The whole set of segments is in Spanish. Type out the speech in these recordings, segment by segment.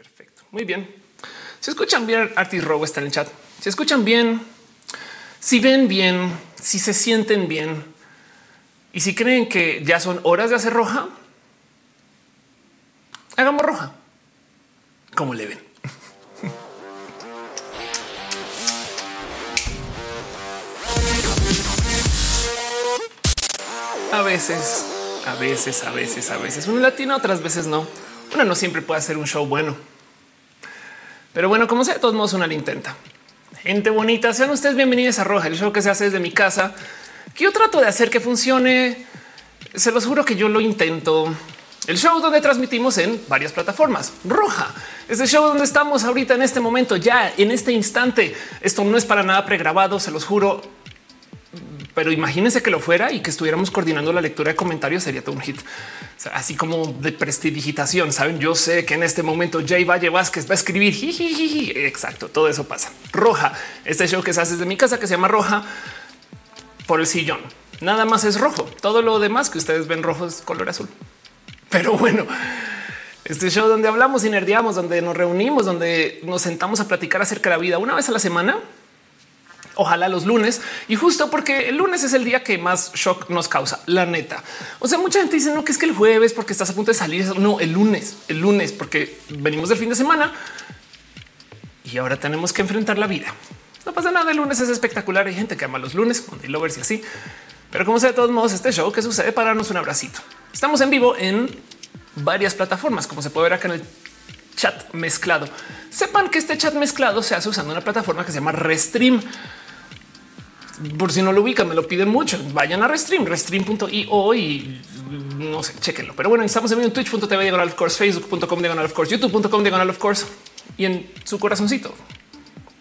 Perfecto. Muy bien. Si escuchan bien, Artis Robo está en el chat. Si escuchan bien, si ven bien, si se sienten bien y si creen que ya son horas de hacer roja, hagamos roja. Como le ven. A veces, a veces, a veces, a veces un latino, otras veces no. Uno no siempre puede hacer un show bueno. Pero bueno, como sea, de todos modos, una la intenta. Gente bonita, sean ustedes bienvenidos a Roja, el show que se hace desde mi casa, que yo trato de hacer que funcione. Se los juro que yo lo intento. El show donde transmitimos en varias plataformas. Roja es el show donde estamos ahorita en este momento, ya en este instante. Esto no es para nada pregrabado, se los juro pero imagínense que lo fuera y que estuviéramos coordinando la lectura de comentarios sería todo un hit. así como de prestidigitación. Saben, yo sé que en este momento Jay Valle Vázquez va a escribir. Exacto, todo eso pasa. Roja, este show que se hace desde mi casa que se llama Roja por el sillón. Nada más es rojo. Todo lo demás que ustedes ven rojo es color azul. Pero bueno, este show donde hablamos y nerdeamos, donde nos reunimos, donde nos sentamos a platicar acerca de la vida una vez a la semana ojalá los lunes y justo porque el lunes es el día que más shock nos causa la neta. O sea, mucha gente dice no que es que el jueves porque estás a punto de salir. No, el lunes, el lunes, porque venimos del fin de semana y ahora tenemos que enfrentar la vida. No pasa nada. El lunes es espectacular. Hay gente que ama los lunes, y lovers y así. Pero como sea, de todos modos, este show que sucede para darnos un abracito. Estamos en vivo en varias plataformas, como se puede ver acá en el chat mezclado. Sepan que este chat mezclado se hace usando una plataforma que se llama Restream por si no lo ubican, me lo piden mucho. Vayan a Restream, restream.io y no sé, chequenlo. Pero bueno, estamos en twitch.tv diagonal of course, facebook.com diagonal of course, youtube.com diagonal of course y en su corazoncito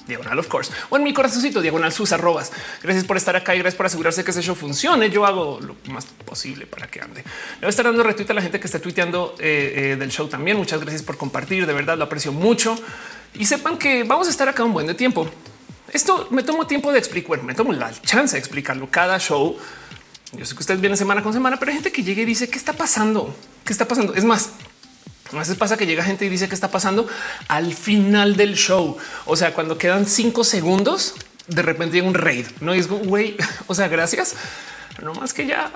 diagonal of course o en mi corazoncito diagonal sus arrobas. Gracias por estar acá y gracias por asegurarse que ese show funcione. Yo hago lo más posible para que ande. Le voy a estar dando retweet a la gente que está tuiteando eh, eh, del show también. Muchas gracias por compartir. De verdad lo aprecio mucho y sepan que vamos a estar acá un buen de tiempo. Esto me tomo tiempo de explicar, me tomo la chance de explicarlo cada show. Yo sé que ustedes vienen semana con semana, pero hay gente que llega y dice qué está pasando, qué está pasando. Es más, a veces pasa que llega gente y dice qué está pasando al final del show. O sea, cuando quedan cinco segundos, de repente llega un raid. No es güey. O sea, gracias. No más que ya,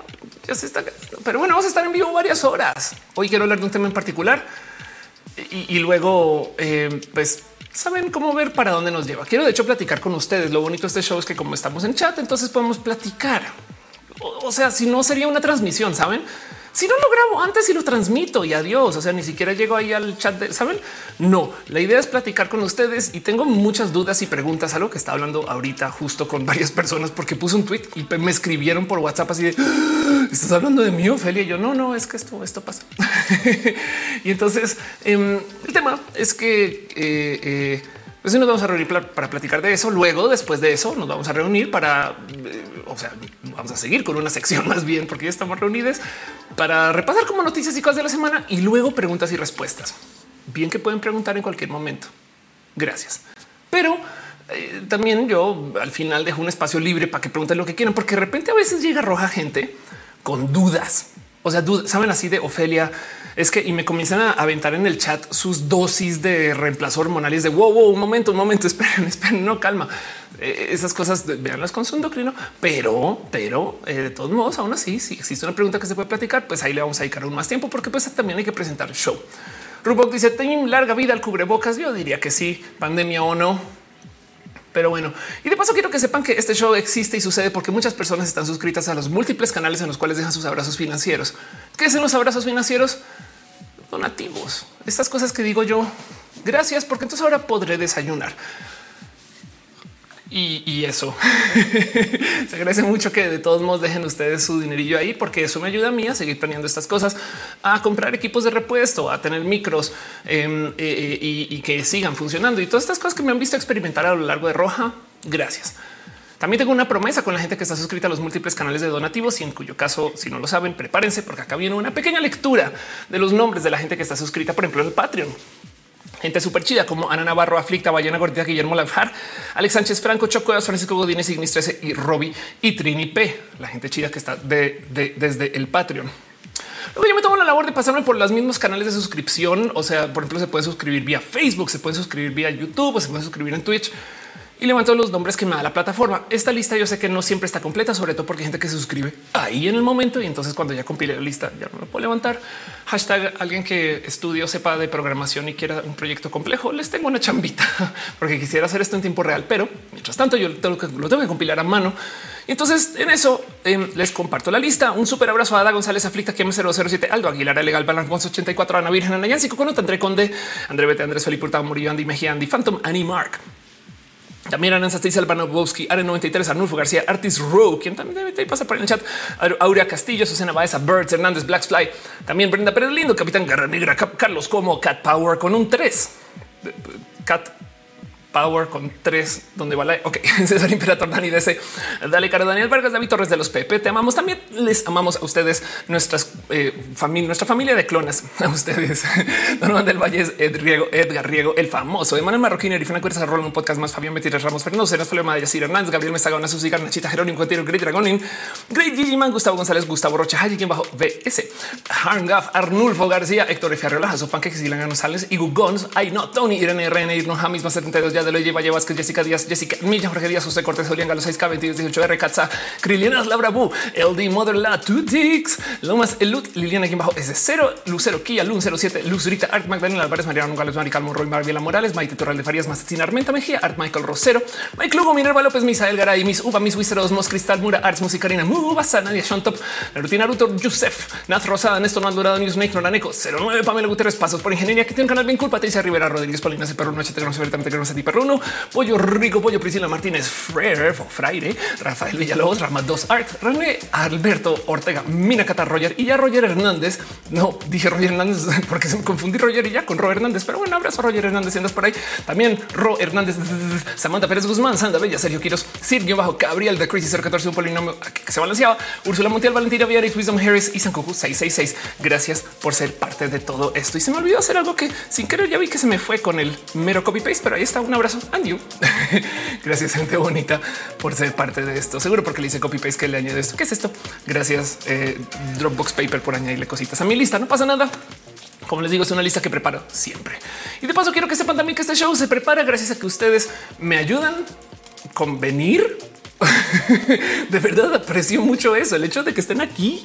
ya se está. Pero bueno, vamos a estar en vivo varias horas. Hoy quiero hablar de un tema en particular y, luego, eh, pues saben cómo ver para dónde nos lleva. Quiero de hecho platicar con ustedes. Lo bonito de este show es que como estamos en chat, entonces podemos platicar. O, sea, si no sería una transmisión, saben? Si no lo grabo antes y lo transmito y adiós. O sea, ni siquiera llego ahí al chat de saben. No, la idea es platicar con ustedes y tengo muchas dudas y preguntas. Algo que está hablando ahorita justo con varias personas porque puse un tweet y me escribieron por WhatsApp así de ah, estás hablando de mí, Ophelia. Y yo no, no es que esto, esto pasa. y entonces em, el tema es que eh, eh, pues nos vamos a reunir para platicar de eso. Luego, después de eso, nos vamos a reunir para, eh, o sea, vamos a seguir con una sección más bien, porque ya estamos reunidos para repasar como noticias y cosas de la semana y luego preguntas y respuestas. Bien que pueden preguntar en cualquier momento. Gracias. Pero eh, también yo al final dejo un espacio libre para que pregunten lo que quieran, porque de repente a veces llega roja gente con dudas. O sea, saben así de Ofelia es que y me comienzan a aventar en el chat sus dosis de reemplazo hormonal y es de wow, wow, un momento, un momento, esperen, esperen, no calma. Eh, esas cosas veanlas con su endocrino, pero, pero eh, de todos modos, aún así, si existe una pregunta que se puede platicar, pues ahí le vamos a dedicar aún más tiempo, porque pues también hay que presentar el show. Rubok dice: Tengo larga vida al cubrebocas. Yo diría que sí, pandemia o no. Pero bueno, y de paso quiero que sepan que este show existe y sucede porque muchas personas están suscritas a los múltiples canales en los cuales dejan sus abrazos financieros. ¿Qué son los abrazos financieros? Donativos. Estas cosas que digo yo, gracias, porque entonces ahora podré desayunar. Y, eso se agradece mucho que de todos modos dejen ustedes su dinerillo ahí, porque eso me ayuda a mí a seguir planeando estas cosas, a comprar equipos de repuesto, a tener micros em, eh, eh, y, que sigan funcionando y todas estas cosas que me han visto experimentar a lo largo de Roja. Gracias. También tengo una promesa con la gente que está suscrita a los múltiples canales de donativos y en cuyo caso, si no lo saben, prepárense porque acá viene una pequeña lectura de los nombres de la gente que está suscrita, por ejemplo, en el Patreon gente súper chida como Ana Navarro, Aflicta, Bayana Gordita, Guillermo Lavjar, Alex Sánchez Franco, Choco, Francisco Godínez, Ignis 13 y Robbie y Trini P. La gente chida que está de, desde el Patreon. Luego yo me tomo la labor de pasarme por los mismos canales de suscripción. O sea, por ejemplo, se puede suscribir vía Facebook, se puede suscribir vía YouTube se puede suscribir en Twitch y levanto los nombres que me da la plataforma. Esta lista yo sé que no siempre está completa, sobre todo porque hay gente que se suscribe ahí en el momento y entonces cuando ya compile la lista ya no lo puedo levantar. Hashtag alguien que estudie o sepa de programación y quiera un proyecto complejo, les tengo una chambita porque quisiera hacer esto en tiempo real, pero mientras tanto yo que, lo tengo que compilar a mano. Y entonces en eso em, les comparto la lista. Un súper abrazo a Ada González Aflicta, M007, Aldo Aguilar, Legal Balance 84, Ana Virgen, Ana Yancy, Coconut, André Conde, André Bete, Andrés Felipe Hurtado, Murillo, Andy Mejía, Andy Phantom, Annie Mark. También Aranza Stacy Albano Are 93, Arnulfo García, Artis Row, quien también debe pasar por el chat, Aurea Castillo, Susana Baeza, Birds, Hernández, Blackfly, también Brenda Pérez Lindo, Capitán Garra Negra, Carlos Como, Cat Power con un 3. Cat Power con tres, donde va la ok. César Imperator, Dani DC, dale cara, Daniel Vargas, David Torres de los PP. Te amamos también. Les amamos a ustedes, nuestras eh, familia, nuestra familia de clonas. A ustedes, Donovan del Valle, Ed Riego, Edgar Riego, el famoso Emanuel Marroquín, Erifana Cuerza, Rol, un podcast más. Fabián Betty Ramos, Fernando Cenas, Flema de Yacir Hernández, Gabriel Mestaga, una Susi Nachita, Jerónimo Contero, Great Dragonin, Great Gigi Man, Gustavo González, Gustavo Rocha, Haji, quien bajo VS, Harngaf, Arnulfo García, Héctor F. Arreola, Jaso Panque, Silanga González, Igu Gons, Ay no, Tony, Irene RN, Irno Jamis, más 72, ya de lo lleva, llevas que Jessica Díaz, Jessica Milla, Jorge Díaz, José Cortés, Julián Galo 6K, 22, 18 R, Katza, Krilianas, Laura Bu, LD Mother La, Two Dicks, Lomas, Elut, Liliana, quien bajo S0, Lucero, Kia, Lun 07, Luzurita, Art Magdalena Álvarez, Mariano Gales, Marical Monroy, Marviela Morales, Maite Torral de Farías, Macetín Armenta Mejía, Art Michael Rosero, Mike Lugo, Minerva López, Misael Garay, Miss Uva, Miss Wisteros, Mos Cristal, Mura, Arts, Musicarina, Muba, Nadia, Shontop, La Rutina Ruto, Yusef, Naz Rosada, Néstor Maldorado, News Snake, Noraneco, 09, Pamela Guterres, Pasos por Ingeniería, que tiene un canal bien cool, Patricia Rivera, Rodríguez, Polina, Perro, Noche, Tecno, Tecno, Tecno, Perruno, Pollo Rico, Pollo Priscila Martínez, Frere, Fraire, Rafael Villalobos, Rama 2 Art, René Alberto Ortega, Mina Cata Roger y ya Roger Hernández. No dije Roger Hernández porque se me confundí Roger y ya con Ro Hernández, pero bueno, abrazo a Roger Hernández y andas por ahí. También Ro Hernández, Samantha Pérez Guzmán, Sandra Bella, Sergio Quiros, Sir bajo Gabriel de Crazy 014, un polinomio que se balanceaba, Úrsula Montiel, Valentina Villar, Wisdom Harris y Sankoku 666. Gracias por ser parte de todo esto. Y se me olvidó hacer algo que sin querer ya vi que se me fue con el mero copy paste, pero ahí está. Un abrazo. And you. Gracias, gente bonita, por ser parte de esto. Seguro porque le hice copy paste que le añade esto. ¿Qué es esto? Gracias, eh, Dropbox Paper, por añadirle cositas a mi lista. No pasa nada. Como les digo, es una lista que preparo siempre. Y de paso, quiero que sepan también que este show se prepara gracias a que ustedes me ayudan con venir. de verdad aprecio mucho eso. El hecho de que estén aquí.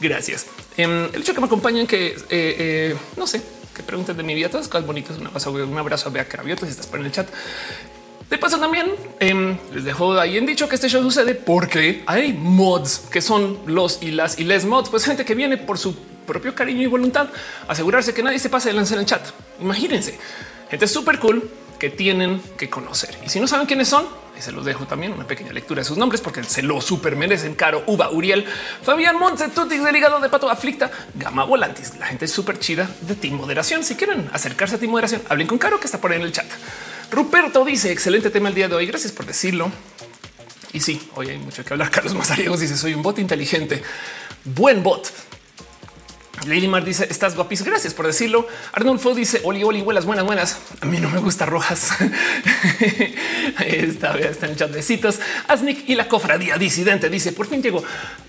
Gracias. Em, el hecho de que me acompañen, que eh, eh, no sé, que pregunten de mi vida, todas cosas bonitas. Un abrazo, un abrazo a Bea Cravioto si estás por el chat. De paso también eh, les dejo ahí en dicho que este show sucede porque hay mods que son los y las y les mods, pues gente que viene por su propio cariño y voluntad, asegurarse que nadie se pase de lanzar en el chat. Imagínense, gente súper cool que tienen que conocer. Y si no saben quiénes son, ahí se los dejo también una pequeña lectura de sus nombres porque se lo super merecen. Caro, Uva, Uriel, Fabián Montse, Tutix, Delegado de Pato, Aflicta, Gama Volantis. La gente es súper chida de Team Moderación. Si quieren acercarse a Team Moderación, hablen con Caro que está por ahí en el chat. Ruperto dice excelente tema el día de hoy. Gracias por decirlo. Y sí, hoy hay mucho que hablar. Carlos Mazariegos dice soy un bot inteligente. Buen bot. Lady Mar dice estás guapis. Gracias por decirlo. Arnulfo dice Oli, Oli, buenas, buenas, buenas. A mí no me gusta rojas. Ahí está, está en de citas. Asnik y la cofradía disidente dice por fin llegó.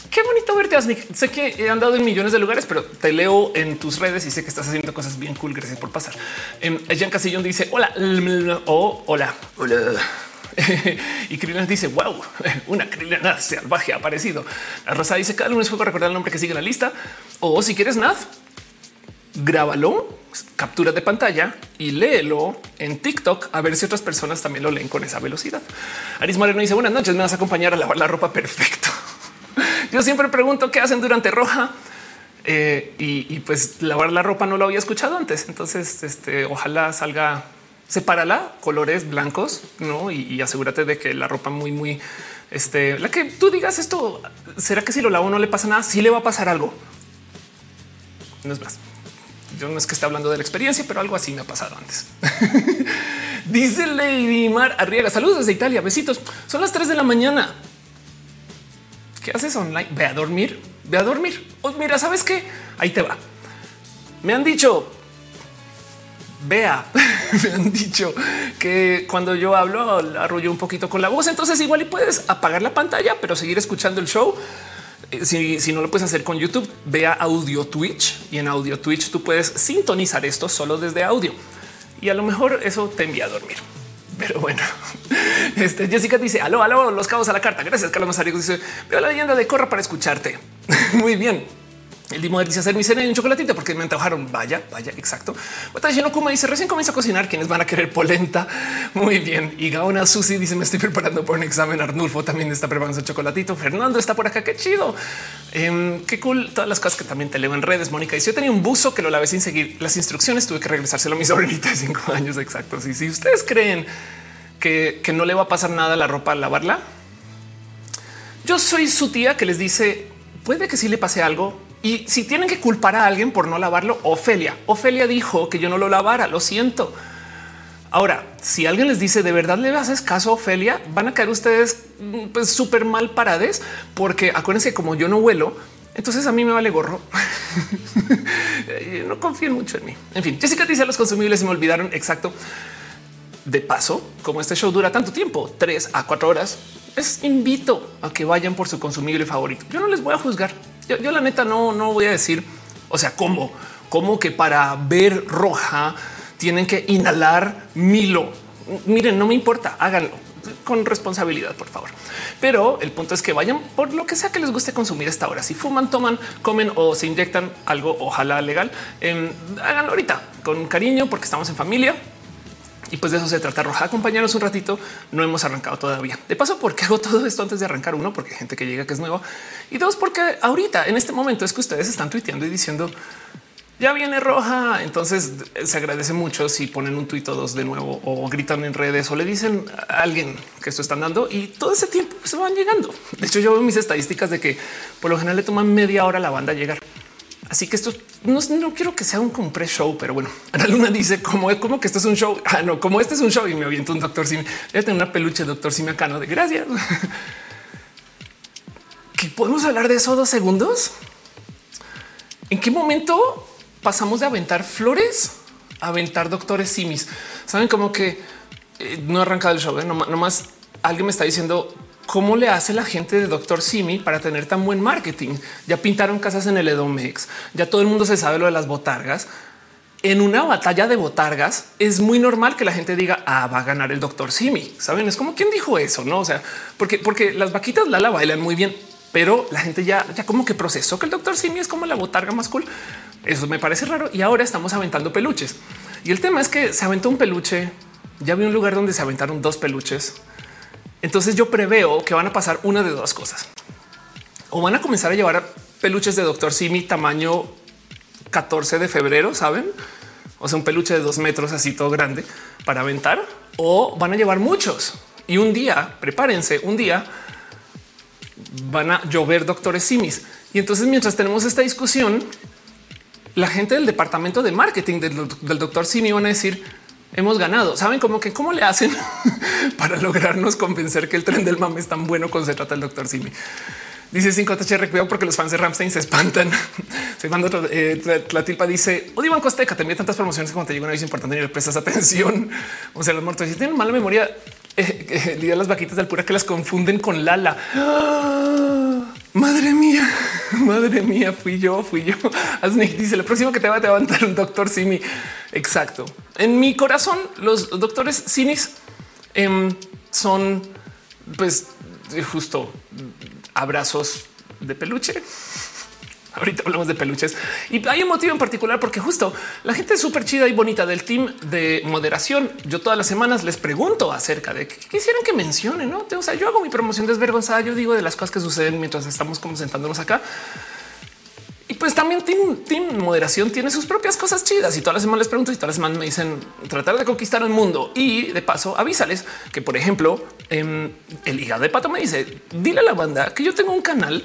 Qué bonito verte, Asnik. Sé que he andado en millones de lugares, pero te leo en tus redes y sé que estás haciendo cosas bien cool. Gracias por pasar. Eh, Jean Casillón dice hola o hola, hola. y Krillin dice wow, una Krillin salvaje ha aparecido. La dice cada lunes juego recordar el nombre que sigue en la lista o si quieres Naz, grábalo, captura de pantalla y léelo en TikTok a ver si otras personas también lo leen con esa velocidad. Aris Moreno dice buenas noches, me vas a acompañar a lavar la ropa. Perfecto. Yo siempre pregunto qué hacen durante roja. Eh, y, y, pues lavar la ropa no lo había escuchado antes. Entonces, este, ojalá salga, sepárala colores blancos, no? Y, asegúrate de que la ropa muy, muy, este, la que tú digas esto, será que si lo lavo no le pasa nada? Si le va a pasar algo. No es más. Yo no es que esté hablando de la experiencia, pero algo así me ha pasado antes. Dice Lady Mar Arriaga. Saludos desde Italia. Besitos. Son las 3 de la mañana. ¿Qué haces online? Ve a dormir, ve a dormir. Oh, mira, sabes qué? Ahí te va. Me han dicho, vea, me han dicho que cuando yo hablo arrollo un poquito con la voz. Entonces igual y puedes apagar la pantalla, pero seguir escuchando el show. Eh, si, si, no lo puedes hacer con YouTube, ve a audio Twitch y en audio Twitch tú puedes sintonizar esto solo desde audio y a lo mejor eso te envía a dormir. Pero bueno, este Jessica dice aló, aló, los cabos a la carta. Gracias. Carlos Mazarico dice veo la leyenda de Corra para escucharte. Muy bien. El Dimo dice hacer mi cena y un chocolatito porque me antojaron. Vaya, vaya, exacto. no Kuma dice recién comienza a cocinar. Quienes van a querer polenta. Muy bien. Y Gaona Susi dice me estoy preparando por un examen. Arnulfo también está preparando su chocolatito. Fernando está por acá. Qué chido. Em, qué cool. Todas las cosas que también te leo en redes. Mónica dice yo tenía un buzo que lo lavé sin seguir las instrucciones. Tuve que regresárselo a mi sobrinita de cinco años. Exacto. Sí, si ustedes creen que, que no le va a pasar nada la ropa al lavarla, yo soy su tía que les dice puede que sí le pase algo y si tienen que culpar a alguien por no lavarlo, Ofelia. Ofelia dijo que yo no lo lavara. Lo siento. Ahora, si alguien les dice de verdad le haces caso a Ofelia, van a caer ustedes mm, pues súper mal parades, porque acuérdense, como yo no vuelo, entonces a mí me vale gorro. no confíen mucho en mí. En fin, Jessica dice los consumibles y me olvidaron. Exacto. De paso, como este show dura tanto tiempo, tres a cuatro horas, les invito a que vayan por su consumible favorito. Yo no les voy a juzgar. Yo, la neta no, no voy a decir, o sea, cómo, cómo que para ver roja tienen que inhalar Milo. Miren, no me importa, háganlo con responsabilidad, por favor. Pero el punto es que vayan por lo que sea que les guste consumir esta hora. Si fuman, toman, comen o se inyectan algo, ojalá legal, eh, háganlo ahorita con cariño porque estamos en familia y pues de eso se trata. Roja, acompañarnos un ratito. No hemos arrancado todavía. De paso, porque hago todo esto antes de arrancar uno, porque hay gente que llega que es nuevo y dos, porque ahorita en este momento es que ustedes están tuiteando y diciendo ya viene roja. Entonces se agradece mucho si ponen un tuit o dos de nuevo o gritan en redes o le dicen a alguien que esto están dando y todo ese tiempo se van llegando. De hecho, yo veo mis estadísticas de que por lo general le toman media hora la banda llegar. Así que esto no, quiero que sea un compre show, pero bueno, Ana Luna dice como, como que esto es un show. Ah, no, como este es un show y me aviento un doctor Simi. Voy a tener una peluche doctor Simi acá, no de gracias. ¿Qué podemos hablar de eso dos segundos? ¿En qué momento pasamos de aventar flores a aventar doctores simis? Saben como que eh, no ha arrancado el show, ¿eh? no, más alguien me está diciendo cómo le hace la gente de Doctor Simi para tener tan buen marketing. Ya pintaron casas en el Edomex, ya todo el mundo se sabe lo de las botargas. En una batalla de botargas es muy normal que la gente diga ah, va a ganar el doctor Simi. Saben, es como quién dijo eso, no? O sea, porque, porque las vaquitas la, la bailan muy bien, pero la gente ya, ya como que procesó que el doctor Simi es como la botarga más cool. Eso me parece raro. Y ahora estamos aventando peluches. Y el tema es que se aventó un peluche. Ya vi un lugar donde se aventaron dos peluches entonces yo preveo que van a pasar una de dos cosas. O van a comenzar a llevar peluches de Doctor Simi tamaño 14 de febrero, saben? O sea, un peluche de dos metros así todo grande para aventar o van a llevar muchos. Y un día, prepárense, un día van a llover doctores simis. Y entonces mientras tenemos esta discusión, la gente del departamento de marketing del, del doctor Simi van a decir, hemos ganado. Saben cómo que cómo le hacen para lograrnos convencer que el tren del mame es tan bueno cuando se trata del doctor Simi. Dice 5 THR, cuidado porque los fans de Ramstein se espantan. Se manda eh, la tilpa dice Odivan Costeca, te envía tantas promociones que cuando te llega una vez importante ni le prestas atención. O sea, los muertos tienen mala memoria, eh, eh, las vaquitas del pura que las confunden con Lala. Madre mía, madre mía, fui yo, fui yo. Asnick dice lo próximo que te va a levantar un doctor Simi. Exacto. En mi corazón, los doctores Sinis em, son pues justo abrazos de peluche. Ahorita hablamos de peluches y hay un motivo en particular porque justo la gente súper chida y bonita del team de moderación. Yo todas las semanas les pregunto acerca de qué quisieran que mencione. No, o sea, yo hago mi promoción desvergonzada. Yo digo de las cosas que suceden mientras estamos como sentándonos acá. Y pues también team, team moderación tiene sus propias cosas chidas. Y todas las semanas les pregunto y todas las semanas me dicen tratar de conquistar el mundo. Y de paso avísales que por ejemplo em, el hígado de pato me dice dile a la banda que yo tengo un canal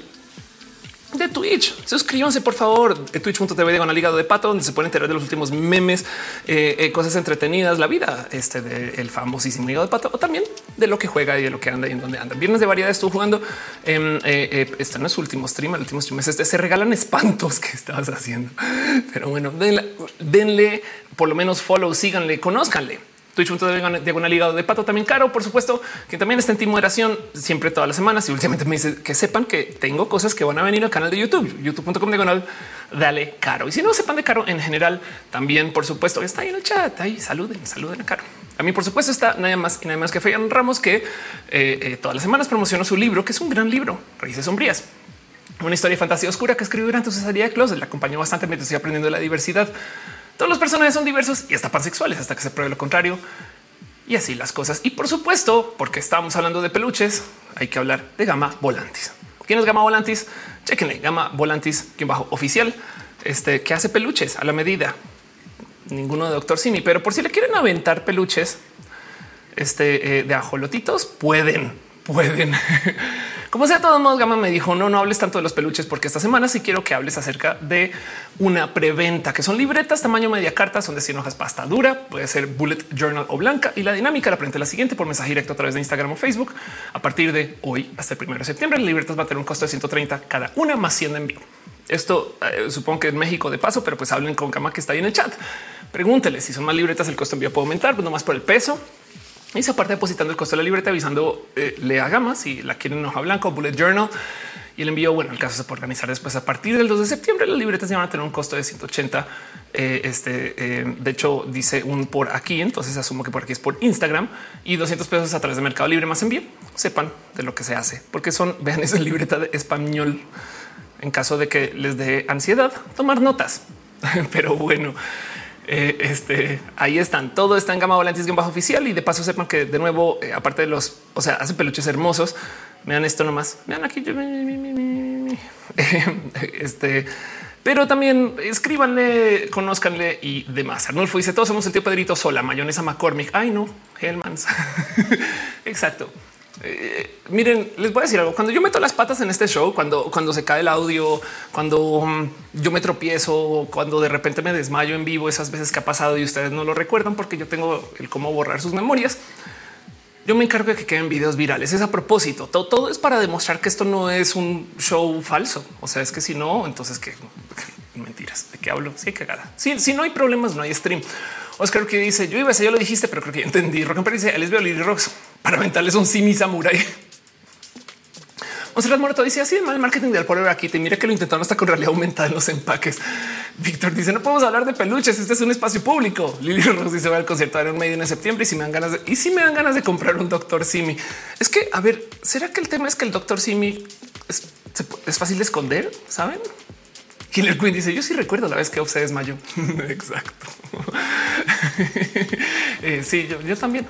de Twitch. Suscríbanse, por favor, de twitch.tv con ligado de pato, donde se pueden enterar de los últimos memes, eh, eh, cosas entretenidas, la vida este del famosísimo ligado de pato o también de lo que juega y de lo que anda y en dónde anda. Viernes de variedad estuvo jugando. Eh, eh, este no es su último stream, el último stream es este. Se regalan espantos que estabas haciendo, pero bueno, denle, denle por lo menos follow, síganle, conózcanle. Twitch.tv diagonal ligado de pato también caro, por supuesto, que también está en moderación siempre todas las semanas y últimamente me dice que sepan que tengo cosas que van a venir al canal de YouTube, youtube.com diagonal dale caro. Y si no sepan de caro en general, también por supuesto está ahí en el chat. Ahí saluden, saluden a caro. A mí, por supuesto, está nada más y nada más que Feyan Ramos, que eh, eh, todas las semanas promocionó su libro, que es un gran libro, Raíces Sombrías. Una historia de fantasía oscura que escribió durante su salida de closet. La acompañó bastante mientras estoy aprendiendo la diversidad. Todos los personajes son diversos y hasta pansexuales hasta que se pruebe lo contrario. Y así las cosas. Y por supuesto, porque estamos hablando de peluches, hay que hablar de Gama Volantis. ¿Quién es Gama Volantis? Chequenle, Gama Volantis, quien bajo oficial, este que hace peluches a la medida. Ninguno de Doctor Simi, pero por si le quieren aventar peluches este, eh, de ajolotitos, pueden, pueden. Como sea, de todos modos, Gama me dijo no, no hables tanto de los peluches porque esta semana sí quiero que hables acerca de una preventa que son libretas tamaño media carta, son de 100 hojas pasta dura, puede ser bullet journal o blanca y la dinámica la presente la siguiente por mensaje directo a través de Instagram o Facebook. A partir de hoy hasta el primero de septiembre, las libretas va a tener un costo de 130 cada una más 100 en vivo. Esto eh, supongo que es México de paso, pero pues hablen con Gama que está ahí en el chat. Pregúntele si son más libretas, el costo envío puede aumentar, pues no más por el peso y se aparte depositando el costo de la libreta, avisando eh, lea gama si la quieren en hoja blanca o bullet journal. Y el envío, bueno, el caso se puede organizar después a partir del 2 de septiembre. Las libretas ya van a tener un costo de 180. Eh, este, eh, de hecho, dice un por aquí. Entonces asumo que por aquí es por Instagram y 200 pesos a través de Mercado Libre más envío. Sepan de lo que se hace, porque son, vean, esa libreta de español en caso de que les dé ansiedad tomar notas. Pero bueno, eh, este ahí están. Todo está en gama volantis bajo oficial. Y de paso sepan que de nuevo, eh, aparte de los, o sea, hace peluches hermosos. Vean esto nomás. Vean aquí. Este, pero también escríbanle, conózcanle y demás. Arnulfo dice: Todos somos el tío Pedrito Sola, mayonesa McCormick. Ay, no, Hellmans. Exacto. Eh, miren, les voy a decir algo. Cuando yo meto las patas en este show, cuando, cuando se cae el audio, cuando mm, yo me tropiezo, cuando de repente me desmayo en vivo, esas veces que ha pasado y ustedes no lo recuerdan porque yo tengo el cómo borrar sus memorias. Yo me encargo de que queden videos virales. Es a propósito. Todo, todo es para demostrar que esto no es un show falso. O sea, es que si no, entonces que mentiras de qué hablo. Sí, cagada. Si, si no hay problemas, no hay stream. Oscar que dice yo iba a ser, yo lo dijiste, pero creo que ya entendí. Rock dice les veo Lily Rocks para aventarles un simi samurai. Monserrat Morato dice así el marketing del pobre aquí. Te mira que lo intentaron hasta con realidad aumentada en los empaques. Víctor dice no podemos hablar de peluches. Este es un espacio público. Lili Rose dice va al concierto de un medio en septiembre y si me dan ganas de, y si me dan ganas de comprar un doctor Simi. Es que a ver, será que el tema es que el doctor Simi es, es fácil de esconder? Saben? Killer Queen dice: Yo sí recuerdo la vez que Off desmayó. Exacto. Eh, sí, yo, también.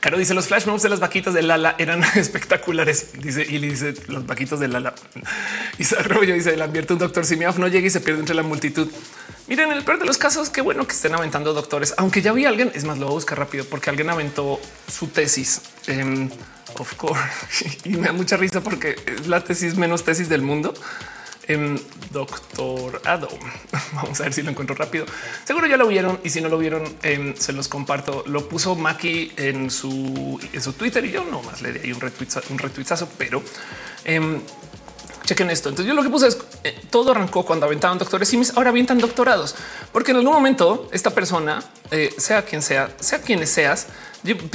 Caro dice los flash mobs de las vaquitas de Lala eran espectaculares. Dice y dice los vaquitos de Lala. Y Arroyo dice el advierte un doctor Simiaf no llega y se pierde entre la multitud. Miren, el peor de los casos, qué bueno que estén aventando doctores, aunque ya vi a alguien. Es más, lo voy a buscar rápido porque alguien aventó su tesis. of course, y me da mucha risa porque es la tesis menos tesis del mundo en doctorado. Vamos a ver si lo encuentro rápido. Seguro ya lo vieron y si no lo vieron, em, se los comparto. Lo puso Maki en su, en su Twitter y yo no más le di retweet, un retweetazo, pero em, chequen esto. Entonces yo lo que puse es eh, todo arrancó cuando aventaban doctores y ahora avientan doctorados, porque en algún momento esta persona, eh, sea quien sea, sea quien seas,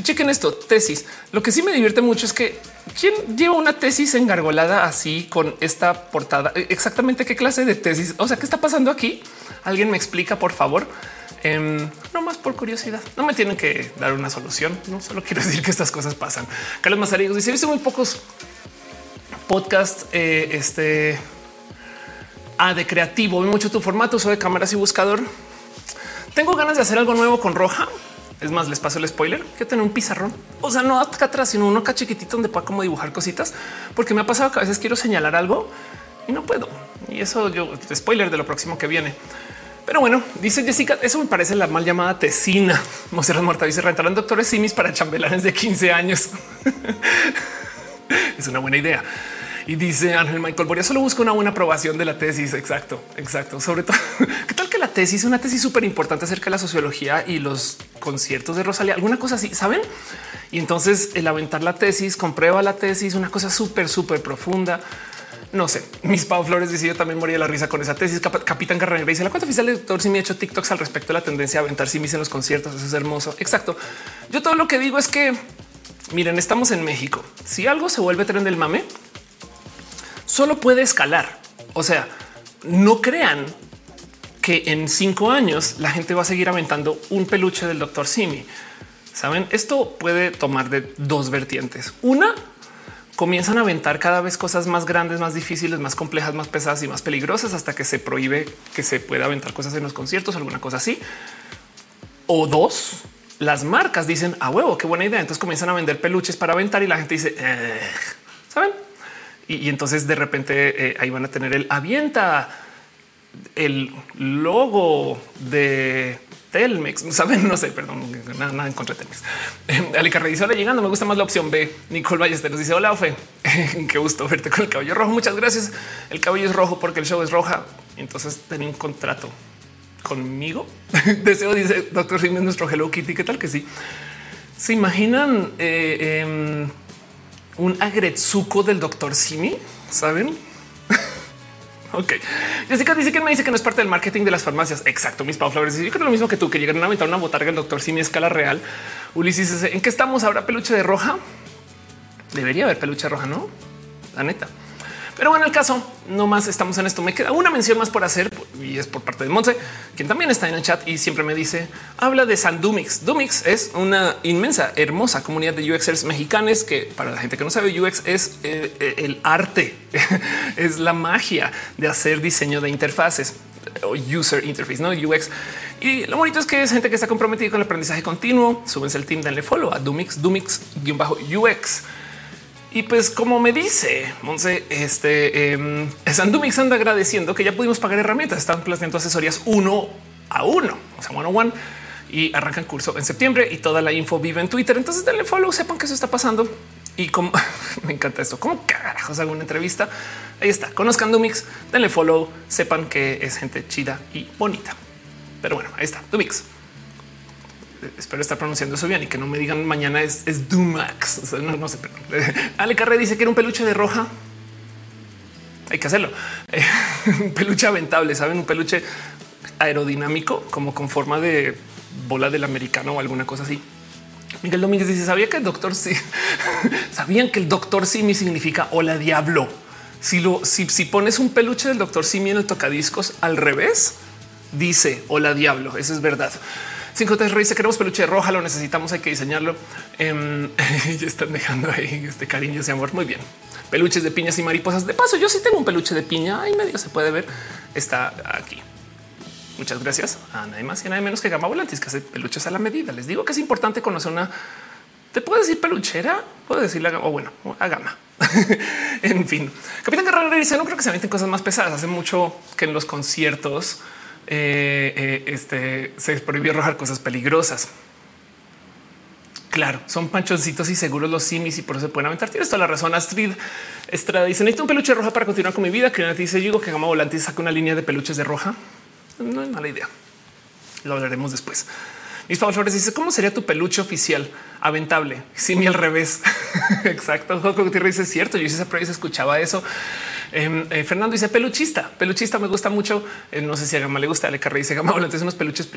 chequen esto, tesis. Lo que sí me divierte mucho es que quién lleva una tesis engargolada así con esta portada. Eh, exactamente qué clase de tesis. O sea, qué está pasando aquí? Alguien me explica, por favor. Em, no más por curiosidad. No me tienen que dar una solución. No solo quiero decir que estas cosas pasan. Carlos Mazariegos dice: He visto muy pocos podcasts. Eh, este ah, de creativo, mucho tu formato, uso de cámaras y buscador. Tengo ganas de hacer algo nuevo con Roja es más, les paso el spoiler que tener un pizarrón. O sea, no acá atrás, sino uno acá chiquitito donde pueda como dibujar cositas, porque me ha pasado que a veces quiero señalar algo y no puedo. Y eso yo spoiler de lo próximo que viene. Pero bueno, dice Jessica, eso me parece la mal llamada tesina. Monserrat Muerta dice rentarán doctores simis para chambelanes de 15 años. es una buena idea. Y dice Ángel Michael Boria, solo busco una buena aprobación de la tesis. Exacto, exacto. Sobre todo, ¿qué tal que la tesis, una tesis súper importante acerca de la sociología y los conciertos de Rosalía, alguna cosa así, saben? Y entonces el aventar la tesis, comprueba la tesis, una cosa súper, súper profunda. No sé, mis Pau Flores dice yo también moría la risa con esa tesis. Capitán Carrera dice la cuenta oficial del doctor me ha hecho TikToks al respecto de la tendencia a aventar simis en los conciertos. Eso es hermoso. Exacto. Yo todo lo que digo es que miren, estamos en México. Si algo se vuelve tren del mame, solo puede escalar. O sea, no crean que en cinco años la gente va a seguir aventando un peluche del doctor Simi. Saben, esto puede tomar de dos vertientes. Una, comienzan a aventar cada vez cosas más grandes, más difíciles, más complejas, más pesadas y más peligrosas hasta que se prohíbe que se pueda aventar cosas en los conciertos, alguna cosa así. O dos, las marcas dicen a huevo, qué buena idea. Entonces comienzan a vender peluches para aventar y la gente dice, saben? Y, entonces de repente eh, ahí van a tener el avienta el logo de Telmex, saben, no sé, perdón, nada, nada en contra de Telmex. Eh, Ale dice hola llegando, me gusta más la opción B. Nicole Ballesteros dice hola Ofe, qué gusto verte con el cabello rojo. Muchas gracias. El cabello es rojo porque el show es roja. Entonces tenía un contrato conmigo. Deseo dice doctor Jiménez, nuestro Hello Kitty. ¿Qué tal que sí? Se imaginan eh, em, un agretsuko del doctor Simi? Saben? Ok. Jessica dice que me dice que no es parte del marketing de las farmacias. Exacto. Mis Pau Flores. Yo creo lo mismo que tú, que llegaron a aventar una botarga el doctor Simi escala real. Ulises, ¿en qué estamos? ¿Habrá peluche de roja? Debería haber peluche roja, no? La neta. Pero bueno, el caso no más estamos en esto. Me queda una mención más por hacer y es por parte de Monse, quien también está en el chat y siempre me dice habla de San Dumix. Dumix es una inmensa, hermosa comunidad de UXers mexicanos que para la gente que no sabe UX es eh, eh, el arte, es la magia de hacer diseño de interfaces o user interface, no UX. Y lo bonito es que es gente que está comprometida con el aprendizaje continuo. Súbense el team, denle follow a Dumix, Dumix-UX. Y pues como me dice Monse, este eh, Sandumix anda agradeciendo que ya pudimos pagar herramientas. Están planteando asesorías uno a uno, o sea, one on one y arrancan curso en septiembre y toda la info vive en Twitter. Entonces denle follow, sepan que eso está pasando. Y como me encanta esto, como carajos hago una entrevista. Ahí está. Conozcan Dumix, denle follow, sepan que es gente chida y bonita. Pero bueno, ahí está Dumix espero estar pronunciando eso bien y que no me digan mañana es, es Dumax. no, sé. Ale Carre dice que era un peluche de roja. Hay que hacerlo. un peluche aventable, saben, un peluche aerodinámico, como con forma de bola del americano o alguna cosa así. Miguel Domínguez dice: Sabía que el doctor sí sabían que el doctor Simi significa hola diablo. Si lo si, si pones un peluche del doctor Simi en el tocadiscos al revés, dice hola diablo. Eso es verdad. Cinco te dice queremos peluche roja, lo necesitamos, hay que diseñarlo. Eh, ya están dejando ahí este cariño, ese amor. Muy bien. Peluches de piñas y mariposas. De paso, yo sí tengo un peluche de piña. Ahí medio se puede ver. Está aquí. Muchas gracias a nadie más y a nadie menos que Gama Volantis, que hace peluches a la medida. Les digo que es importante conocer una. Te puedo decir peluchera, puedo decirle a o bueno, a gama. en fin, Capitán Guerrero dice: No creo que se meten cosas más pesadas. Hace mucho que en los conciertos eh, eh, este, se prohibió arrojar cosas peligrosas. Claro, son panchoncitos y seguros los simis y por eso se pueden aventar. Tienes toda la razón. Astrid Estrada dice: Necesito un peluche roja para continuar con mi vida. Que dice: Digo que Gama Volante saca una línea de peluches de roja. No es mala idea. Lo hablaremos después. Mis favores dice: ¿Cómo sería tu peluche oficial? Aventable. Simi al revés. Exacto. Joco Gutiérrez dice: cierto. Yo hice esa prueba y se escuchaba eso. Em, eh, Fernando dice peluchista, peluchista me gusta mucho. Eh, no sé si a Gama le gusta. Ale Carre dice Gama entonces unos peluches.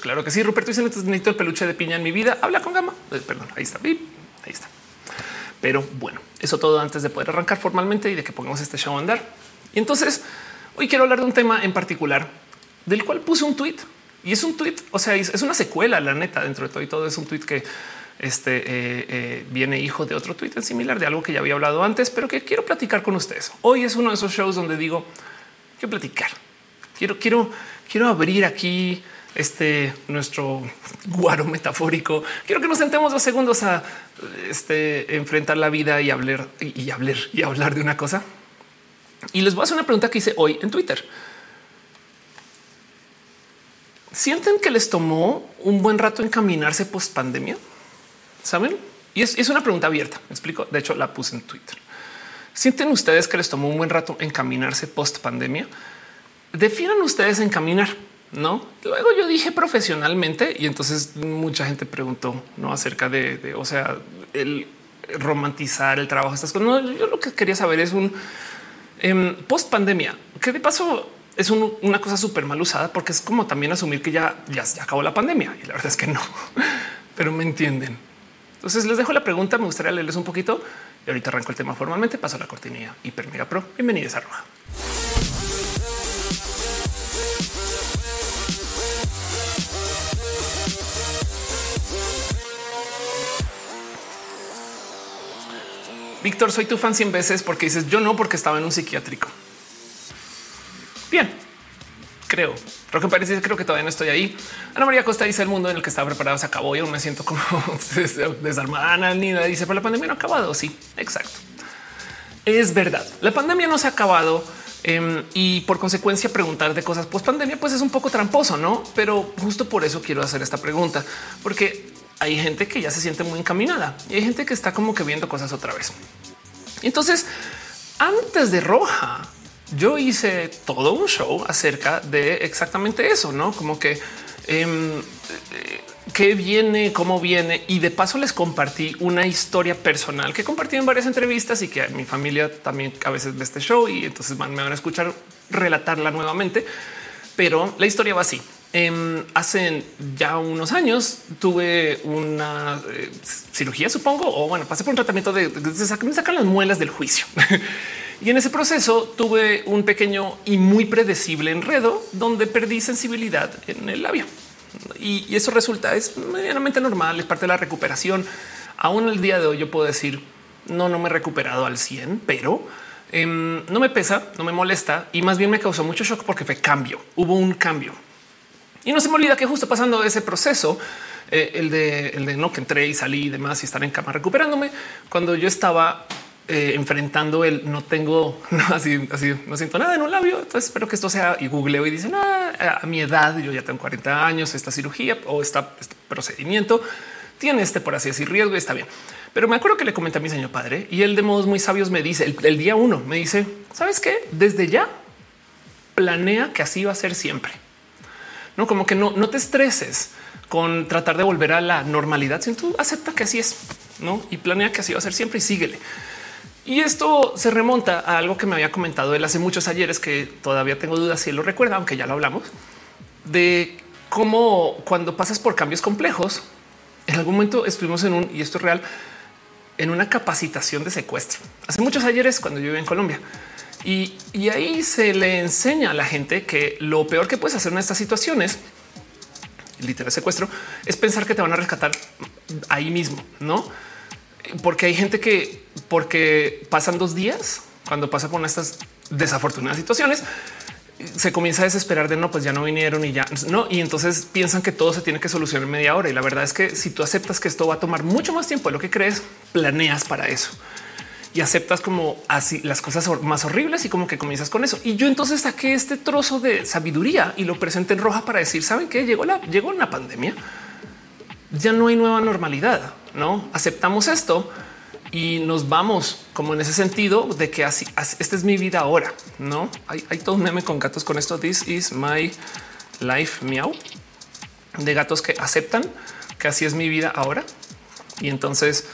Claro que sí. Ruperto dice necesito el peluche de piña en mi vida. Habla con Gama. Eh, perdón, ahí está. Ahí está. Pero bueno, eso todo antes de poder arrancar formalmente y de que pongamos este show a andar. Y entonces hoy quiero hablar de un tema en particular del cual puse un tweet y es un tweet. O sea, es una secuela, la neta, dentro de todo y todo es un tweet que este eh, eh, viene hijo de otro Twitter similar de algo que ya había hablado antes, pero que quiero platicar con ustedes. Hoy es uno de esos shows donde digo que platicar. Quiero, quiero, quiero abrir aquí este nuestro guaro metafórico. Quiero que nos sentemos dos segundos a este, enfrentar la vida y hablar y hablar y hablar de una cosa. Y les voy a hacer una pregunta que hice hoy en Twitter. ¿Sienten que les tomó un buen rato encaminarse post pandemia? Saben? Y es, una pregunta abierta. Me explico. De hecho, la puse en Twitter. ¿Sienten ustedes que les tomó un buen rato encaminarse post pandemia? Definan ustedes encaminar, no? Luego yo dije profesionalmente y entonces mucha gente preguntó no acerca de, o sea, el romantizar el trabajo. Estas cosas. No, yo lo que quería saber es un Em, post pandemia, que de paso es una cosa súper mal usada porque es como también asumir que ya, ya, ya acabó la pandemia y la verdad es que no, pero me entienden. Entonces les dejo la pregunta. Me gustaría leerles un poquito y ahorita arranco el tema formalmente. Paso a la cortinilla Hipermega Pro. Bienvenidos a Roja. Víctor, soy tu fan 100 veces porque dices yo no, porque estaba en un psiquiátrico. Bien, creo. Roque parece creo que todavía no estoy ahí. Ana María Costa dice el mundo en el que estaba preparado se acabó y aún me siento como desarmada. Ana Nina dice, pero la pandemia no ha acabado. Sí, exacto. Es verdad. La pandemia no se ha acabado. Em, y por consecuencia preguntar de cosas post pandemia pues es un poco tramposo, ¿no? Pero justo por eso quiero hacer esta pregunta, porque hay gente que ya se siente muy encaminada y hay gente que está como que viendo cosas otra vez. Entonces, antes de Roja, yo hice todo un show acerca de exactamente eso, no como que eh, qué viene, cómo viene. Y de paso les compartí una historia personal que compartí en varias entrevistas y que mi familia también a veces ve este show y entonces me van a escuchar relatarla nuevamente. Pero la historia va así. Eh, hace ya unos años tuve una eh, cirugía, supongo, o bueno, pasé por un tratamiento de, de, sacar las muelas del juicio. y en ese proceso tuve un pequeño y muy predecible enredo donde perdí sensibilidad en el labio. Y, y eso resulta, es medianamente normal, es parte de la recuperación. Aún el día de hoy yo puedo decir, no, no me he recuperado al 100, pero eh, no me pesa, no me molesta y más bien me causó mucho shock porque fue cambio, hubo un cambio y no se me olvida que justo pasando ese proceso, eh, el, de, el de no que entré y salí y demás y estar en cama recuperándome, cuando yo estaba eh, enfrentando el no tengo así, así, no siento nada en un labio. Entonces espero que esto sea y googleo y dicen ah, a mi edad, yo ya tengo 40 años, esta cirugía o esta, este procedimiento tiene este, por así decir, riesgo y está bien. Pero me acuerdo que le comenté a mi señor padre y él de modos muy sabios me dice el, día uno me dice, sabes qué? Desde ya planea que así va a ser siempre no como que no, no te estreses con tratar de volver a la normalidad, sino tú acepta que así es, no? Y planea que así va a ser siempre y síguele. Y esto se remonta a algo que me había comentado él hace muchos ayeres que todavía tengo dudas si él lo recuerda, aunque ya lo hablamos de cómo cuando pasas por cambios complejos, en algún momento estuvimos en un y esto es real en una capacitación de secuestro. Hace muchos ayeres cuando yo vivía en Colombia y, ahí se le enseña a la gente que lo peor que puedes hacer en estas situaciones, literal secuestro, es pensar que te van a rescatar ahí mismo, no? Porque hay gente que, porque pasan dos días cuando pasa por estas desafortunadas situaciones, se comienza a desesperar de no, pues ya no vinieron y ya no. Y entonces piensan que todo se tiene que solucionar en media hora. Y la verdad es que si tú aceptas que esto va a tomar mucho más tiempo de lo que crees, planeas para eso y aceptas como así las cosas más horribles y como que comienzas con eso. Y yo entonces saqué este trozo de sabiduría y lo presenté en roja para decir, saben que llegó la llegó una pandemia. Ya no hay nueva normalidad, no aceptamos esto y nos vamos como en ese sentido de que así, esta es mi vida ahora. No hay, hay todo un meme con gatos con esto. This is my life meow de gatos que aceptan que así es mi vida ahora. Y entonces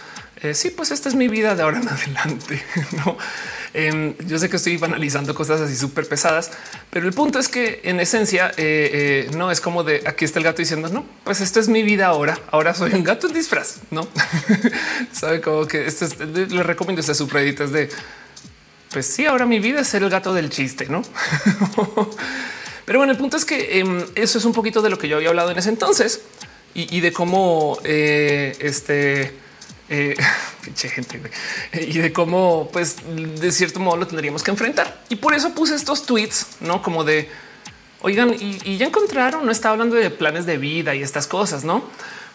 eh, sí, pues esta es mi vida de ahora en adelante. no, em, yo sé que estoy banalizando cosas así súper pesadas, pero el punto es que en esencia eh, eh, no es como de aquí está el gato diciendo no, pues esto es mi vida ahora. Ahora soy un gato en disfraz. No sabe como que esto es, le recomiendo este subreddit es de pues sí, ahora mi vida es ser el gato del chiste, no? pero bueno, el punto es que em, eso es un poquito de lo que yo había hablado en ese entonces y, y de cómo este eh, gente y de cómo, pues, de cierto modo lo tendríamos que enfrentar. Y por eso puse estos tweets, no como de oigan, y, ya encontraron, no estaba hablando de planes de vida y estas cosas, no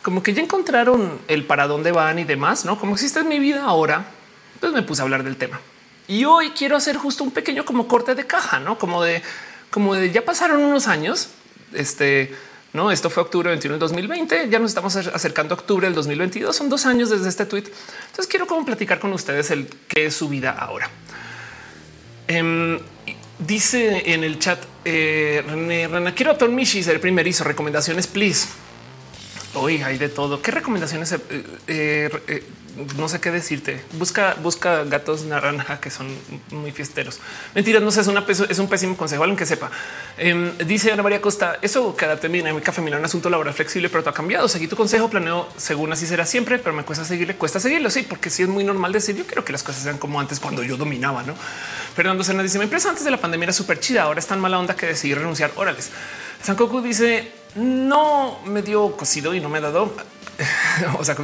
como que ya encontraron el para dónde van y demás, no como existe en mi vida ahora. Pues me puse a hablar del tema y hoy quiero hacer justo un pequeño como corte de caja, no como de como de ya pasaron unos años. Este no, esto fue octubre 21 del 2020. Ya nos estamos acercando a octubre del 2022. Son dos años desde este tweet. Entonces quiero como platicar con ustedes el qué es su vida ahora. Em, dice en el chat eh, René, René, quiero a Tom Michi ser primerizo. Recomendaciones, please. hoy hay de todo. ¿Qué recomendaciones? Eh, eh, eh, no sé qué decirte. Busca, busca gatos naranja que son muy fiesteros. Mentiras, no sé, es, es un pésimo consejo, alguien que sepa. Em, dice Ana María Costa, eso bien en mi café, un asunto laboral flexible, pero tú ha cambiado. Seguí tu consejo, planeo según así será siempre, pero me cuesta seguirle, cuesta seguirlo. Sí, porque sí es muy normal decir yo quiero que las cosas sean como antes cuando yo dominaba, no? Fernando Sena dice mi empresa antes de la pandemia era súper chida. Ahora es tan mala onda que decidí renunciar. Órales. San Coco dice no me dio cocido y no me ha dado. o sea,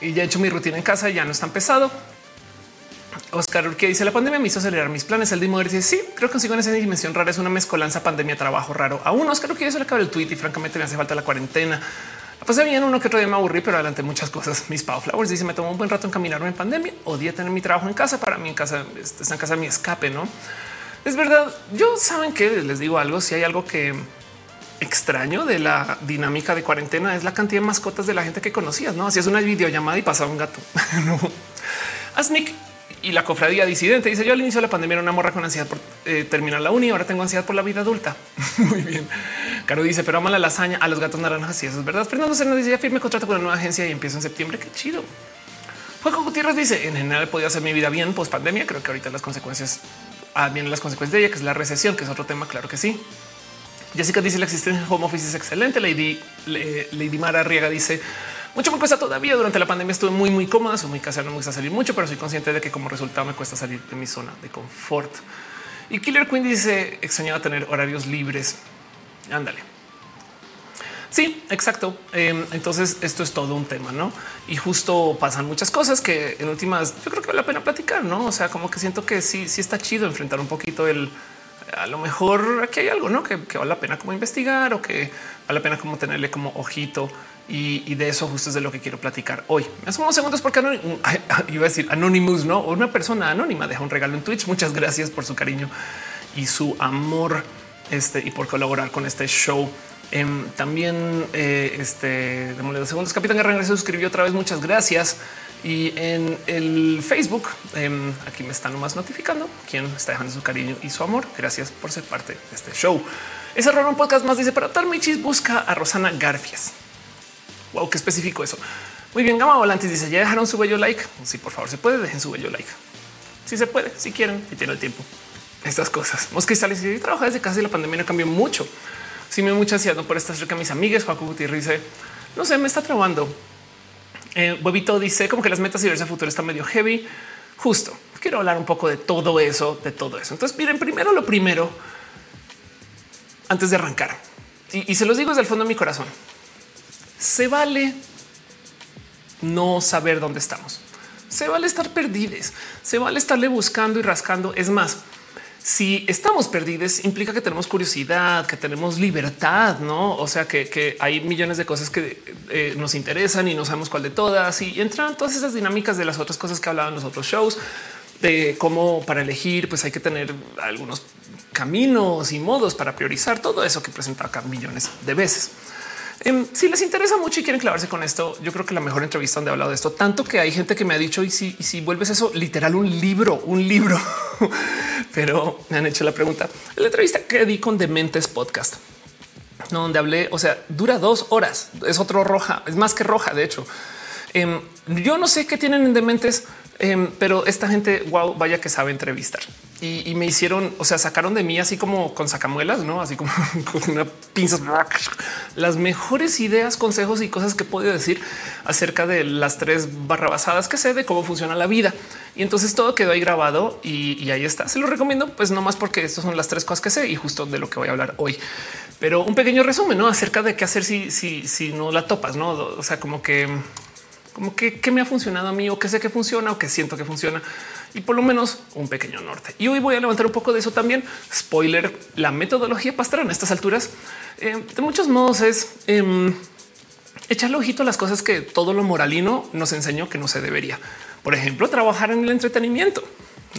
y ya he hecho mi rutina en casa, ya no es tan pesado. Oscar que dice la pandemia me hizo acelerar mis planes. El Dimo dice sí, creo que consigo en esa dimensión rara. Es una mezcolanza pandemia, trabajo raro. Aún Oscar que eso le acaba el tweet y francamente me hace falta la cuarentena. Pues bien uno que otro día me aburrí, pero adelante muchas cosas. Mis Pau Flowers dice me tomó un buen rato en caminarme en pandemia. Odia tener mi trabajo en casa. Para mí en casa está en casa mi escape. No es verdad. Yo saben que les digo algo. Si hay algo que extraño de la dinámica de cuarentena es la cantidad de mascotas de la gente que conocías. No, es una videollamada y pasaba un gato. no. Asnick y la cofradía disidente dice yo al inicio de la pandemia era una morra con ansiedad por eh, terminar la uni. Ahora tengo ansiedad por la vida adulta. Muy bien. Caro dice, pero ama la lasaña a los gatos naranjas. Y eso es verdad. Fernando se nos dice ya firme contrato con una nueva agencia y empiezo en septiembre. Qué chido. Juego Gutiérrez dice en general podía hacer mi vida bien post pandemia. Creo que ahorita las consecuencias ah, vienen las consecuencias de ella, que es la recesión, que es otro tema. Claro que sí. Jessica dice la existencia de home office es excelente. Lady, Lady Mara Riega dice mucho me cuesta todavía. Durante la pandemia estuve muy, muy cómoda. Soy muy casera, no me gusta salir mucho, pero soy consciente de que como resultado me cuesta salir de mi zona de confort. Y Killer Queen dice extrañaba tener horarios libres. Ándale. Sí, exacto. Em, entonces esto es todo un tema, ¿no? Y justo pasan muchas cosas que en últimas yo creo que vale la pena platicar, ¿no? O sea, como que siento que sí, sí está chido enfrentar un poquito el a lo mejor aquí hay algo ¿no? que, vale la pena como investigar o que vale la pena como tenerle como ojito. Y, de eso justo es de lo que quiero platicar hoy. Me hace unos segundos porque iba a decir Anonymous, no una persona anónima deja un regalo en Twitch. Muchas gracias por su cariño y su amor este, y por colaborar con este show. Em, también eh, este démosle dos segundos. Capitán Guerrero se suscribió otra vez. Muchas gracias. Y en el Facebook, em, aquí me están nomás notificando quién está dejando su cariño y su amor. Gracias por ser parte de este show. Ese error un podcast más dice para Tarmichis busca a Rosana Garfias. Wow, qué específico eso. Muy bien, Gama Volantes dice ya dejaron su bello like. Sí, por favor, se puede, dejen su bello like. Si se puede, si quieren, si tienen el tiempo. Estas cosas. Mosca y Sales y trabaja desde casa y la pandemia no cambió mucho. Si me mucha ansiedad por estar cerca de mis amigas. Juaco Gutiérrez dice no sé, me está trabando eh, Huevito dice como que las metas y verse futuro está medio heavy. Justo quiero hablar un poco de todo eso, de todo eso. Entonces, miren, primero lo primero, antes de arrancar, y, se los digo desde el fondo de mi corazón, se vale no saber dónde estamos. Se vale estar perdidos, se vale estarle buscando y rascando. Es más, si estamos perdidos, implica que tenemos curiosidad, que tenemos libertad, no? O sea, que, hay millones de cosas que eh, nos interesan y no sabemos cuál de todas y entran todas esas dinámicas de las otras cosas que hablaban los otros shows de cómo para elegir, pues hay que tener algunos caminos y modos para priorizar todo eso que presenta acá millones de veces. Em, si les interesa mucho y quieren clavarse con esto, yo creo que la mejor entrevista donde he hablado de esto, tanto que hay gente que me ha dicho y si, si vuelves eso literal un libro, un libro, pero me han hecho la pregunta. La entrevista que di con Dementes Podcast, no, donde hablé, o sea, dura dos horas, es otro roja, es más que roja, de hecho. Em, yo no sé qué tienen en Dementes, em, pero esta gente, wow, vaya que sabe entrevistar y, me hicieron, o sea, sacaron de mí así como con sacamuelas, no así como con una pinza, las mejores ideas, consejos y cosas que puedo decir acerca de las tres barrabasadas que sé de cómo funciona la vida. Y entonces todo quedó ahí grabado y, ahí está. Se lo recomiendo, pues no más porque estas son las tres cosas que sé y justo de lo que voy a hablar hoy. Pero un pequeño resumen ¿no? acerca de qué hacer si, si, si no la topas, no? O sea, como que, como que qué me ha funcionado a mí o qué sé que funciona o que siento que funciona y por lo menos un pequeño norte. Y hoy voy a levantar un poco de eso también. Spoiler, la metodología pastrana a estas alturas eh, de muchos modos es eh, echarle ojito a las cosas que todo lo moralino nos enseñó que no se debería. Por ejemplo, trabajar en el entretenimiento.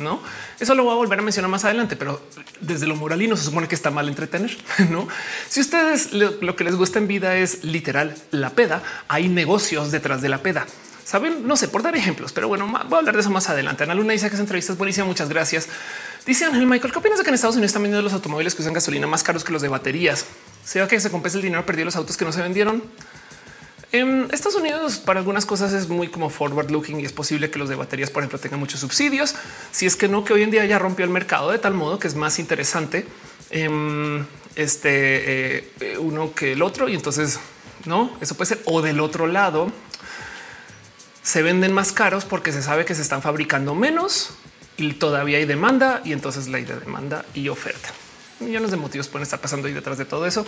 No, eso lo voy a volver a mencionar más adelante, pero desde lo moralino se supone que está mal entretener. No, si ustedes lo que les gusta en vida es literal la peda, hay negocios detrás de la peda. Saben, no sé por dar ejemplos, pero bueno, voy a hablar de eso más adelante. Ana Luna dice que esa entrevista es buenísima. Muchas gracias. Dice Ángel Michael, ¿qué opinas de que en Estados Unidos están vendiendo los automóviles que usan gasolina más caros que los de baterías? ¿Se que se compensa el dinero perdido los autos que no se vendieron? En Estados Unidos para algunas cosas es muy como forward looking y es posible que los de baterías, por ejemplo, tengan muchos subsidios. Si es que no, que hoy en día ya rompió el mercado de tal modo que es más interesante em, este eh, uno que el otro. Y entonces no, eso puede ser o del otro lado se venden más caros porque se sabe que se están fabricando menos y todavía hay demanda y entonces ley de demanda y oferta. Millones de motivos pueden estar pasando ahí detrás de todo eso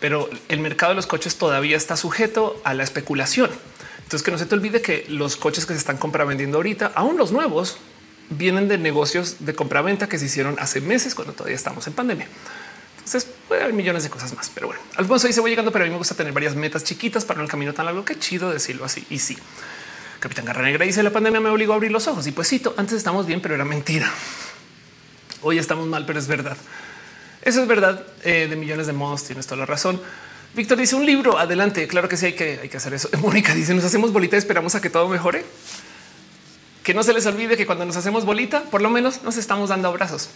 pero el mercado de los coches todavía está sujeto a la especulación. Entonces que no se te olvide que los coches que se están compravendiendo ahorita, aún los nuevos, vienen de negocios de compraventa que se hicieron hace meses cuando todavía estamos en pandemia. Entonces puede haber millones de cosas más, pero bueno, Alfonso dice voy llegando, pero a mí me gusta tener varias metas chiquitas para el camino tan largo. Qué chido decirlo así. Y sí, Capitán Garra Negra dice la pandemia me obligó a abrir los ojos y pues sí, antes estamos bien, pero era mentira. Hoy estamos mal, pero es verdad. Eso es verdad eh, de millones de modos. Tienes toda la razón. Víctor dice un libro. Adelante. Claro que sí, hay que, hay que hacer eso. Mónica dice nos hacemos bolita y esperamos a que todo mejore. Que no se les olvide que cuando nos hacemos bolita, por lo menos nos estamos dando abrazos.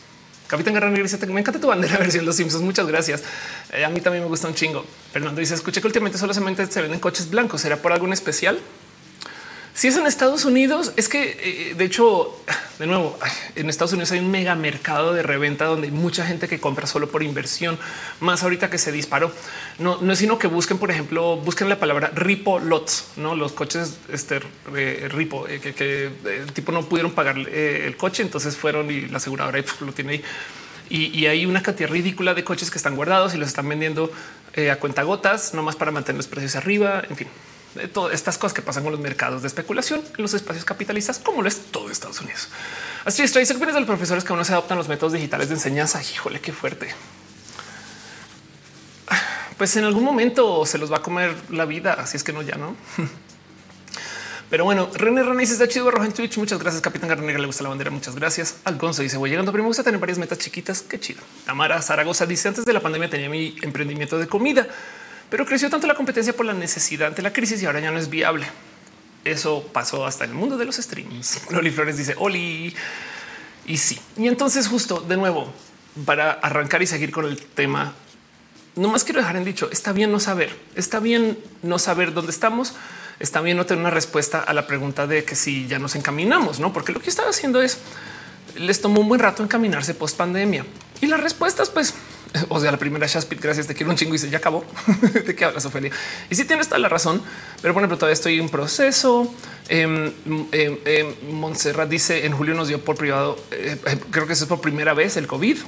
Capitán Guerrero dice me encanta tu bandera versión Los Simpsons. Muchas gracias. Eh, a mí también me gusta un chingo. Fernando dice escuché que últimamente solamente se venden coches blancos. ¿Será por algún especial? Si es en Estados Unidos, es que eh, de hecho, de nuevo, en Estados Unidos hay un mega mercado de reventa donde hay mucha gente que compra solo por inversión, más ahorita que se disparó. No, no es sino que busquen, por ejemplo, busquen la palabra ripo lots, no los coches este eh, ripo eh, que, el tipo no pudieron pagar el coche, entonces fueron y la aseguradora lo tiene ahí. Y, hay una cantidad ridícula de coches que están guardados y los están vendiendo a cuenta gotas, no más para mantener los precios arriba. En fin, de todas estas cosas que pasan con los mercados de especulación en los espacios capitalistas, como lo es todo Estados Unidos. Así es, dice de los profesores que aún no se adoptan los métodos digitales de enseñanza. Híjole, qué fuerte. Pues en algún momento se los va a comer la vida, así es que no, ya no. Pero bueno, René René dice está chido rojo en Twitch. Muchas gracias, Capitán Garnegra. Le gusta la bandera. Muchas gracias. Alfonso dice voy llegando, pero me gusta tener varias metas chiquitas. Qué chido. Tamara Zaragoza dice antes de la pandemia tenía mi emprendimiento de comida pero creció tanto la competencia por la necesidad de la crisis y ahora ya no es viable. Eso pasó hasta el mundo de los streams. Loli Flores dice Oli y sí. Y entonces justo de nuevo para arrancar y seguir con el tema, no más quiero dejar en dicho, está bien no saber, está bien no saber dónde estamos, está bien no tener una respuesta a la pregunta de que si ya nos encaminamos, no? Porque lo que estaba haciendo es les tomó un buen rato encaminarse post pandemia y las respuestas, pues o sea, la primera Shaspit, gracias, te quiero un chingo y se ya acabó. ¿De qué hablas, Ofelia? Y si tienes toda la razón, pero por ejemplo, todavía estoy en proceso. Eh, Montserrat dice en julio nos dio por privado, eh, eh, creo que eso es por primera vez el COVID.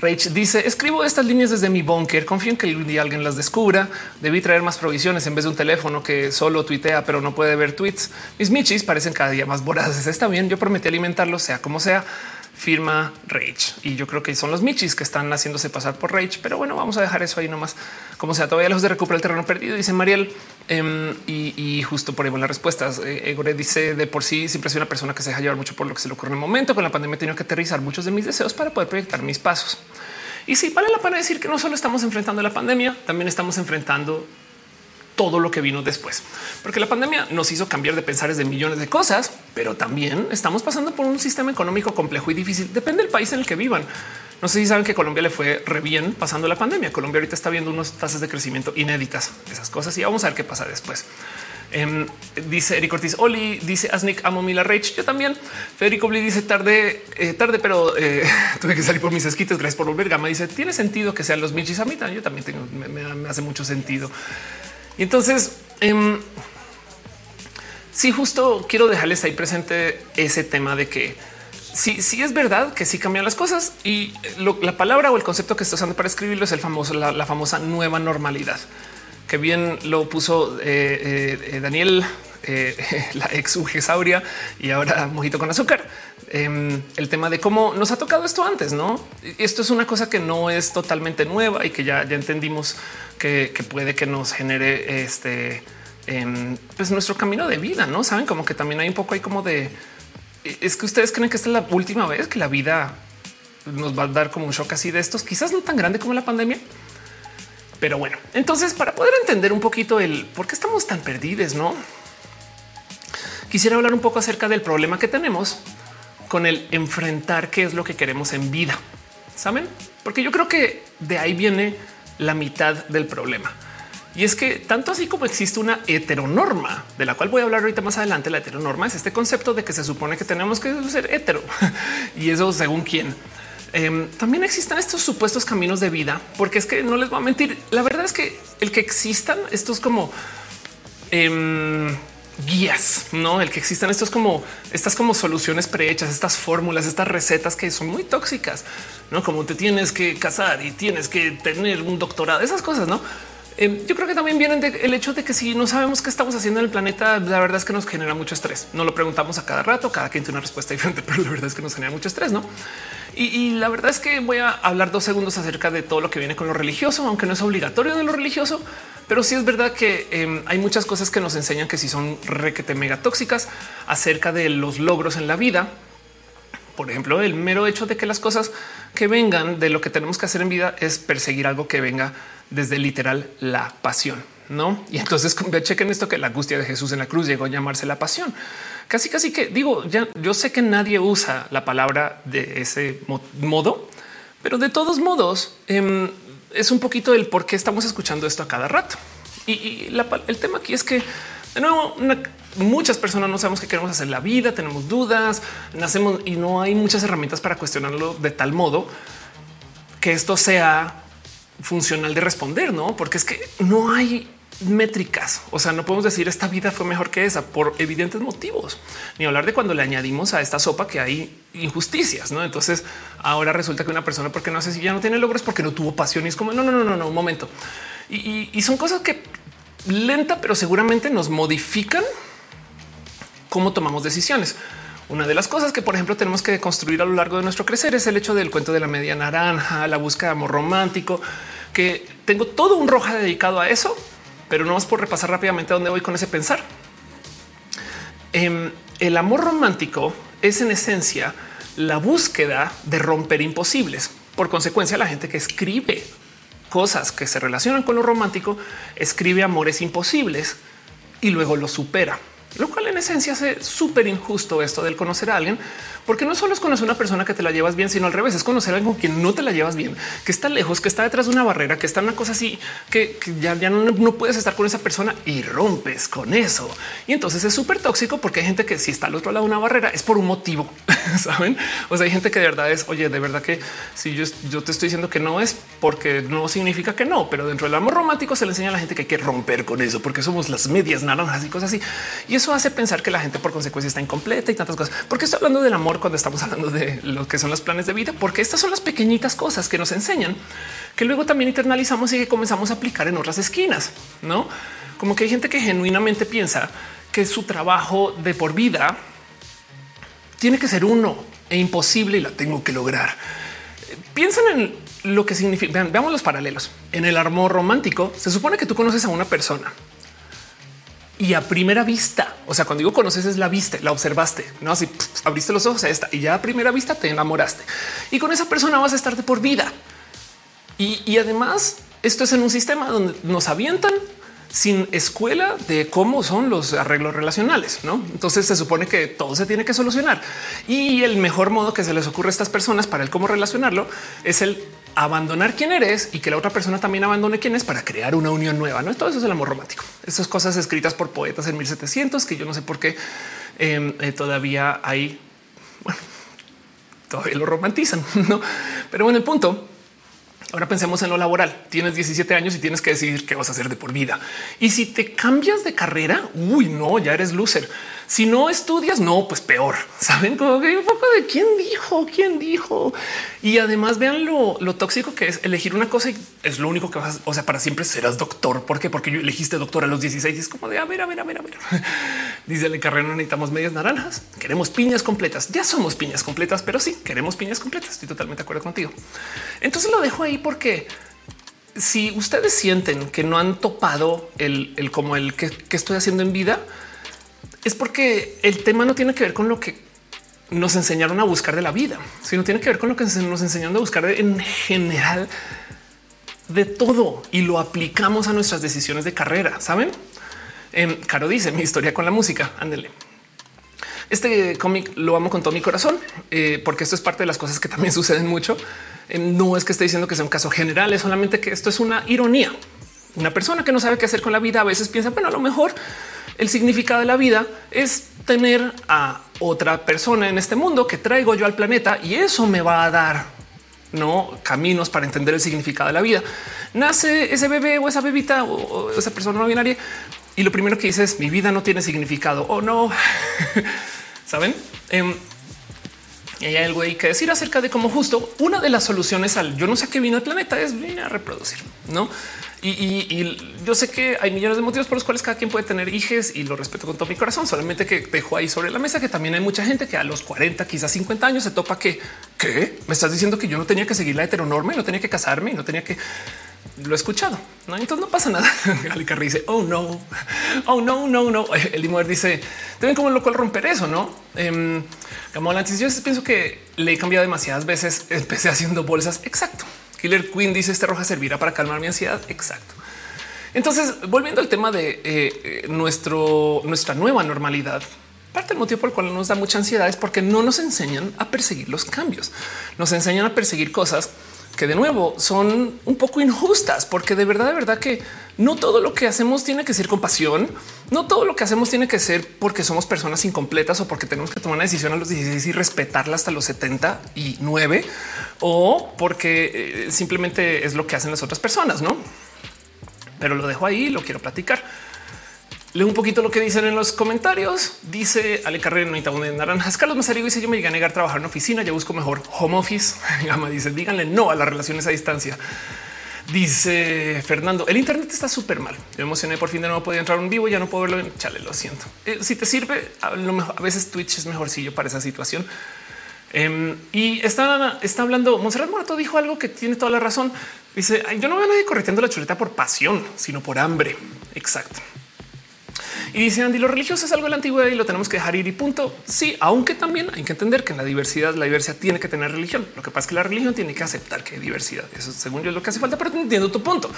Rach dice: Escribo estas líneas desde mi bunker. Confío en que un día alguien las descubra. Debí traer más provisiones en vez de un teléfono que solo tuitea, pero no puede ver tweets. Mis michis parecen cada día más voraces. Está bien. Yo prometí alimentarlos, sea como sea firma Rage. Y yo creo que son los Michis que están haciéndose pasar por Rage. Pero bueno, vamos a dejar eso ahí nomás. Como sea, todavía los de recuperar el terreno perdido, dice Mariel. Em, y, justo por ahí van las respuestas. Eh, Egore dice de por sí siempre soy una persona que se deja llevar mucho por lo que se le ocurre en el momento. Con la pandemia he tenido que aterrizar muchos de mis deseos para poder proyectar mis pasos. Y sí, vale la pena decir que no solo estamos enfrentando la pandemia, también estamos enfrentando todo lo que vino después, porque la pandemia nos hizo cambiar de pensares de millones de cosas, pero también estamos pasando por un sistema económico complejo y difícil. Depende del país en el que vivan. No sé si saben que Colombia le fue re bien pasando la pandemia. Colombia ahorita está viendo unas tasas de crecimiento inéditas, esas cosas y vamos a ver qué pasa después. Em, dice Eric Ortiz, Oli, dice Asnik, amo Mila Rage. Yo también. Federico Bli dice tarde, eh, tarde, pero eh, tuve que salir por mis esquites. Gracias por volver. Gama dice tiene sentido que sean los Michis. A mí yo también tengo, me hace mucho sentido. Y entonces, eh, sí, justo quiero dejarles ahí presente ese tema de que sí, sí es verdad que sí cambian las cosas y la palabra o el concepto que estoy usando para escribirlo es el famoso, la, famosa nueva normalidad, que bien lo puso eh, eh, Daniel, eh, la ex Sauria y ahora Mojito con azúcar. Em, el tema de cómo nos ha tocado esto antes, no? Esto es una cosa que no es totalmente nueva y que ya, ya entendimos que, puede que nos genere este en pues nuestro camino de vida, no saben como que también hay un poco ahí como de es que ustedes creen que esta es la última vez que la vida nos va a dar como un shock así de estos, quizás no tan grande como la pandemia, pero bueno, entonces para poder entender un poquito el por qué estamos tan perdidos, no quisiera hablar un poco acerca del problema que tenemos con el enfrentar qué es lo que queremos en vida. Saben? Porque yo creo que de ahí viene la mitad del problema. Y es que tanto así como existe una heteronorma, de la cual voy a hablar ahorita más adelante, la heteronorma es este concepto de que se supone que tenemos que ser hetero. y eso según quién. Em, también existen estos supuestos caminos de vida, porque es que no les voy a mentir. La verdad es que el que existan estos como em, guías, no el que existan estos como estas como soluciones prehechas, estas fórmulas, estas recetas que son muy tóxicas, no como te tienes que casar y tienes que tener un doctorado, esas cosas, no? Em, yo creo que también vienen del hecho de que si no sabemos qué estamos haciendo en el planeta, la verdad es que nos genera mucho estrés. No lo preguntamos a cada rato, cada quien tiene una respuesta diferente, pero la verdad es que nos genera mucho estrés, no? Y, la verdad es que voy a hablar dos segundos acerca de todo lo que viene con lo religioso, aunque no es obligatorio de lo religioso, pero sí es verdad que em, hay muchas cosas que nos enseñan que si son requete mega tóxicas acerca de los logros en la vida. Por ejemplo, el mero hecho de que las cosas que vengan de lo que tenemos que hacer en vida es perseguir algo que venga desde literal la pasión, no? Y entonces chequen esto que la angustia de Jesús en la cruz llegó a llamarse la pasión. Casi, casi que digo, ya yo sé que nadie usa la palabra de ese modo, pero de todos modos em, es un poquito del por qué estamos escuchando esto a cada rato. Y, el tema aquí es que de nuevo, muchas personas no sabemos qué queremos hacer la vida, tenemos dudas, nacemos y no hay muchas herramientas para cuestionarlo de tal modo que esto sea funcional de responder, no? Porque es que no hay métricas. O sea, no podemos decir esta vida fue mejor que esa por evidentes motivos, ni hablar de cuando le añadimos a esta sopa que hay injusticias. No, entonces ahora resulta que una persona, porque no sé si ya no tiene logros, porque no tuvo pasión y es como no, no, no, no, no, un momento. Y, son cosas que lenta, pero seguramente nos modifican cómo tomamos decisiones. Una de las cosas que, por ejemplo, tenemos que construir a lo largo de nuestro crecer es el hecho del cuento de la media naranja, la búsqueda de amor romántico, que tengo todo un roja dedicado a eso, pero no más por repasar rápidamente a dónde voy con ese pensar. Em, el amor romántico es en esencia la búsqueda de romper imposibles. Por consecuencia, la gente que escribe cosas que se relacionan con lo romántico escribe amores imposibles y luego lo supera lo cual en esencia hace súper injusto esto del conocer a alguien, porque no solo es conocer una persona que te la llevas bien, sino al revés, es conocer a alguien con quien no te la llevas bien, que está lejos, que está detrás de una barrera, que está en una cosa así, que, ya, no, puedes estar con esa persona y rompes con eso. Y entonces es súper tóxico porque hay gente que si está al otro lado de una barrera es por un motivo, saben? O sea, hay gente que de verdad es, oye, de verdad que si yo te estoy diciendo que no es porque no significa que no, pero dentro del amor romántico se le enseña a la gente que hay que romper con eso porque somos las medias naranjas y cosas así. Y eso hace pensar que la gente por consecuencia está incompleta y tantas cosas. Porque estoy hablando del amor cuando estamos hablando de lo que son los planes de vida, porque estas son las pequeñitas cosas que nos enseñan que luego también internalizamos y que comenzamos a aplicar en otras esquinas, no como que hay gente que genuinamente piensa que su trabajo de por vida tiene que ser uno e imposible y la tengo que lograr. Piensan en lo que significa. veamos los paralelos en el amor romántico. Se supone que tú conoces a una persona y a primera vista, o sea, cuando digo conoces es la viste, la observaste, no así abriste los ojos a esta y ya a primera vista te enamoraste y con esa persona vas a estar de por vida. Y, y además, esto es en un sistema donde nos avientan sin escuela de cómo son los arreglos relacionales. ¿no? Entonces se supone que todo se tiene que solucionar y el mejor modo que se les ocurre a estas personas para el cómo relacionarlo es el abandonar quién eres y que la otra persona también abandone quién es para crear una unión nueva. No todo eso es el amor romántico. Esas cosas escritas por poetas en 1700 que yo no sé por qué em, eh, todavía hay. Todavía lo romantizan, no? Pero bueno, el punto Ahora pensemos en lo laboral. Tienes 17 años y tienes que decidir qué vas a hacer de por vida. Y si te cambias de carrera, uy, no, ya eres loser. Si no estudias, no, pues peor. Saben como que un poco de quién dijo, quién dijo. Y además vean lo, tóxico que es elegir una cosa y es lo único que vas. O sea, para siempre serás doctor. ¿Por qué? Porque yo elegiste doctor a los 16 y es como de a ver, a ver, a ver, a ver. Dice la carrera, necesitamos medias naranjas. Queremos piñas completas. Ya somos piñas completas, pero sí queremos piñas completas. Estoy totalmente de acuerdo contigo. Entonces lo dejo ahí porque si ustedes sienten que no han topado el, el como el que estoy haciendo en vida, es porque el tema no tiene que ver con lo que nos enseñaron a buscar de la vida, sino tiene que ver con lo que nos enseñaron a buscar en general de todo y lo aplicamos a nuestras decisiones de carrera. Saben? Em, Caro dice mi historia con la música. Ándele. Este cómic lo amo con todo mi corazón, eh, porque esto es parte de las cosas que también suceden mucho. Em, no es que esté diciendo que sea un caso general, es solamente que esto es una ironía Una persona que no sabe qué hacer con la vida a veces piensa, bueno, a lo mejor el significado de la vida es tener a otra persona en este mundo que traigo yo al planeta y eso me va a dar no caminos para entender el significado de la vida. Nace ese bebé o esa bebita o, esa persona no binaria y lo primero que dice es mi vida no tiene significado o no. Saben? Em, y hay algo ahí que decir acerca de cómo justo una de las soluciones al yo no sé qué vino el planeta es venir a reproducir, no? Y, yo sé que hay millones de motivos por los cuales cada quien puede tener hijos y lo respeto con todo mi corazón. Solamente que dejo ahí sobre la mesa que también hay mucha gente que a los 40, quizás 50 años se topa que ¿qué? me estás diciendo que yo no tenía que seguir la heteronorma y no tenía que casarme y no tenía que lo he escuchado. ¿no? Entonces no pasa nada. Alicarri dice, oh no, oh no, no, no. El Limoer dice, deben como loco al romper eso, no? Eh, como antes, yo pienso que le he cambiado demasiadas veces. Empecé haciendo bolsas. Exacto. Killer Queen dice este roja servirá para calmar mi ansiedad. Exacto. Entonces, volviendo al tema de eh, nuestro, nuestra nueva normalidad, parte del motivo por el cual nos da mucha ansiedad es porque no nos enseñan a perseguir los cambios. Nos enseñan a perseguir cosas que de nuevo son un poco injustas, porque de verdad, de verdad que no todo lo que hacemos tiene que ser con pasión, no todo lo que hacemos tiene que ser porque somos personas incompletas o porque tenemos que tomar una decisión a los 16 y respetarla hasta los 79 o porque eh, simplemente es lo que hacen las otras personas, ¿no? Pero lo dejo ahí, lo quiero platicar. Leo un poquito lo que dicen en los comentarios. Dice Ale Carrera, no de naranjas. Carlos Mazarigo dice: Yo me llegué a negar trabajar en oficina. Ya busco mejor home office. Gama dice: Díganle no a las relaciones a distancia. Dice Fernando: El Internet está súper mal. Yo emocioné por fin de nuevo poder entrar un vivo. Ya no puedo verlo. Chale, lo siento. Eh, si te sirve, a, lo mejor, a veces Twitch es mejorcillo para esa situación. Em, y está, está hablando. Monserrat Morato dijo algo que tiene toda la razón. Dice: Yo no veo a nadie correteando la chuleta por pasión, sino por hambre. Exacto. Y dice Andy, lo religioso es algo de la antigüedad y lo tenemos que dejar ir y punto. Sí, aunque también hay que entender que en la diversidad, la diversidad tiene que tener religión. Lo que pasa es que la religión tiene que aceptar que hay diversidad. Eso según yo es lo que hace falta, pero entiendo tu punto.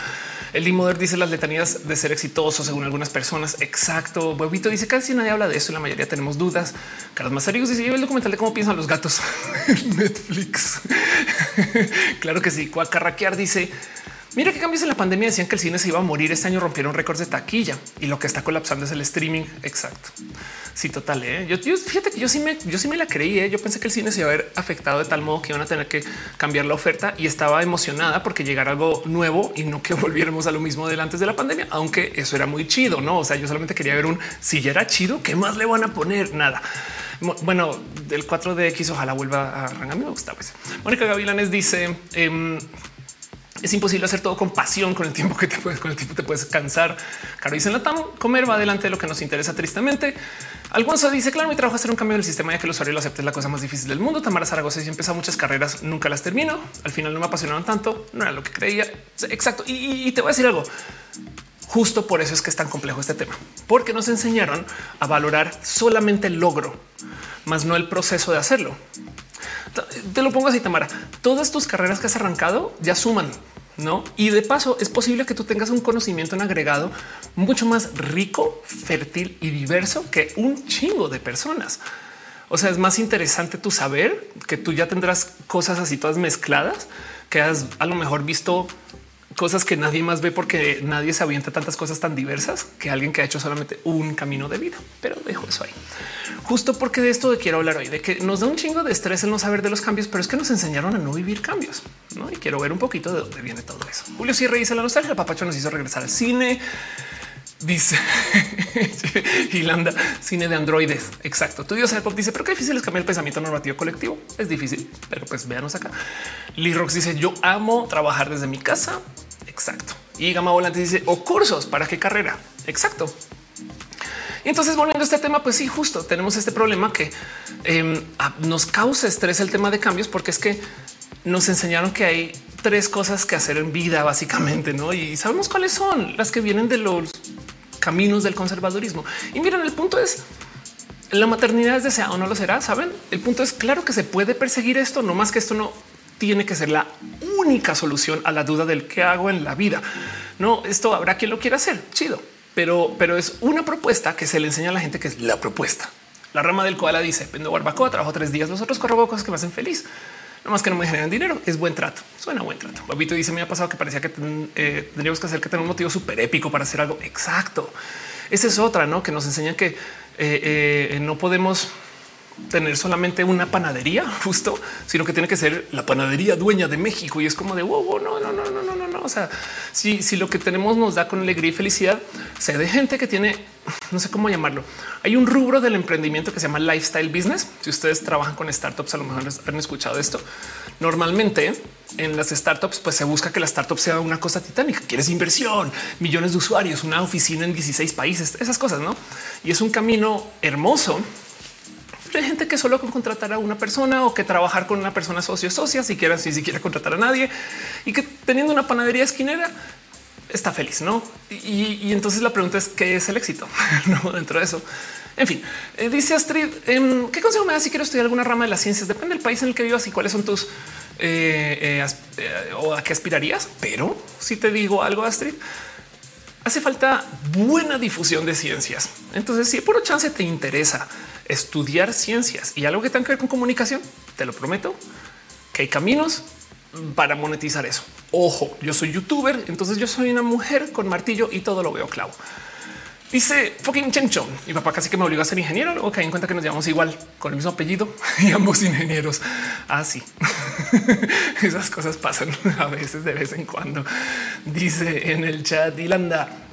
El Limoder dice las letanías de ser exitoso según algunas personas. Exacto. Huevito dice casi nadie habla de eso la mayoría tenemos dudas. Carlos Mazarigos dice el documental de cómo piensan los gatos. Netflix. claro que sí. Cuacarraquear dice Mira qué cambios en la pandemia decían que el cine se iba a morir. Este año rompieron récords de taquilla y lo que está colapsando es el streaming. Exacto. Sí, total. ¿eh? Yo, fíjate que yo sí me, yo sí me la creí. ¿eh? Yo pensé que el cine se iba a haber afectado de tal modo que iban a tener que cambiar la oferta y estaba emocionada porque llegara algo nuevo y no que volviéramos a lo mismo del antes de la pandemia, aunque eso era muy chido. No, o sea, yo solamente quería ver un si ya era chido, qué más le van a poner nada. Bueno, del 4 de X, ojalá vuelva a arrancar. Me gusta. Pues. Mónica Gavilanes dice: em, es imposible hacer todo con pasión con el tiempo que te puedes, con el tiempo te puedes cansar. Caro dice en la TAM, comer va adelante de lo que nos interesa tristemente. Alfonso dice, claro, mi trabajo es hacer un cambio en el sistema ya que el usuario lo acepte es la cosa más difícil del mundo. Tamara Zaragoza si empezó muchas carreras, nunca las termino. Al final no me apasionaron tanto, no era lo que creía. Exacto. Y, y te voy a decir algo. Justo por eso es que es tan complejo este tema, porque nos enseñaron a valorar solamente el logro, más no el proceso de hacerlo. Te lo pongo así, Tamara. Todas tus carreras que has arrancado ya suman, no? Y de paso, es posible que tú tengas un conocimiento en agregado mucho más rico, fértil y diverso que un chingo de personas. O sea, es más interesante tu saber que tú ya tendrás cosas así todas mezcladas que has a lo mejor visto cosas que nadie más ve porque nadie se avienta tantas cosas tan diversas que alguien que ha hecho solamente un camino de vida. Pero dejo eso ahí. Justo porque de esto quiero hablar hoy, de que nos da un chingo de estrés el no saber de los cambios, pero es que nos enseñaron a no vivir cambios. ¿no? Y quiero ver un poquito de dónde viene todo eso. Julio Sierra dice la nostalgia, el papacho nos hizo regresar al cine. Dice Hilanda, cine de androides. Exacto. Tu Dios dice, pero qué difícil es cambiar el pensamiento normativo colectivo. Es difícil, pero pues véanos acá. Lee Rox dice, yo amo trabajar desde mi casa. Exacto. Y Gama Volante dice o cursos para qué carrera. Exacto. Y entonces volviendo a este tema, pues sí, justo tenemos este problema que em, nos causa estrés el tema de cambios, porque es que nos enseñaron que hay tres cosas que hacer en vida, básicamente, no? Y sabemos cuáles son las que vienen de los caminos del conservadurismo. Y miren, el punto es la maternidad es deseada o no lo será. Saben, el punto es claro que se puede perseguir esto, no más que esto no tiene que ser la única solución a la duda del qué hago en la vida. No, esto habrá quien lo quiera hacer. Chido, pero, pero es una propuesta que se le enseña a la gente que es la propuesta. La rama del koala dice: Vendo barbacoa, trabajo tres días. Los otros corro cosas que me hacen feliz. no más que no me generan dinero. Es buen trato. Suena buen trato. Babito dice: Me ha pasado que parecía que eh, tendríamos que hacer que tener un motivo súper épico para hacer algo. Exacto. Esa es otra, no que nos enseña que eh, eh, no podemos tener solamente una panadería justo, sino que tiene que ser la panadería dueña de México. Y es como de wow, no, no, no, no, no, no. O sea, si, si lo que tenemos nos da con alegría y felicidad, sea de gente que tiene, no sé cómo llamarlo. Hay un rubro del emprendimiento que se llama lifestyle business. Si ustedes trabajan con startups, a lo mejor han escuchado esto. Normalmente en las startups, pues se busca que la startup sea una cosa titánica. Quieres inversión, millones de usuarios, una oficina en 16 países, esas cosas, no? Y es un camino hermoso hay gente que solo con contratar a una persona o que trabajar con una persona socio socia, si quieran, si siquiera contratar a nadie y que teniendo una panadería esquinera está feliz, no? Y, entonces la pregunta es qué es el éxito ¿No? dentro de eso. En fin, eh, dice Astrid, em, ¿qué consejo me da si quiero estudiar alguna rama de las ciencias? Depende del país en el que vivas y cuáles son tus eh, eh, o a qué aspirarías. Pero si te digo algo, Astrid, hace falta buena difusión de ciencias. Entonces, si por chance te interesa estudiar ciencias y algo que tenga que ver con comunicación, te lo prometo que hay caminos para monetizar eso. Ojo, yo soy youtuber, entonces yo soy una mujer con martillo y todo lo veo clavo. Dice fucking Chencho. Mi papá casi que me obligó a ser ingeniero. Luego caí en cuenta que nos llamamos igual con el mismo apellido y ambos ingenieros. Así ah, esas cosas pasan a veces de vez en cuando. Dice en el chat Dilanda.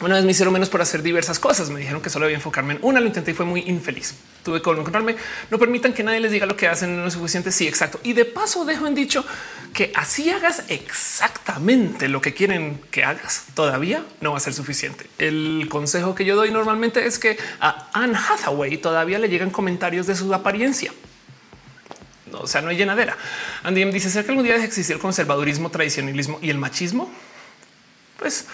Una vez me hicieron menos por hacer diversas cosas. Me dijeron que solo debía enfocarme en una. Lo intenté y fue muy infeliz. Tuve que encontrarme. No permitan que nadie les diga lo que hacen. No es suficiente. Sí, exacto. Y de paso dejo en dicho que así hagas exactamente lo que quieren que hagas. Todavía no va a ser suficiente. El consejo que yo doy normalmente es que a Anne Hathaway todavía le llegan comentarios de su apariencia. O sea, no hay llenadera. Andy dice: ¿Será que algún día deja existir el conservadurismo, tradicionalismo y el machismo? Pues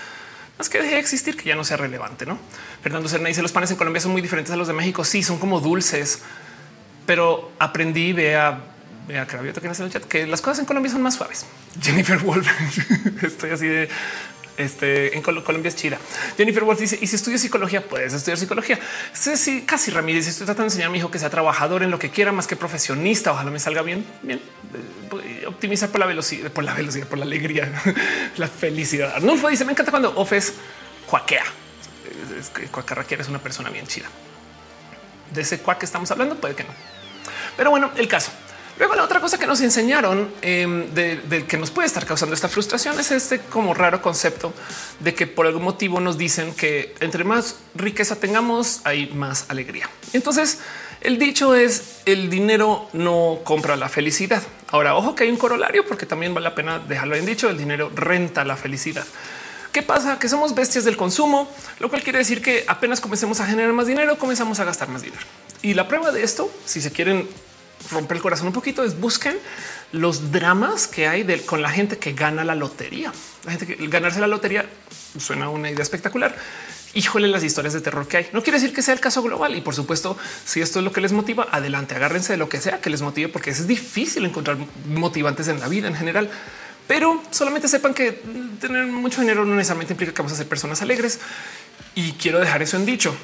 es que deje de existir, que ya no sea relevante. No, Fernando Serna dice los panes en Colombia son muy diferentes a los de México. Sí, son como dulces, pero aprendí, vea, vea que en el chat que las cosas en Colombia son más suaves. Jennifer Wolf, estoy así de este, en Colombia es chida. Jennifer Wolf dice: Y si estudio psicología, puedes estudiar psicología. Sí, casi Ramírez. Estoy tratando de enseñar a mi hijo que sea trabajador en lo que quiera, más que profesionista. Ojalá me salga bien. Bien, eh, optimizar por la velocidad, por la velocidad, por la alegría, la felicidad. Arnulfo dice: Me encanta cuando Ofes cuaquea. Es que Cuacarraquera es una persona bien chida. De ese cuac que estamos hablando, puede que no. Pero bueno, el caso. Luego la otra cosa que nos enseñaron em, de, que nos puede estar causando esta frustración es este como raro concepto de que por algún motivo nos dicen que entre más riqueza tengamos hay más alegría. Entonces el dicho es el dinero no compra la felicidad. Ahora ojo que hay un corolario porque también vale la pena dejarlo en dicho. El dinero renta la felicidad. ¿Qué pasa? Que somos bestias del consumo, lo cual quiere decir que apenas comencemos a generar más dinero, comenzamos a gastar más dinero. Y la prueba de esto, si se quieren romper el corazón un poquito es busquen los dramas que hay con la gente que gana la lotería. La gente que ganarse la lotería suena una idea espectacular. Híjole las historias de terror que hay. No quiere decir que sea el caso global. Y por supuesto, si esto es lo que les motiva, adelante, agárrense de lo que sea que les motive, porque es difícil encontrar motivantes en la vida en general. Pero solamente sepan que tener mucho dinero no necesariamente implica que vamos a ser personas alegres. Y quiero dejar eso en dicho.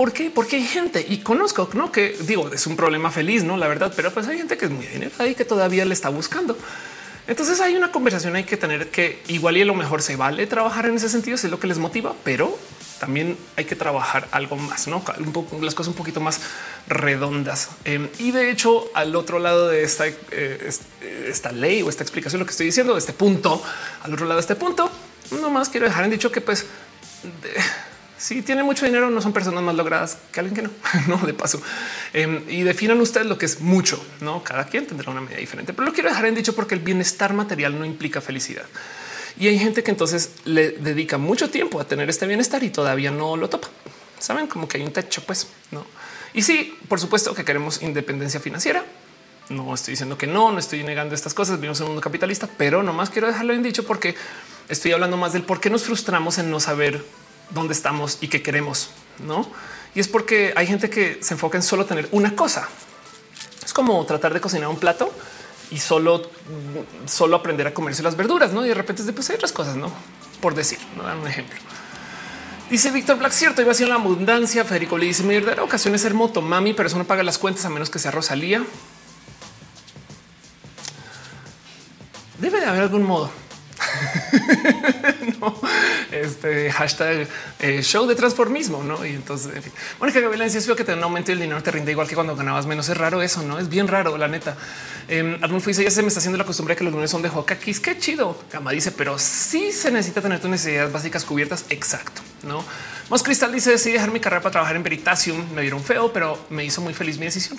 ¿Por qué? Porque hay gente y conozco ¿no? que digo, es un problema feliz, no la verdad, pero pues hay gente que es muy dinero y que todavía le está buscando. Entonces hay una conversación hay que tener que igual y a lo mejor se vale trabajar en ese sentido, si es lo que les motiva, pero también hay que trabajar algo más, no un poco las cosas un poquito más redondas. Em, y de hecho, al otro lado de esta, eh, esta ley o esta explicación, lo que estoy diciendo, de este punto, al otro lado de este punto, nomás quiero dejar en dicho que pues si tiene mucho dinero, no son personas más logradas que alguien que no, no de paso. Em, y definan ustedes lo que es mucho. No, cada quien tendrá una medida diferente, pero lo quiero dejar en dicho porque el bienestar material no implica felicidad. Y hay gente que entonces le dedica mucho tiempo a tener este bienestar y todavía no lo topa. Saben como que hay un techo, pues no. Y sí, por supuesto que queremos independencia financiera. No estoy diciendo que no, no estoy negando estas cosas. Vivimos en un mundo capitalista, pero nomás quiero dejarlo en dicho porque estoy hablando más del por qué nos frustramos en no saber dónde estamos y qué queremos, no? Y es porque hay gente que se enfoca en solo tener una cosa. Es como tratar de cocinar un plato y solo, solo aprender a comerse las verduras, no? Y de repente después hay otras cosas, no? Por decir, no dan un ejemplo. Dice Víctor Black, cierto, iba ser la abundancia. Federico le dice, mi verdadera ocasión es ser moto mami, pero eso no paga las cuentas a menos que sea Rosalía. debe de haber algún modo. no, este hashtag eh, show de transformismo, no? Y entonces, en fin. bueno, que Gabriela decía que te y el dinero te rinde igual que cuando ganabas menos. Es raro eso, no es bien raro, la neta. Eh, Arnulfo dice ya se me está haciendo la costumbre que los lunes son de Hokakis. Qué chido. Gama dice, pero sí se necesita tener tus necesidades básicas cubiertas. Exacto, no? Mos Cristal dice: decidí dejar mi carrera para trabajar en Veritasium. Me dieron feo, pero me hizo muy feliz mi decisión.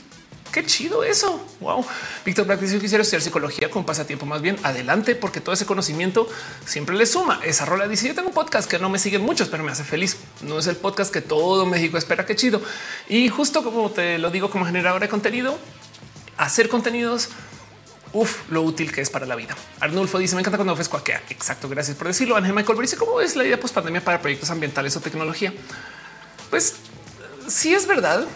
Qué chido eso. Wow. Víctor Black dice: Quisiera estudiar psicología con pasatiempo. Más bien adelante, porque todo ese conocimiento siempre le suma. Esa rola dice: Yo tengo un podcast que no me siguen muchos, pero me hace feliz. No es el podcast que todo México espera. Qué chido. Y justo como te lo digo, como generador de contenido, hacer contenidos Uf, lo útil que es para la vida. Arnulfo dice: Me encanta cuando ves cuaquea. Exacto. Gracias por decirlo. Ángel Michael dice: ¿Cómo es la idea post pandemia para proyectos ambientales o tecnología? Pues sí es verdad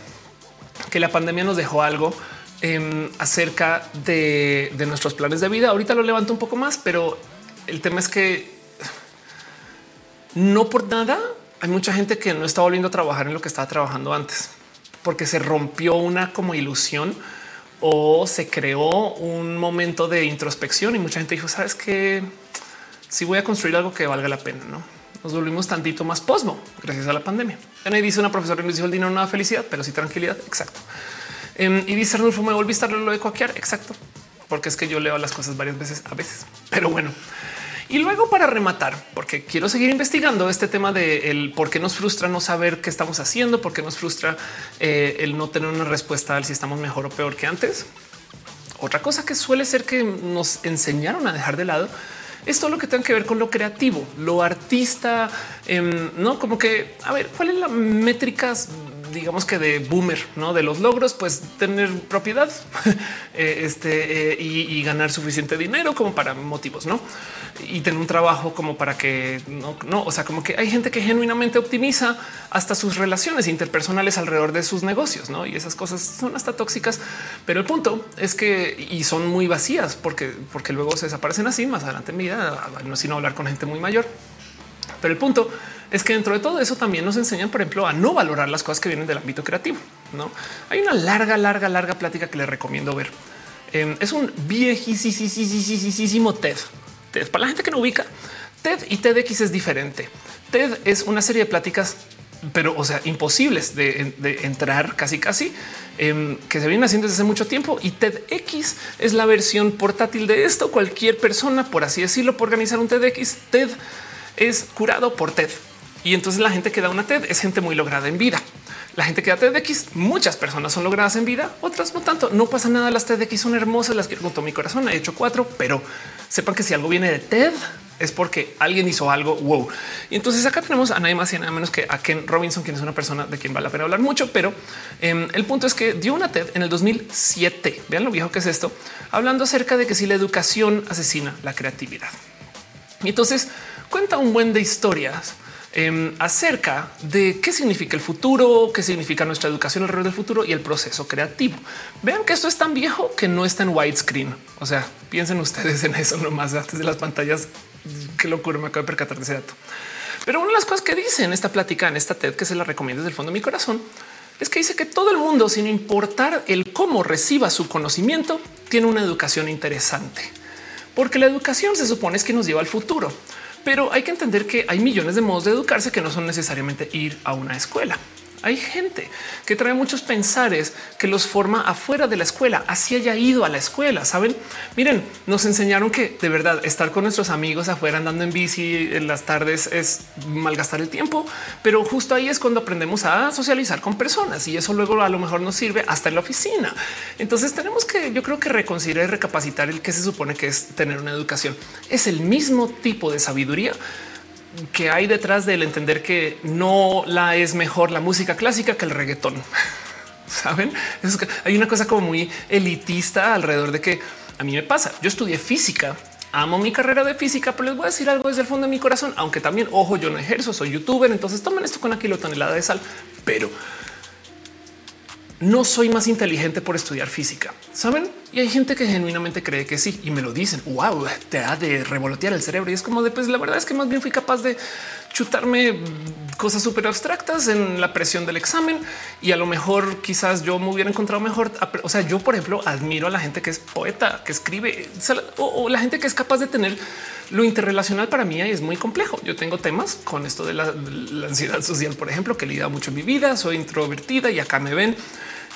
que la pandemia nos dejó algo eh, acerca de, de nuestros planes de vida. Ahorita lo levanto un poco más, pero el tema es que no por nada hay mucha gente que no está volviendo a trabajar en lo que estaba trabajando antes, porque se rompió una como ilusión o se creó un momento de introspección y mucha gente dijo, sabes que si voy a construir algo que valga la pena, no nos volvimos tantito más posmo gracias a la pandemia. Y dice una profesora que nos dijo el dinero no da felicidad, pero sí tranquilidad. Exacto. Em, y dice Arnulfo, me volviste a lo de coaquear. Exacto, porque es que yo leo las cosas varias veces a veces, pero bueno. Y luego para rematar, porque quiero seguir investigando este tema de el por qué nos frustra no saber qué estamos haciendo, por qué nos frustra eh, el no tener una respuesta al si estamos mejor o peor que antes. Otra cosa que suele ser que nos enseñaron a dejar de lado es todo lo que tenga que ver con lo creativo, lo artista, em, no como que a ver cuál es la métricas digamos que de boomer, no de los logros, pues tener propiedad eh, este, eh, y, ganar suficiente dinero como para motivos, no? Y tener un trabajo como para que no, no, o sea, como que hay gente que genuinamente optimiza hasta sus relaciones interpersonales alrededor de sus negocios, no? Y esas cosas son hasta tóxicas, pero el punto es que y son muy vacías porque, porque luego se desaparecen así más adelante en vida, no sino hablar con gente muy mayor. Pero el punto que dentro de todo eso también nos enseñan, por ejemplo, a no valorar las cosas que vienen del ámbito creativo. No hay una larga, larga, larga plática que les recomiendo ver. Em, es un viejísimo TED. TED. Para la gente que no ubica, TED y TEDx es diferente. TED es una serie de pláticas, pero o sea, imposibles de, entrar casi, casi em, que se vienen haciendo desde hace mucho tiempo. Y TEDx es la versión portátil de esto. Cualquier persona, por así decirlo, por organizar un TEDx, TED es curado por TED. Y entonces la gente que da una TED es gente muy lograda en vida. La gente que da TEDx, muchas personas son logradas en vida, otras no tanto. No pasa nada. Las TEDx son hermosas, las quiero con todo mi corazón. He hecho cuatro, pero sepan que si algo viene de TED es porque alguien hizo algo. Wow. Y entonces acá tenemos a nadie más y nada menos que a Ken Robinson, quien es una persona de quien vale la pena hablar mucho, pero eh, el punto es que dio una TED en el 2007. Vean lo viejo que es esto, hablando acerca de que si la educación asesina la creatividad. Y entonces cuenta un buen de historias em, acerca de qué significa el futuro, qué significa nuestra educación alrededor del futuro y el proceso creativo. Vean que esto es tan viejo que no está en widescreen. O sea, piensen ustedes en eso nomás antes de las pantallas. Qué locura, me acabo de percatar de ese dato. Pero una de las cosas que dice en esta plática, en esta TED, que se la recomiendo desde el fondo de mi corazón, es que dice que todo el mundo, sin importar el cómo reciba su conocimiento, tiene una educación interesante. Porque la educación se supone es que nos lleva al futuro. Pero hay que entender que hay millones de modos de educarse que no son necesariamente ir a una escuela. Hay gente que trae muchos pensares que los forma afuera de la escuela, así haya ido a la escuela. Saben, miren, nos enseñaron que de verdad estar con nuestros amigos afuera andando en bici en las tardes es malgastar el tiempo, pero justo ahí es cuando aprendemos a socializar con personas y eso luego a lo mejor nos sirve hasta en la oficina. Entonces tenemos que yo creo que reconsiderar y recapacitar el que se supone que es tener una educación. Es el mismo tipo de sabiduría que hay detrás del entender que no la es mejor la música clásica que el reggaetón. Saben, hay una cosa como muy elitista alrededor de que a mí me pasa. Yo estudié física, amo mi carrera de física, pero les voy a decir algo desde el fondo de mi corazón, aunque también ojo, yo no ejerzo, soy youtuber, entonces tomen esto con la tonelada de sal, pero no soy más inteligente por estudiar física, saben? Y hay gente que genuinamente cree que sí y me lo dicen. Wow, te ha de revolotear el cerebro. Y es como de pues la verdad es que más bien fui capaz de chutarme cosas súper abstractas en la presión del examen y a lo mejor quizás yo me hubiera encontrado mejor. O sea, yo, por ejemplo, admiro a la gente que es poeta, que escribe o, la gente que es capaz de tener lo interrelacional para mí es muy complejo. Yo tengo temas con esto de la, ansiedad social, por ejemplo, que lidia mucho mi vida. Soy introvertida y acá me ven.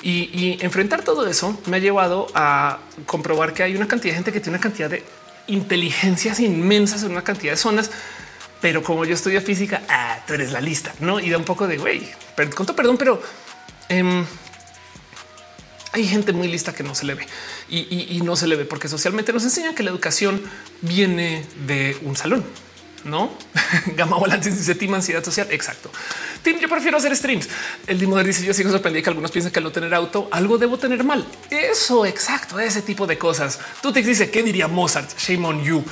Y, y, enfrentar todo eso me ha llevado a comprobar que hay una cantidad de gente que tiene una cantidad de inteligencias inmensas en una cantidad de zonas pero como yo estudio física, ah, tú eres la lista, no? Y da un poco de güey, con todo perdón, pero em, hay gente muy lista que no se le ve y, no se le ve porque socialmente nos enseñan que la educación viene de un salón. No gama volante dice team ansiedad social. Exacto. Tim, yo prefiero hacer streams. El Dimoder dice yo sigo sorprendido que algunos piensan que al no tener auto algo debo tener mal. Eso exacto, ese tipo de cosas. Tú te dice qué diría Mozart? Shame on you.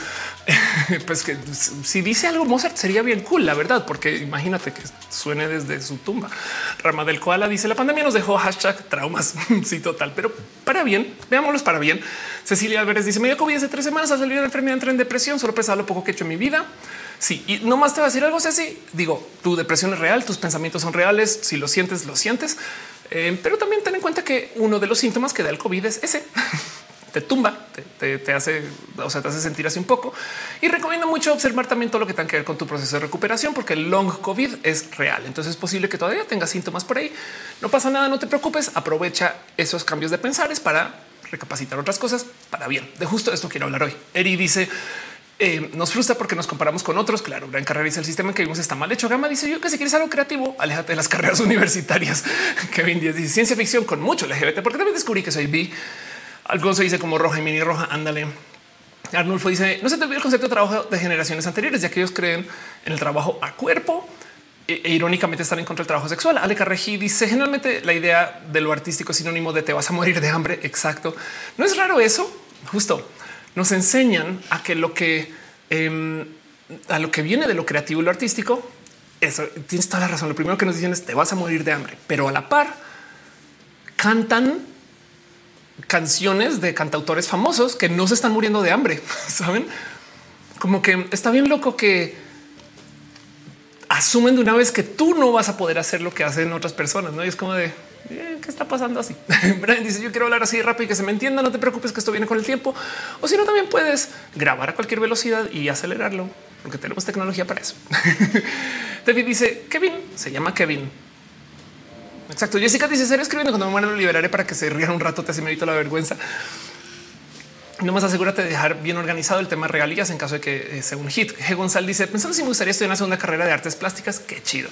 pues que si dice algo Mozart sería bien cool, la verdad, porque imagínate que suene desde su tumba. Rama del koala dice la pandemia nos dejó hashtag traumas. sí, total, pero para bien, veámoslos para bien. Cecilia Álvarez dice me dio COVID hace tres semanas a salir de la enfermedad, entré en depresión, solo pesaba lo poco que he hecho en mi vida. Sí, y no más te va a decir algo así. Digo, tu depresión es real, tus pensamientos son reales. Si lo sientes, lo sientes. Eh, pero también ten en cuenta que uno de los síntomas que da el COVID es ese. te tumba, te, hace, o sea, te hace sentir así un poco. Y recomiendo mucho observar también todo lo que tenga que ver con tu proceso de recuperación, porque el long COVID es real. Entonces es posible que todavía tengas síntomas por ahí. No pasa nada, no te preocupes. Aprovecha esos cambios de pensares para recapacitar otras cosas para bien. De justo esto quiero hablar hoy. Eri dice eh, nos frustra porque nos comparamos con otros. Claro, gran carrera dice el sistema en que vivimos está mal hecho. Gama dice yo que si quieres algo creativo, aléjate de las carreras universitarias. Kevin Díaz dice ciencia ficción con mucho LGBT, porque también descubrí que soy bi. Alfonso dice como roja y mini roja. Ándale. Arnulfo dice no se te olvide el concepto de trabajo de generaciones anteriores, ya que ellos creen en el trabajo a cuerpo e, e irónicamente están en contra del trabajo sexual. Ale Carreji dice generalmente la idea de lo artístico es sinónimo de te vas a morir de hambre. Exacto. No es raro eso. Justo nos enseñan a que lo que em, a lo que viene de lo creativo y lo artístico, eso tienes toda la razón. Lo primero que nos dicen es te vas a morir de hambre, pero a la par cantan canciones de cantautores famosos que no se están muriendo de hambre. Saben como que está bien loco que asumen de una vez que tú no vas a poder hacer lo que hacen otras personas. No y es como de ¿qué está pasando así? Brian dice yo quiero hablar así rápido y que se me entienda. No te preocupes que esto viene con el tiempo. O si no, también puedes grabar a cualquier velocidad y acelerarlo porque tenemos tecnología para eso. David dice Kevin se llama Kevin. Exacto. Jessica dice ser escribiendo cuando me muera lo liberaré para que se rían un rato. Te hace medito la vergüenza. No más asegúrate de dejar bien organizado el tema regalías en caso de que eh, sea un hit. G. González dice pensando si me gustaría estudiar una segunda carrera de artes plásticas. Qué chido.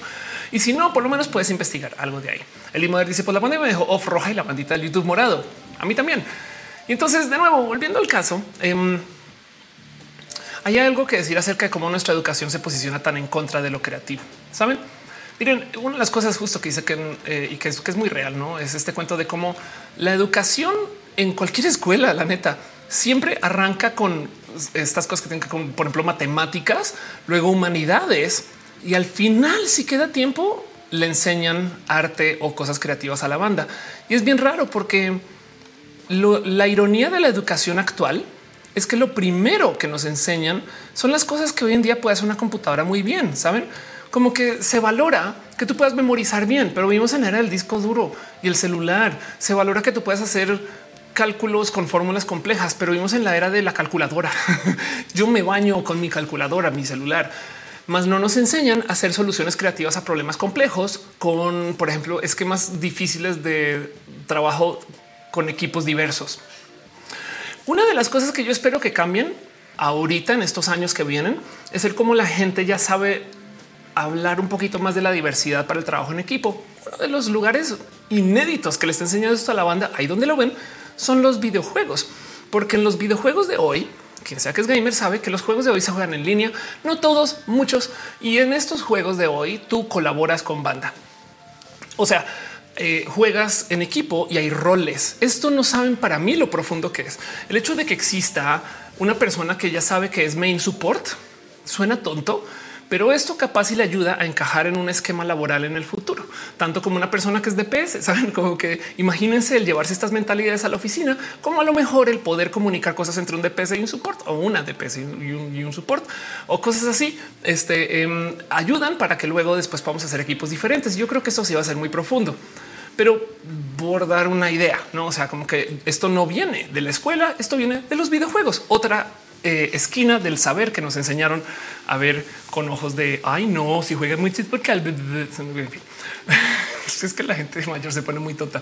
Y si no, por lo menos puedes investigar algo de ahí. El Imoder dice pues la pandemia me dejó off roja y la bandita del YouTube morado. A mí también. Y entonces, de nuevo, volviendo al caso, em, hay algo que decir acerca de cómo nuestra educación se posiciona tan en contra de lo creativo. Saben? Miren, una de las cosas justo que dice que, eh, y que es, que es muy real, no es este cuento de cómo la educación en cualquier escuela, la neta, siempre arranca con estas cosas que tienen que con, por ejemplo, matemáticas, luego humanidades y al final, si queda tiempo, le enseñan arte o cosas creativas a la banda. Y es bien raro porque la ironía de la educación actual es que lo primero que nos enseñan son las cosas que hoy en día puede hacer una computadora muy bien. Saben como que se valora que tú puedas memorizar bien, pero vivimos en era del disco duro y el celular. Se valora que tú puedas hacer cálculos con fórmulas complejas, pero vivimos en la era de la calculadora. Yo me baño con mi calculadora, mi celular, más no nos enseñan a hacer soluciones creativas a problemas complejos con, por ejemplo, esquemas difíciles de trabajo con equipos diversos. Una de las cosas que yo espero que cambien ahorita en estos años que vienen es el cómo la gente ya sabe hablar un poquito más de la diversidad para el trabajo en equipo. Uno de los lugares inéditos que le está enseñando esto a la banda, ahí donde lo ven, son los videojuegos, porque en los videojuegos de hoy, quien sea que es gamer sabe que los juegos de hoy se juegan en línea, no todos, muchos. Y en estos juegos de hoy tú colaboras con banda. O sea, eh, juegas en equipo y hay roles. Esto no saben para mí lo profundo que es. El hecho de que exista una persona que ya sabe que es main support suena tonto, pero esto capaz y le ayuda a encajar en un esquema laboral en el futuro, tanto como una persona que es DPS. Saben como que imagínense el llevarse estas mentalidades a la oficina, como a lo mejor el poder comunicar cosas entre un DPS y un support o una DPS y un, y un support o cosas así. Este em, ayudan para que luego después podamos hacer equipos diferentes. Yo creo que eso sí va a ser muy profundo pero por dar una idea, no? O sea, como que esto no viene de la escuela, esto viene de los videojuegos. Otra eh, esquina del saber que nos enseñaron a ver con ojos de ay, no, si juegas muy porque es que la gente mayor se pone muy tonta.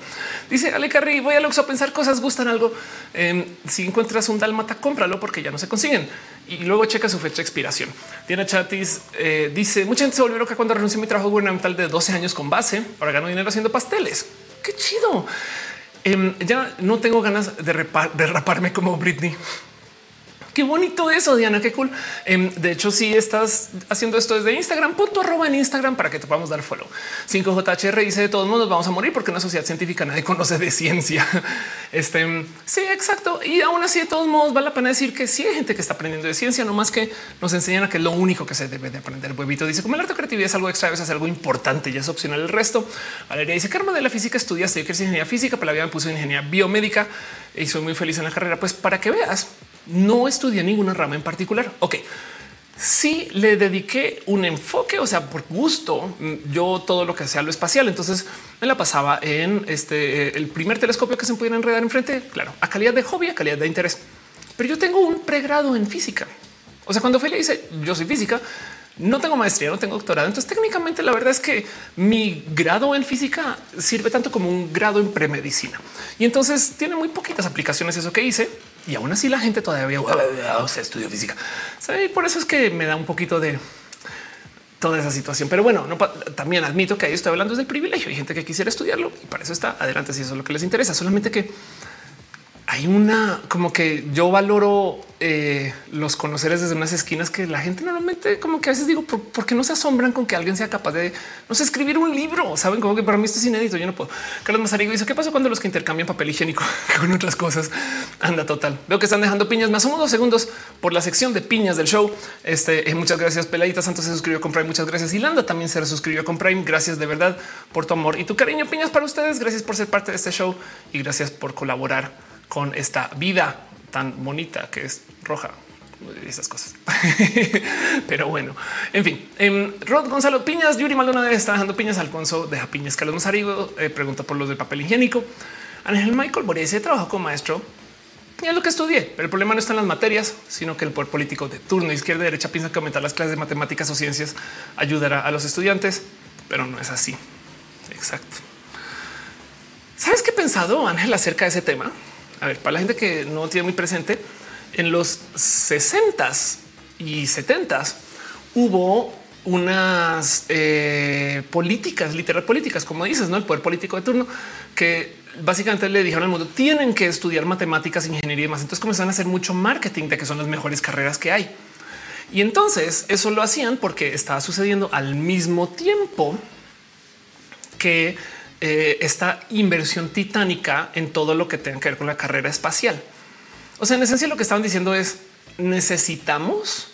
Dice Ale Carri, voy a Lux a pensar cosas, gustan algo. Em, si encuentras un dalmata, cómpralo porque ya no se consiguen y luego checa su fecha de expiración. Diana Chatis eh, dice mucha gente se volvió loca cuando renunció a mi trabajo gubernamental de 12 años con base para ganar dinero haciendo pasteles. Qué chido. Em, ya no tengo ganas de, de raparme como Britney. Qué bonito eso, Diana, qué cool. Em, de hecho, si estás haciendo esto desde Instagram, punto arroba en Instagram para que te podamos dar follow. 5JHR dice de todos modos vamos a morir porque una sociedad científica nadie conoce de ciencia. Este sí, exacto. Y aún así, de todos modos, vale la pena decir que sí hay gente que está aprendiendo de ciencia, no más que nos enseñan a que es lo único que se debe de aprender. Huevito dice como el arte creatividad es algo extra, es algo importante y es opcional el resto. Valeria dice que de la física estudiaste, yo que ingeniería física, pero la vida me puso ingeniería biomédica y soy muy feliz en la carrera. Pues para que veas, no estudié ninguna rama en particular. Ok. Sí le dediqué un enfoque, o sea, por gusto, yo todo lo que hacía lo espacial. Entonces me la pasaba en este el primer telescopio que se pudiera enredar enfrente, claro, a calidad de hobby, a calidad de interés. Pero yo tengo un pregrado en física. O sea, cuando Felia dice yo soy física, no tengo maestría, no tengo doctorado. Entonces, técnicamente, la verdad es que mi grado en física sirve tanto como un grado en premedicina. Y entonces tiene muy poquitas aplicaciones eso que hice. Y aún así la gente todavía o sea, estudio física. Y por eso es que me da un poquito de toda esa situación. Pero bueno, no, también admito que ahí estoy hablando desde el privilegio. Hay gente que quisiera estudiarlo y para eso está adelante si eso es lo que les interesa. Solamente que hay una como que yo valoro eh, los conoceres desde unas esquinas que la gente normalmente como que a veces digo, ¿por, qué no se asombran con que alguien sea capaz de no sé, escribir un libro? Saben como que para mí esto es inédito. Yo no puedo. Carlos Mazarigo dice qué pasa cuando los que intercambian papel higiénico con otras cosas anda total. Veo que están dejando piñas. más asumo dos segundos por la sección de piñas del show. Este eh, muchas gracias. Peladita Santos se suscribió con Prime. Muchas gracias. Y Landa también se suscribió con Prime. Gracias de verdad por tu amor y tu cariño. Piñas para ustedes. Gracias por ser parte de este show y gracias por colaborar con esta vida tan bonita que es roja esas cosas. Pero bueno, en fin, em, Rod Gonzalo Piñas, Yuri Maldonado está dejando piñas. Alfonso deja piñas. Carlos Mazarigo eh, pregunta por los de papel higiénico. Ángel Michael Borges trabajo como maestro y es lo que estudié. Pero el problema no está en las materias, sino que el poder político de turno izquierda y derecha piensa que aumentar las clases de matemáticas o ciencias ayudará a los estudiantes, pero no es así. Exacto. ¿Sabes qué he pensado, Ángel, acerca de ese tema? A ver, para la gente que no tiene muy presente, en los 60 y 70 hubo unas eh, políticas, literal políticas, como dices, no el poder político de turno, que básicamente le dijeron al mundo tienen que estudiar matemáticas, ingeniería y más. Entonces comenzaron a hacer mucho marketing de que son las mejores carreras que hay. Y entonces eso lo hacían porque estaba sucediendo al mismo tiempo que eh, esta inversión titánica en todo lo que tenga que ver con la carrera espacial. O sea, en esencia lo que estaban diciendo es necesitamos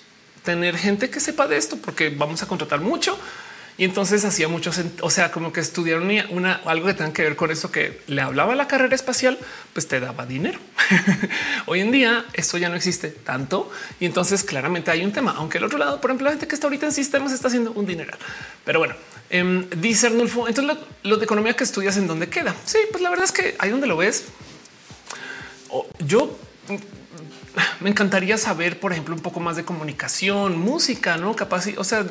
tener gente que sepa de esto porque vamos a contratar mucho. Y entonces hacía muchos, o sea, como que estudiaron una, algo que tenga que ver con eso que le hablaba la carrera espacial, pues te daba dinero. Hoy en día esto ya no existe tanto y entonces claramente hay un tema, aunque el otro lado, por ejemplo, la gente que está ahorita en sistemas está haciendo un dinero. Pero bueno, eh, dice Arnulfo, entonces lo, de economía que estudias en dónde queda. Sí, pues la verdad es que ahí donde lo ves. yo me encantaría saber, por ejemplo, un poco más de comunicación, música, no capaz. O sea,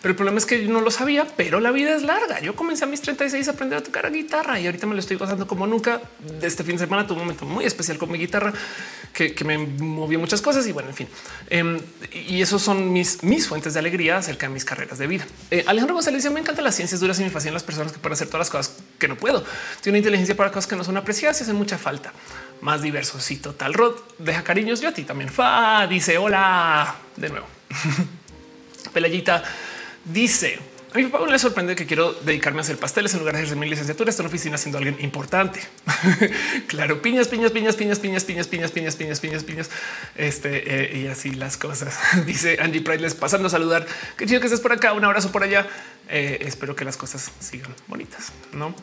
pero el problema es que yo no lo sabía, pero la vida es larga. Yo comencé a mis 36 a aprender a tocar guitarra y ahorita me lo estoy gozando como nunca. Este fin de semana tuve un momento muy especial con mi guitarra que, me movió muchas cosas y bueno, en fin. Em, y esos son mis, fuentes de alegría acerca de mis carreras de vida. Eh, Alejandro González Me encantan las ciencias duras y me fascinan las personas que pueden hacer todas las cosas que no puedo. Tiene una inteligencia para cosas que no son apreciadas y hacen mucha falta más diversos. Y total Rod deja cariños. Yo a ti también. Fa dice hola de nuevo. Pelayita dice A mi papá le sorprende que quiero dedicarme a hacer pasteles en lugar de hacer mi licenciatura. Estoy en oficina siendo alguien importante. claro, piñas, piñas, piñas, piñas, piñas, piñas, piñas, piñas, piñas, piñas, piñas. Este y así las cosas. Dice Angie Prideless pasando a saludar. Qué chido que estés por acá. Un abrazo por allá. espero que las cosas sigan bonitas. No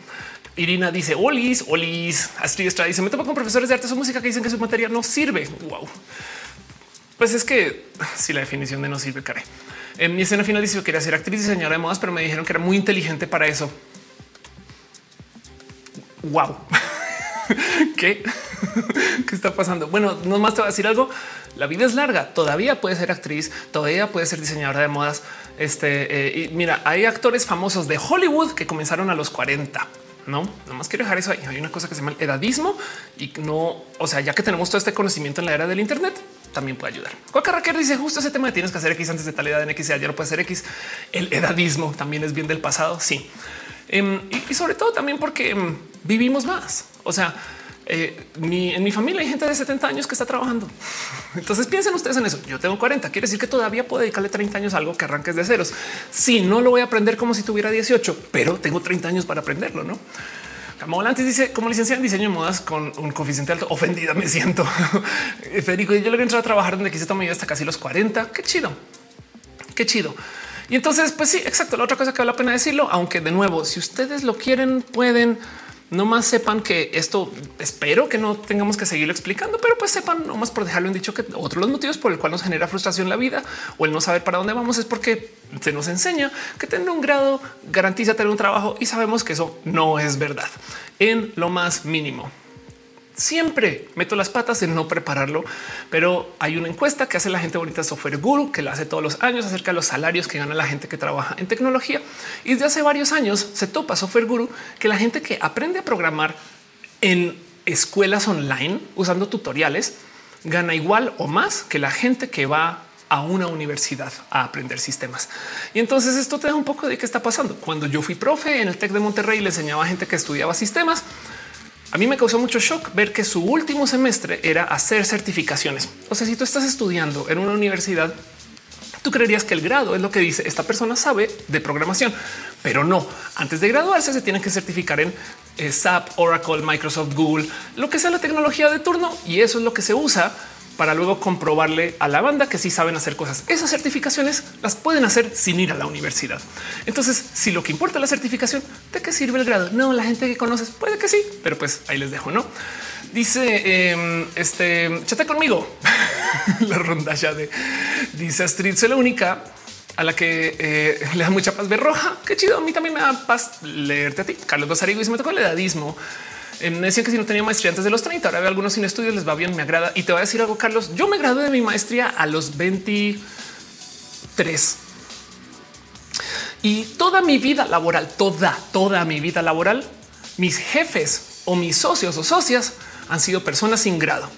Irina dice Olis, Olis. Astrid Estrada dice me topo con profesores de arte o música que dicen que su materia no sirve. Wow. Pues es que si la definición de no sirve, care. En mi escena final dice que quería ser actriz y diseñadora de modas, pero me dijeron que era muy inteligente para eso. Wow. ¿Qué? ¿Qué está pasando? Bueno, nomás te voy a decir algo. La vida es larga. Todavía puede ser actriz, todavía puede ser diseñadora de modas. Este eh, y mira, hay actores famosos de Hollywood que comenzaron a los 40. No, nomás quiero dejar eso ahí. Hay una cosa que se llama el edadismo y no, o sea, ya que tenemos todo este conocimiento en la era del Internet, también puede ayudar. Coca Raquel dice justo ese tema de tienes que hacer X antes de tal edad en X ya no puede ser X. El edadismo también es bien del pasado. Sí. Em, y, sobre todo también porque em, vivimos más. O sea, eh, en mi familia hay gente de 70 años que está trabajando. Entonces piensen ustedes en eso. Yo tengo 40. Quiere decir que todavía puedo dedicarle 30 años a algo que arranques de ceros. Si no lo voy a aprender como si tuviera 18, pero tengo 30 años para aprenderlo, no? Volantes dice como licenciada en diseño de modas con un coeficiente alto. Ofendida me siento. Federico, yo le voy a entrar a trabajar donde quise tomar hasta casi los 40. Qué chido. Qué chido. Y entonces, pues sí, exacto. La otra cosa que vale la pena decirlo, aunque de nuevo, si ustedes lo quieren, pueden no más sepan que esto espero que no tengamos que seguirlo explicando, pero pues sepan no más por dejarlo en dicho que otro los motivos por el cual nos genera frustración la vida o el no saber para dónde vamos es porque se nos enseña que tener un grado garantiza tener un trabajo y sabemos que eso no es verdad. En lo más mínimo siempre meto las patas en no prepararlo, pero hay una encuesta que hace la gente bonita Software Guru que la hace todos los años acerca de los salarios que gana la gente que trabaja en tecnología. Y desde hace varios años se topa Software Guru que la gente que aprende a programar en escuelas online usando tutoriales gana igual o más que la gente que va a una universidad a aprender sistemas. Y entonces esto te da un poco de qué está pasando. Cuando yo fui profe en el TEC de Monterrey, le enseñaba a gente que estudiaba sistemas a mí me causó mucho shock ver que su último semestre era hacer certificaciones. O sea, si tú estás estudiando en una universidad, tú creerías que el grado es lo que dice esta persona sabe de programación, pero no. Antes de graduarse se tienen que certificar en eh, SAP, Oracle, Microsoft, Google, lo que sea la tecnología de turno y eso es lo que se usa para luego comprobarle a la banda que sí saben hacer cosas. Esas certificaciones las pueden hacer sin ir a la universidad. Entonces, si lo que importa es la certificación, ¿de qué sirve el grado? No, la gente que conoces puede que sí, pero pues ahí les dejo, ¿no? Dice em, este chate conmigo la ronda ya de dice Astrid, soy la única a la que eh, le da mucha paz ver roja. Qué chido. A mí también me da paz leerte a ti. Carlos Basarigo y me tocó el edadismo. Eh, me decían que si no tenía maestría antes de los 30, ahora veo algunos sin estudios, les va bien, me agrada. Y te voy a decir algo, Carlos. Yo me gradué de mi maestría a los 23 y toda mi vida laboral, toda, toda mi vida laboral, mis jefes o mis socios o socias han sido personas sin grado.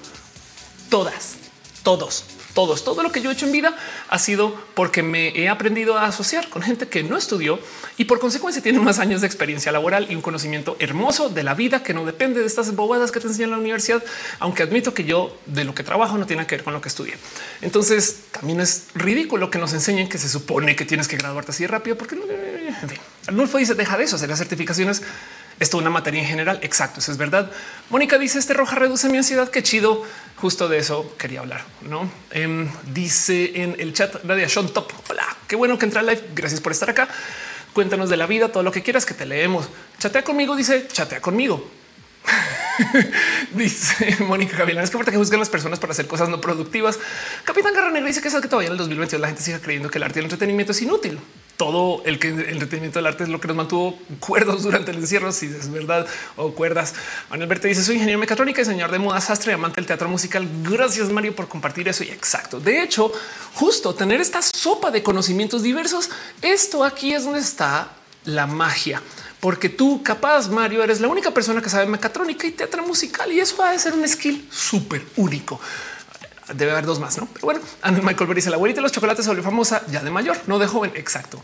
Todas, todos todos, todo lo que yo he hecho en vida ha sido porque me he aprendido a asociar con gente que no estudió y por consecuencia tiene más años de experiencia laboral y un conocimiento hermoso de la vida que no depende de estas bobadas que te enseñan en la universidad, aunque admito que yo de lo que trabajo no tiene que ver con lo que estudié. Entonces también es ridículo que nos enseñen que se supone que tienes que graduarte así rápido porque en fin, Arnulfo dice deja de eso, hacer las certificaciones esto una materia en general. Exacto, eso es verdad. Mónica dice este roja reduce mi ansiedad. Qué chido. Justo de eso quería hablar. No em, dice en el chat Nadia Sean Top. Hola, qué bueno que entra live. Gracias por estar acá. Cuéntanos de la vida, todo lo que quieras que te leemos. Chatea conmigo, dice chatea conmigo. dice Mónica Gavilán, es que que juzgan las personas para hacer cosas no productivas. Capitán Garra Negra dice que es que todavía en el 2022 la gente sigue creyendo que el arte y el entretenimiento es inútil todo el que el entretenimiento del arte es lo que nos mantuvo cuerdos durante el encierro, si es verdad o cuerdas. Manuel dice soy ingeniero mecatrónica y señor de moda sastre y amante del teatro musical. Gracias Mario por compartir eso y exacto. De hecho, justo tener esta sopa de conocimientos diversos, esto aquí es donde está la magia porque tú capaz Mario eres la única persona que sabe mecatrónica y teatro musical y eso va a ser un skill súper único debe haber dos más, no? Pero bueno, Michael Berry dice la abuelita de los chocolates se volvió famosa ya de mayor, no de joven. Exacto.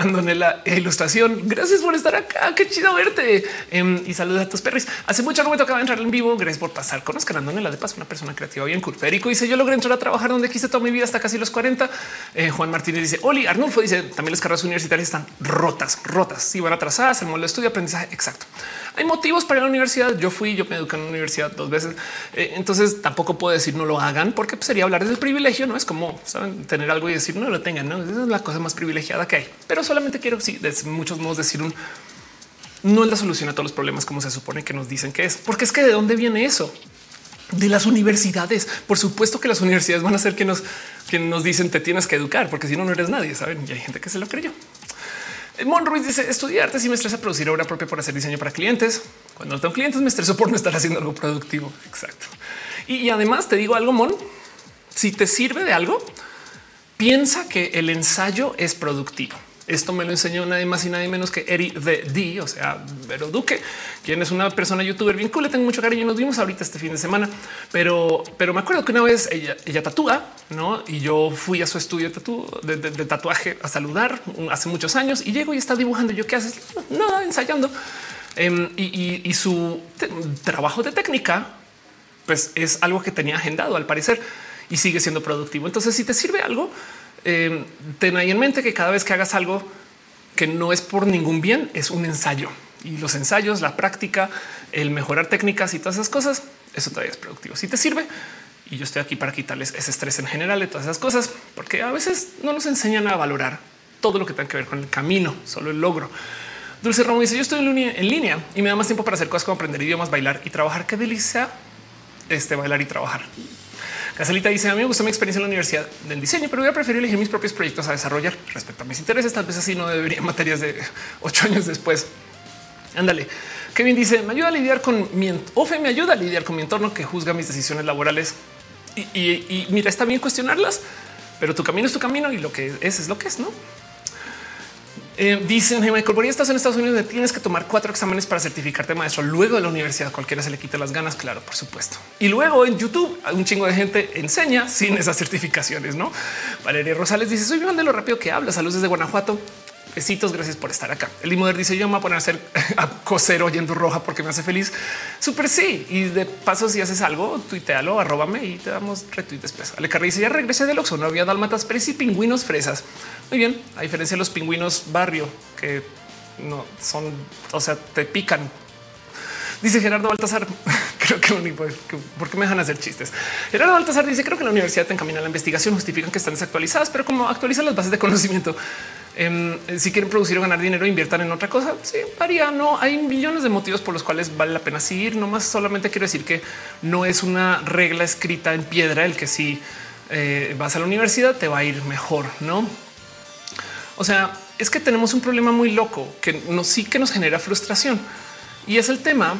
Andonela ilustración. Gracias por estar acá. Qué chido verte. Em, y saludos a tus perris. Hace mucho no me tocaba entrar en vivo. Gracias por pasar. Conozcan a Andonela de paso, una persona creativa bien cool. Federico dice yo logré entrar a trabajar donde quise toda mi vida hasta casi los 40. Eh, Juan Martínez dice Oli Arnulfo dice también las carreras universitarias están rotas, rotas. Si van atrasadas, el modelo de estudio, aprendizaje. Exacto. Hay motivos para la universidad. Yo fui, yo me eduqué en la universidad dos veces. Eh, entonces tampoco puedo decir no lo hagan porque pues, sería hablar del privilegio. No es como ¿saben? tener algo y decir no lo tengan. ¿no? Esa es la cosa más privilegiada que hay. Pero solamente quiero sí, de muchos modos decir un no es la solución a todos los problemas como se supone que nos dicen que es, porque es que de dónde viene eso de las universidades. Por supuesto que las universidades van a ser que nos, que nos dicen te tienes que educar, porque si no, no eres nadie. Saben, y hay gente que se lo creyó. Mon Ruiz dice estudiar arte si me estresa producir obra propia por hacer diseño para clientes. Cuando no tengo clientes me estreso por no estar haciendo algo productivo. Exacto. Y, y además te digo algo, Mon, si te sirve de algo, piensa que el ensayo es productivo. Esto me lo enseñó nadie más y nadie menos que Eri de D, o sea, Vero Duque, quien es una persona youtuber bien cool. Le tengo mucho cariño. Nos vimos ahorita este fin de semana, pero, pero me acuerdo que una vez ella, ella tatúa, no? Y yo fui a su estudio de, de, tatuaje a saludar hace muchos años y llego y está dibujando. Yo qué haces? Nada, ensayando. Em, y, su trabajo de técnica, pues es algo que tenía agendado al parecer y sigue siendo productivo. Entonces, si te sirve algo, eh, ten ahí en mente que cada vez que hagas algo que no es por ningún bien, es un ensayo y los ensayos, la práctica, el mejorar técnicas y todas esas cosas, eso todavía es productivo. Si te sirve y yo estoy aquí para quitarles ese estrés en general de todas esas cosas, porque a veces no nos enseñan a valorar todo lo que tenga que ver con el camino, solo el logro. Dulce Ramos dice: Yo estoy en línea y me da más tiempo para hacer cosas como aprender idiomas, bailar y trabajar. Qué delicia este bailar y trabajar. Casalita dice a mí me gusta mi experiencia en la universidad del diseño, pero voy a preferir elegir mis propios proyectos a desarrollar respecto a mis intereses. Tal vez así no debería materias de ocho años después. Ándale. Kevin dice me ayuda a lidiar con mi OFE, me ayuda a lidiar con mi entorno que juzga mis decisiones laborales. Y, y mira, está bien cuestionarlas, pero tu camino es tu camino y lo que es es lo que es, no? Eh, dicen hey Michael, estás en Estados Unidos, tienes que tomar cuatro exámenes para certificarte maestro. Luego de la universidad, cualquiera se le quita las ganas. Claro, por supuesto. Y luego en YouTube, un chingo de gente enseña sin esas certificaciones. No Valeria Rosales dice: Soy bien de lo rápido que hablas. Saludos desde Guanajuato. Besitos, gracias por estar acá. El Limoder dice: Yo me voy a poner a hacer a coser oyendo roja porque me hace feliz. Súper sí. Y de paso, si haces algo, tuitealo, arróbame y te damos retweet después. Ale Carri dice: Ya regresé del Oxxo, no había dalmatas, pero y pingüinos fresas. Muy bien, a diferencia de los pingüinos barrio que no son, o sea, te pican. Dice Gerardo Baltasar, creo que lo único porque me dejan hacer chistes. Gerardo Baltasar dice creo que la universidad te encamina a la investigación, justifican que están desactualizadas, pero como actualizan las bases de conocimiento, em, si quieren producir o ganar dinero, inviertan en otra cosa. Sí, varía. No hay millones de motivos por los cuales vale la pena seguir. No más solamente quiero decir que no es una regla escrita en piedra el que si eh, vas a la universidad te va a ir mejor, no? O sea, es que tenemos un problema muy loco que nos sí que nos genera frustración y es el tema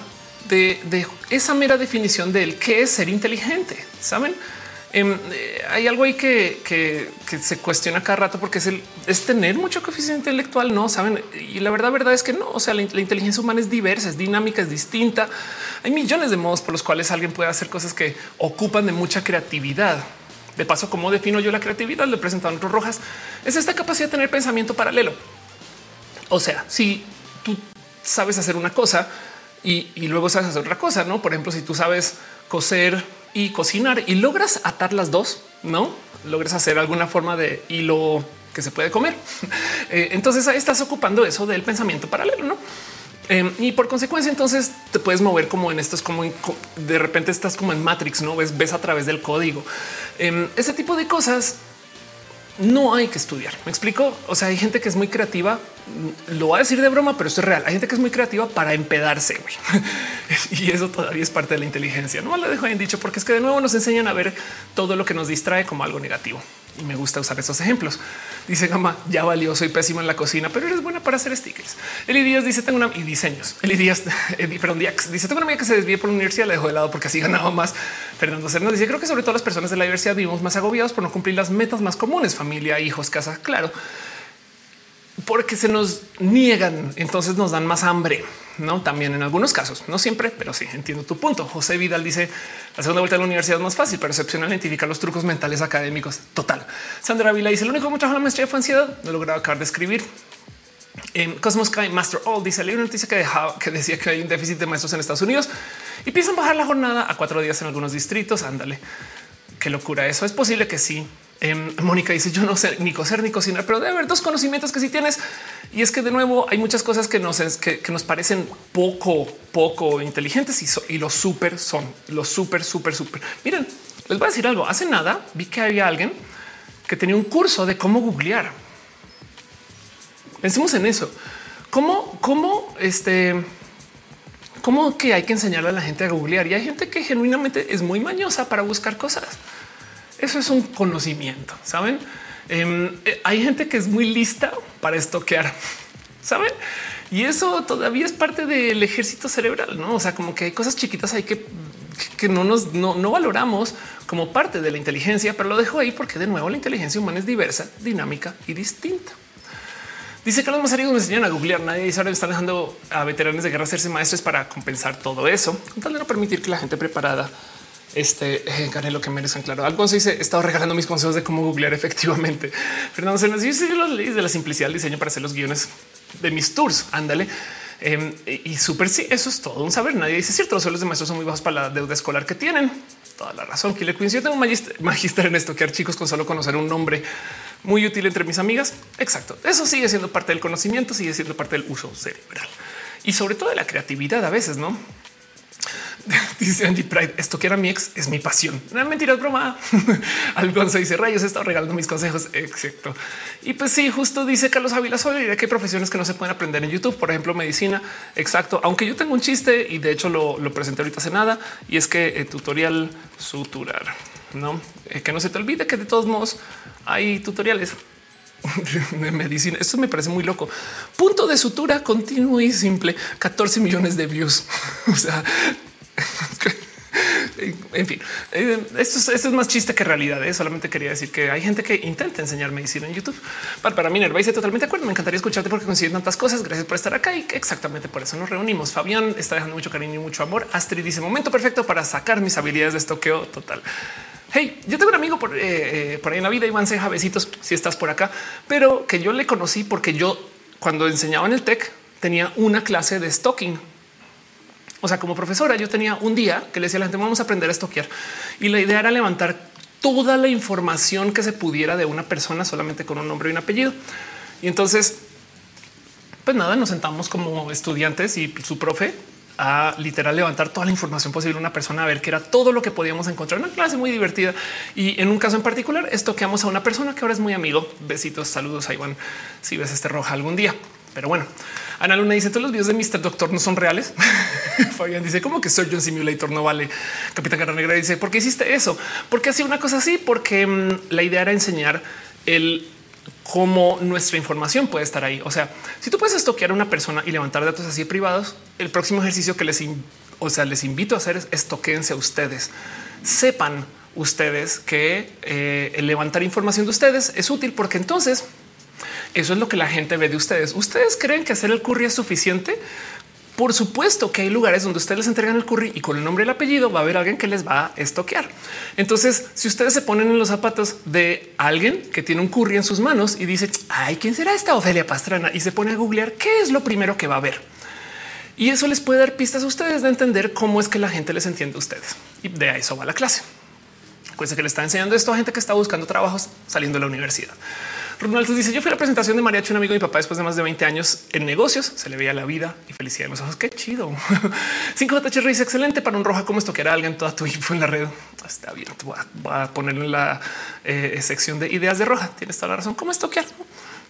de, esa mera definición del qué es ser inteligente. Saben, eh, hay algo ahí que, se cuestiona cada rato porque es el tener mucho coeficiente intelectual. No saben. Y la verdad, verdad es que no. O sea, la, inteligencia humana es diversa, es dinámica, es distinta. Hay millones de modos por los cuales alguien puede hacer cosas que ocupan de mucha creatividad. De paso, como defino yo la creatividad, le presentado otros rojas, es esta capacidad de tener pensamiento paralelo. O sea, si tú sabes hacer una cosa y, luego sabes hacer otra cosa, no? Por ejemplo, si tú sabes coser y cocinar y logras atar las dos, no logras hacer alguna forma de hilo que se puede comer. Eh, entonces ahí estás ocupando eso del pensamiento paralelo, no? Em, y por consecuencia, entonces te puedes mover como en estos, como de repente estás como en Matrix, no ves, ves a través del código. Em, ese tipo de cosas no hay que estudiar. Me explico. O sea, hay gente que es muy creativa. Lo voy a decir de broma, pero esto es real. Hay gente que es muy creativa para empedarse y eso todavía es parte de la inteligencia. No lo dejo bien dicho porque es que de nuevo nos enseñan a ver todo lo que nos distrae como algo negativo me gusta usar esos ejemplos. Dice Gama, ya valió, soy pésimo en la cocina, pero eres buena para hacer stickers. Eli Díaz dice, tengo una y diseños. Eli Díaz, perdón, Díaz dice, tengo una amiga que se desvíe por la universidad, la dejo de lado porque así ganaba más. Fernando Cernas dice, creo que sobre todo las personas de la diversidad vivimos más agobiados por no cumplir las metas más comunes, familia, hijos, casa, claro porque se nos niegan, entonces nos dan más hambre. No, también en algunos casos, no siempre, pero sí entiendo tu punto. José Vidal dice la segunda vuelta de la universidad es más fácil, pero excepcional identificar los trucos mentales académicos. Total. Sandra Vila dice: Lo único que me trajo la maestría fue ansiedad. No he logrado acabar de escribir. En Cosmos Sky Master All dice leí una noticia que dejaba que decía que hay un déficit de maestros en Estados Unidos y piensan bajar la jornada a cuatro días en algunos distritos. Ándale, qué locura. Eso es posible que sí. Em, Mónica dice yo no sé ni coser ni cocinar, pero debe haber dos conocimientos que sí tienes. Y es que de nuevo hay muchas cosas que nos, que, nos parecen poco, poco inteligentes y, y los súper son los súper, súper, súper. Miren, les voy a decir algo. Hace nada vi que había alguien que tenía un curso de cómo googlear. Pensemos en eso. ¿Cómo, cómo, este, cómo que hay que enseñarle a la gente a googlear? Y hay gente que genuinamente es muy mañosa para buscar cosas. Eso es un conocimiento, ¿saben? Em, eh, hay gente que es muy lista para estoquear, ¿saben? Y eso todavía es parte del ejército cerebral, ¿no? O sea, como que hay cosas chiquitas ahí que, que no nos no, valoramos como parte de la inteligencia, pero lo dejo ahí porque de nuevo la inteligencia humana es diversa, dinámica y distinta. Dice Carlos Mazarigo me enseñan a googlear. Nadie dice ahora están dejando a veteranos de guerra hacerse maestros para compensar todo eso, con tal de no permitir que la gente preparada este eh, gane lo que merezcan. Claro, algo se dice: he estado regalando mis consejos de cómo googlear efectivamente. Fernando se nos dice los leyes de la simplicidad del diseño para hacer los guiones de mis tours. Ándale. Em, y súper sí, eso es todo un saber. Nadie dice cierto. Los sueldos de maestros son muy bajos para la deuda escolar que tienen. Toda la razón. Que le Yo tengo un magister en esto, que chicos con solo conocer un nombre muy útil entre mis amigas. Exacto. Eso sigue siendo parte del conocimiento, sigue siendo parte del uso cerebral y sobre todo de la creatividad a veces, no? Dice Angie Pride, esto que era mi ex es mi pasión. No mentira, es broma. Alfonso dice rayos, he estado regalando mis consejos. Exacto. Y pues sí, justo dice Carlos Ávila sobre que hay profesiones que no se pueden aprender en YouTube, por ejemplo, medicina. Exacto. Aunque yo tengo un chiste y de hecho lo, presenté ahorita hace nada y es que el tutorial suturar, no eh, que no se te olvide que de todos modos hay tutoriales de medicina. Esto me parece muy loco. Punto de sutura continuo y simple. 14 millones de views. o sea, en fin, eh, esto es, más chiste que realidad. ¿eh? Solamente quería decir que hay gente que intenta enseñar medicina en YouTube. Para, para mí, Nerva dice totalmente de acuerdo. Me encantaría escucharte porque coinciden tantas cosas. Gracias por estar acá y exactamente por eso nos reunimos. Fabián está dejando mucho cariño y mucho amor. Astrid dice momento perfecto para sacar mis habilidades de estoqueo total. Hey, yo tengo un amigo por, eh, por ahí en la vida, Iván Ceja, besitos si estás por acá, pero que yo le conocí porque yo cuando enseñaba en el TEC tenía una clase de stocking o sea, como profesora, yo tenía un día que le decía a la gente vamos a aprender a estoquear y la idea era levantar toda la información que se pudiera de una persona solamente con un nombre y un apellido. Y entonces, pues nada, nos sentamos como estudiantes y su profe a literal levantar toda la información posible una persona a ver qué era todo lo que podíamos encontrar. Una clase muy divertida. Y en un caso en particular, estoqueamos a una persona que ahora es muy amigo. Besitos, saludos a Iván si ves este roja algún día. Pero bueno, Ana Luna dice todos los videos de Mr. Doctor no son reales. Fabián dice como que Surgeon Simulator no vale. Capitán Garra Negra dice por qué hiciste eso? Porque hacía una cosa así, porque mm, la idea era enseñar el cómo nuestra información puede estar ahí. O sea, si tú puedes estoquear a una persona y levantar datos así privados, el próximo ejercicio que les, o sea, les invito a hacer es estoquense a ustedes. Sepan ustedes que eh, levantar información de ustedes es útil porque entonces eso es lo que la gente ve de ustedes. ¿Ustedes creen que hacer el curry es suficiente? Por supuesto que hay lugares donde ustedes les entregan el curry y con el nombre y el apellido va a haber alguien que les va a estoquear. Entonces, si ustedes se ponen en los zapatos de alguien que tiene un curry en sus manos y dice, ay, ¿quién será esta Ofelia Pastrana? Y se pone a googlear qué es lo primero que va a ver. Y eso les puede dar pistas a ustedes de entender cómo es que la gente les entiende a ustedes. Y de eso va la clase. Pues que le está enseñando esto a gente que está buscando trabajos saliendo de la universidad. Ronaldo dice: Yo fui a la presentación de mariachi, un amigo de mi papá después de más de 20 años en negocios. Se le veía la vida y felicidad en los ojos. Qué chido. 5 JH dice excelente para un roja. Como esto que era alguien toda tu info en la red. Está bien. Voy a, voy a poner en la eh, sección de ideas de roja. Tienes toda la razón. ¿Cómo estoquear?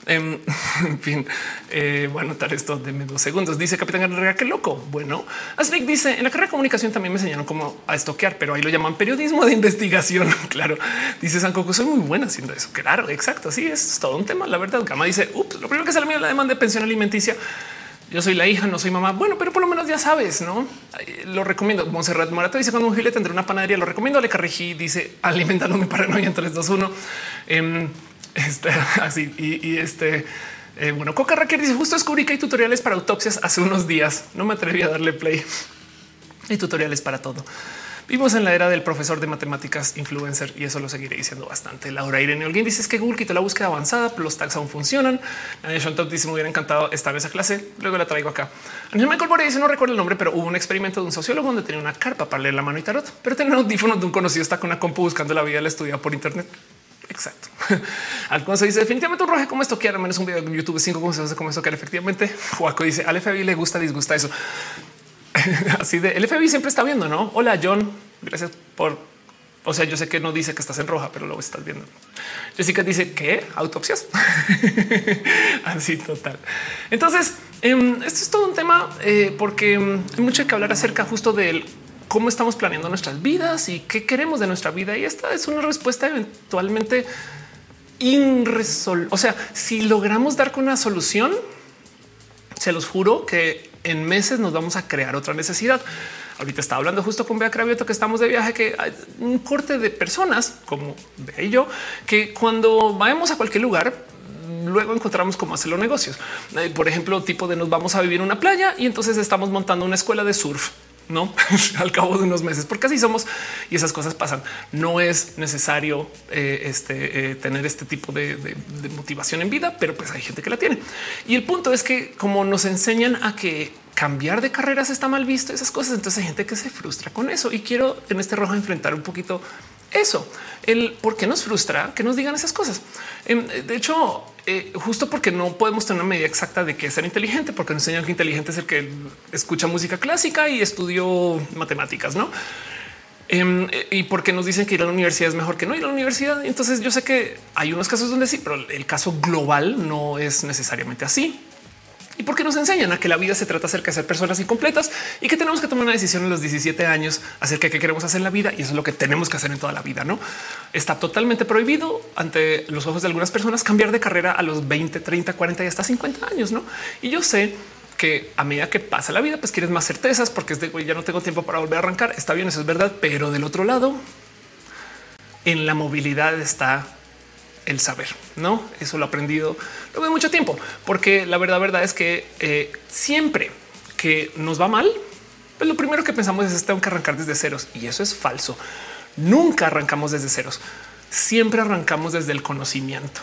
Em, en fin, eh, a anotar esto de dos segundos. Dice Capitán Garrera, qué loco. Bueno, Asrick dice en la carrera de comunicación también me enseñaron cómo a estoquear, pero ahí lo llaman periodismo de investigación. claro, dice San Coco, soy muy buena haciendo eso. Claro, exacto. Sí, es todo un tema. La verdad, Gama dice, ups, lo primero que sale es la demanda de pensión alimenticia. Yo soy la hija, no soy mamá. Bueno, pero por lo menos ya sabes, no lo recomiendo. Monserrat Morato dice cuando un gile tendré una panadería. Lo recomiendo. Le Carrejí dice alimentándome paranoia en 3, 2, 1. Este, así y, este eh, bueno, Coca Raquel dice justo descubrí que hay tutoriales para autopsias hace unos días. No me atreví a darle play. Hay tutoriales para todo. Vivimos en la era del profesor de matemáticas influencer y eso lo seguiré diciendo bastante. Laura Irene Alguien dice es que Google quitó la búsqueda avanzada, pero los tags aún funcionan. Sean Top dice me hubiera encantado estar en esa clase. Luego la traigo acá. Michael Boré dice no recuerdo el nombre, pero hubo un experimento de un sociólogo donde tenía una carpa para leer la mano y tarot, pero tenía un audífono de un conocido está con una compu buscando la vida del estudiado por internet. Exacto. Al se dice definitivamente un roje como esto que al menos un video en YouTube cinco consejos de cómo esto que efectivamente Juaco dice al FBI le gusta, disgusta eso. Así de el FBI siempre está viendo, no? Hola John, gracias por. O sea, yo sé que no dice que estás en roja, pero lo estás viendo. Jessica dice que autopsias. Así total. Entonces, em, esto es todo un tema eh, porque em, hay mucho que hablar acerca justo del cómo estamos planeando nuestras vidas y qué queremos de nuestra vida. Y esta es una respuesta eventualmente irresol. O sea, si logramos dar con una solución, se los juro que en meses nos vamos a crear otra necesidad. Ahorita estaba hablando justo con Bea Cravioto que estamos de viaje, que hay un corte de personas como Bea y yo, que cuando vayamos a cualquier lugar, luego encontramos cómo hacer los negocios. Eh, por ejemplo, tipo de nos vamos a vivir en una playa y entonces estamos montando una escuela de surf no al cabo de unos meses, porque así somos y esas cosas pasan. No es necesario eh, este, eh, tener este tipo de, de, motivación en vida, pero pues hay gente que la tiene. Y el punto es que como nos enseñan a que cambiar de carreras está mal visto, esas cosas, entonces hay gente que se frustra con eso. Y quiero en este rojo enfrentar un poquito eso, el por qué nos frustra que nos digan esas cosas. Em, de hecho, eh, justo porque no podemos tener una medida exacta de qué es ser inteligente, porque nos enseñan que inteligente es el que escucha música clásica y estudió matemáticas, no? Em, y porque nos dicen que ir a la universidad es mejor que no ir a la universidad. Entonces yo sé que hay unos casos donde sí, pero el caso global no es necesariamente así y porque nos enseñan a que la vida se trata acerca de ser personas incompletas y que tenemos que tomar una decisión en los 17 años acerca de qué queremos hacer en la vida. Y eso es lo que tenemos que hacer en toda la vida. No está totalmente prohibido ante los ojos de algunas personas cambiar de carrera a los 20, 30, 40 y hasta 50 años. No, y yo sé que a medida que pasa la vida, pues quieres más certezas porque es de ya no tengo tiempo para volver a arrancar. Está bien, eso es verdad, pero del otro lado, en la movilidad está el saber. No, eso lo he aprendido luego de mucho tiempo, porque la verdad, verdad es que eh, siempre que nos va mal, pues lo primero que pensamos es tengo que arrancar desde ceros y eso es falso. Nunca arrancamos desde ceros. Siempre arrancamos desde el conocimiento.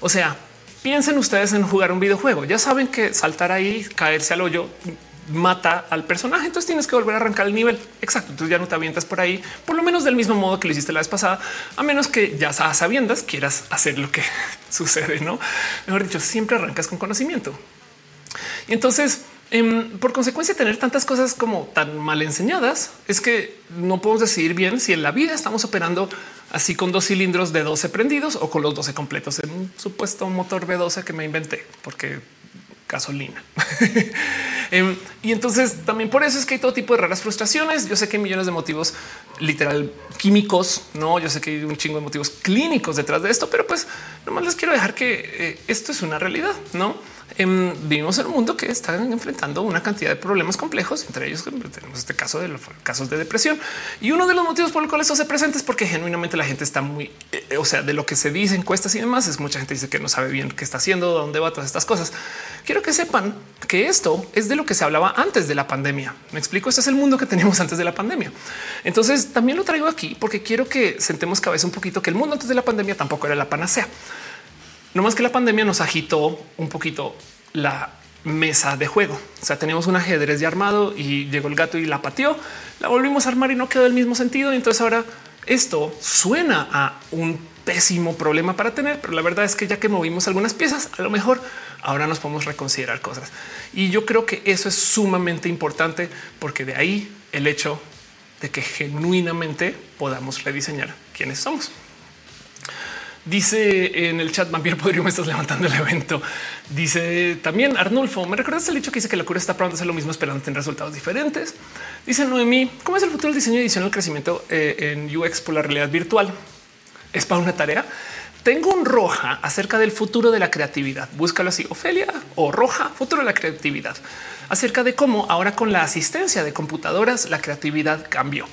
O sea, piensen ustedes en jugar un videojuego. Ya saben que saltar ahí, caerse al hoyo, mata al personaje. Entonces tienes que volver a arrancar el nivel. Exacto. Entonces ya no te avientas por ahí, por lo menos del mismo modo que lo hiciste la vez pasada, a menos que ya sabiendas quieras hacer lo que sucede. No mejor dicho, siempre arrancas con conocimiento. Y entonces, em, por consecuencia, tener tantas cosas como tan mal enseñadas es que no podemos decidir bien si en la vida estamos operando así con dos cilindros de 12 prendidos o con los 12 completos en un supuesto motor B12 que me inventé, porque gasolina. Em, y entonces también por eso es que hay todo tipo de raras frustraciones. Yo sé que hay millones de motivos literal químicos, no? Yo sé que hay un chingo de motivos clínicos detrás de esto, pero pues nomás les quiero dejar que eh, esto es una realidad, no? Em, vivimos en un mundo que está enfrentando una cantidad de problemas complejos, entre ellos tenemos este caso de los casos de depresión. Y uno de los motivos por los cuales eso se presenta es porque genuinamente la gente está muy, eh, o sea, de lo que se dice encuestas y demás, es mucha gente dice que no sabe bien qué está haciendo, dónde va todas estas cosas. Quiero que sepan que esto es de lo que se hablaba antes de la pandemia. Me explico, este es el mundo que teníamos antes de la pandemia. Entonces también lo traigo aquí porque quiero que sentemos cabeza un poquito que el mundo antes de la pandemia tampoco era la panacea. No más que la pandemia nos agitó un poquito la mesa de juego. O sea, teníamos un ajedrez ya armado y llegó el gato y la pateó, la volvimos a armar y no quedó el mismo sentido. Y entonces ahora esto suena a un pésimo problema para tener, pero la verdad es que ya que movimos algunas piezas, a lo mejor ahora nos podemos reconsiderar cosas. Y yo creo que eso es sumamente importante porque de ahí el hecho de que genuinamente podamos rediseñar quiénes somos. Dice en el chat Vampiro Podrido, me estás levantando el evento. Dice también Arnulfo, me recuerdas el hecho que dice que la cura está pronto a hacer lo mismo esperando tener resultados diferentes. Dice Noemí, ¿cómo es el futuro del diseño y edición del crecimiento eh, en UX por la realidad virtual? ¿Es para una tarea? Tengo un roja acerca del futuro de la creatividad. Búscalo así, Ofelia o roja, futuro de la creatividad. Acerca de cómo ahora con la asistencia de computadoras la creatividad cambió.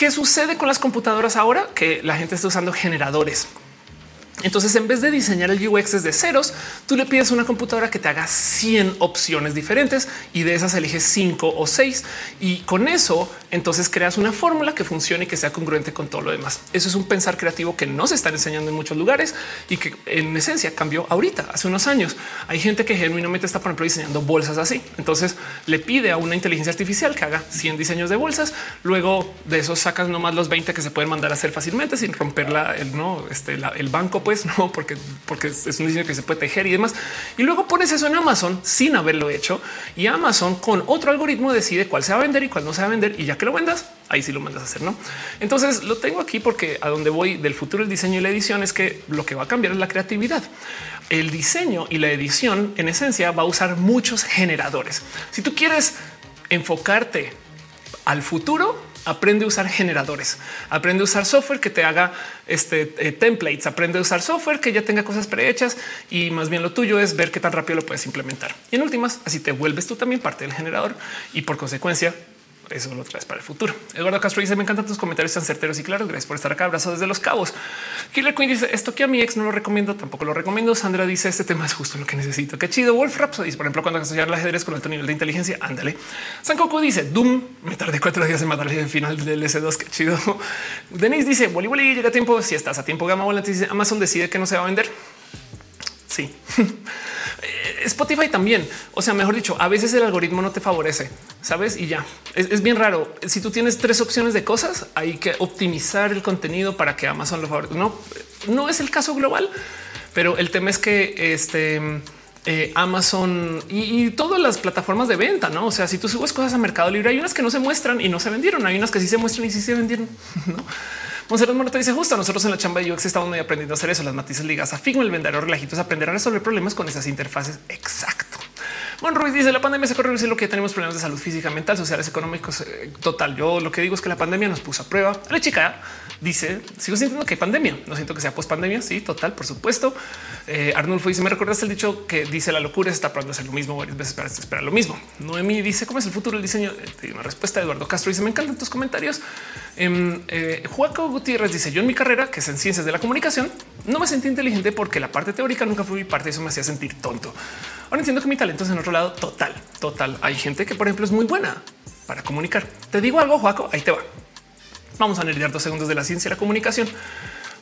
¿Qué sucede con las computadoras ahora? Que la gente está usando generadores Entonces, en vez de diseñar el UX desde ceros, tú le pides a una computadora que te haga 100 opciones diferentes y de esas eliges 5 o 6 y con eso entonces creas una fórmula que funcione y que sea congruente con todo lo demás. Eso es un pensar creativo que no se está enseñando en muchos lugares y que en esencia cambió ahorita, hace unos años. Hay gente que genuinamente está, por ejemplo, diseñando bolsas así. Entonces le pide a una inteligencia artificial que haga 100 diseños de bolsas. Luego de esos sacas nomás los 20 que se pueden mandar a hacer fácilmente sin romper este, el banco, pues no, porque, porque es un diseño que se puede tejer y demás. Y luego pones eso en Amazon sin haberlo hecho y Amazon con otro algoritmo decide cuál se va a vender y cuál no se va a vender y ya que lo vendas, ahí sí lo mandas a hacer, ¿no? Entonces lo tengo aquí porque a donde voy del futuro el diseño y la edición es que lo que va a cambiar es la creatividad. El diseño y la edición en esencia va a usar muchos generadores. Si tú quieres enfocarte al futuro, aprende a usar generadores, aprende a usar software que te haga este eh, templates, aprende a usar software que ya tenga cosas prehechas y más bien lo tuyo es ver qué tan rápido lo puedes implementar. Y en últimas, así te vuelves tú también parte del generador y por consecuencia eso lo traes para el futuro. Eduardo Castro dice: Me encantan tus comentarios tan certeros y claros. Gracias por estar acá. Abrazo desde los cabos. Killer Queen dice: Esto que a mi ex no lo recomiendo, tampoco lo recomiendo. Sandra dice: Este tema es justo lo que necesito. Qué chido. Wolf Rhapsody, por ejemplo, cuando asociar el ajedrez con alto nivel de inteligencia, ándale. San Coco dice: Doom. Me tardé cuatro días en matarle el final del S2. Qué chido. Denise dice: Boli Boli llega a tiempo. Si estás a tiempo, Gama Volante dice: Amazon decide que no se va a vender. Sí. Spotify también. O sea, mejor dicho, a veces el algoritmo no te favorece, sabes? Y ya es, bien raro. Si tú tienes tres opciones de cosas, hay que optimizar el contenido para que Amazon lo favorezca. No, no es el caso global, pero el tema es que este eh, Amazon y, todas las plataformas de venta, no? O sea, si tú subes cosas a Mercado Libre, hay unas que no se muestran y no se vendieron, hay unas que sí se muestran y sí se vendieron. Monserrat Morata dice justo nosotros en la chamba de UX estamos muy aprendiendo a hacer eso. Las matices ligas a Figma, el vendedor relajitos, aprender a resolver problemas con esas interfaces. Exacto. Bueno, Ruiz dice la pandemia se corre lo que tenemos problemas de salud física, mental, sociales, económicos. Eh, total. Yo lo que digo es que la pandemia nos puso a prueba. La chica dice sigo sintiendo que hay pandemia. No siento que sea post pandemia. Sí, total, por supuesto. Eh, Arnulfo dice me recordaste el dicho que dice la locura está probando hacer lo mismo varias veces para esperar lo mismo. Noemi dice cómo es el futuro del diseño. Eh, una respuesta Eduardo Castro dice me encantan tus comentarios. Eh, eh, Juaco Gutiérrez dice yo en mi carrera que es en ciencias de la comunicación no me sentí inteligente porque la parte teórica nunca fue mi parte. Eso me hacía sentir tonto. Ahora entiendo que mi talento es en otro lado. Total, total. Hay gente que por ejemplo es muy buena para comunicar. Te digo algo, Juaco, ahí te va. Vamos a nerdear dos segundos de la ciencia y la comunicación.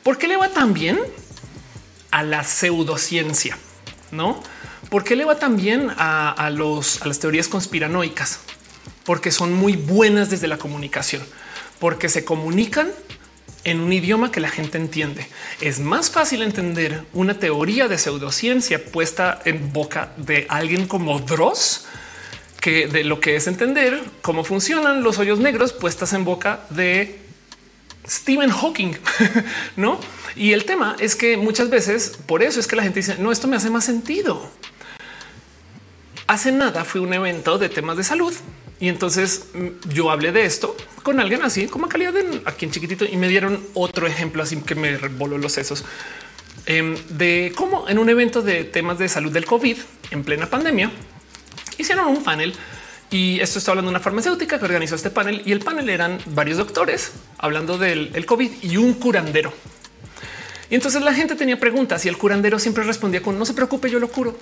¿Por qué le va tan bien a la pseudociencia? No? ¿Por qué le va tan bien a, los, a las teorías conspiranoicas? Porque son muy buenas desde la comunicación, porque se comunican en un idioma que la gente entiende. Es más fácil entender una teoría de pseudociencia puesta en boca de alguien como Dross que de lo que es entender cómo funcionan los hoyos negros puestas en boca de Stephen Hawking, no? Y el tema es que muchas veces por eso es que la gente dice no, esto me hace más sentido. Hace nada fue un evento de temas de salud y entonces mm, yo hablé de esto con alguien así como calidad de aquí en chiquitito y me dieron otro ejemplo así que me voló los sesos em, de cómo en un evento de temas de salud del COVID en plena pandemia hicieron un panel y esto está hablando de una farmacéutica que organizó este panel y el panel eran varios doctores hablando del COVID y un curandero. Y entonces la gente tenía preguntas y el curandero siempre respondía con no se preocupe, yo lo curo.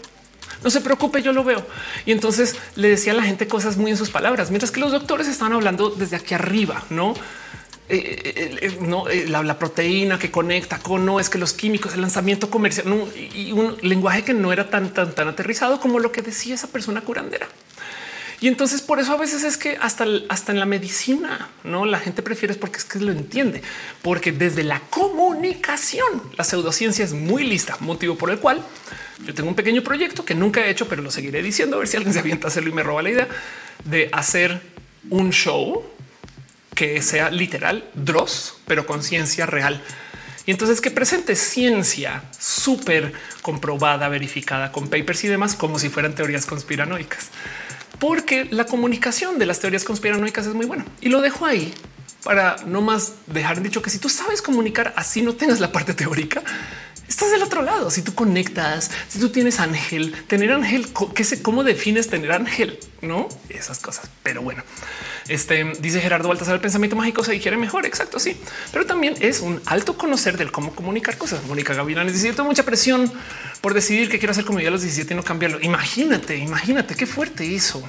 No se preocupe, yo lo veo. Y entonces le decía a la gente cosas muy en sus palabras, mientras que los doctores estaban hablando desde aquí arriba, no? Eh, eh, eh, no la, proteína que conecta con no es que los químicos, el lanzamiento comercial y un lenguaje que no era tan, tan, tan aterrizado como lo que decía esa persona curandera. Y entonces por eso a veces es que hasta, hasta en la medicina, no la gente prefiere es porque es que lo entiende, porque desde la comunicación la pseudociencia es muy lista, motivo por el cual yo tengo un pequeño proyecto que nunca he hecho, pero lo seguiré diciendo a ver si alguien se avienta a hacerlo y me roba la idea de hacer un show que sea literal Dross, pero con ciencia real. Y entonces que presente ciencia súper comprobada, verificada con papers y demás, como si fueran teorías conspiranoicas porque la comunicación de las teorías conspiranoicas es muy buena y lo dejo ahí para no más dejar dicho que si tú sabes comunicar así no tengas la parte teórica, estás del otro lado. Si tú conectas, si tú tienes ángel, tener ángel, ¿qué sé, cómo defines tener ángel? No esas cosas, pero bueno. Este dice Gerardo Baltasar, el pensamiento mágico se digiere mejor. Exacto, sí, pero también es un alto conocer del cómo comunicar cosas. Mónica Gavilán Tengo mucha presión por decidir que quiero hacer como yo a los 17 y no cambiarlo. Imagínate, imagínate qué fuerte eso,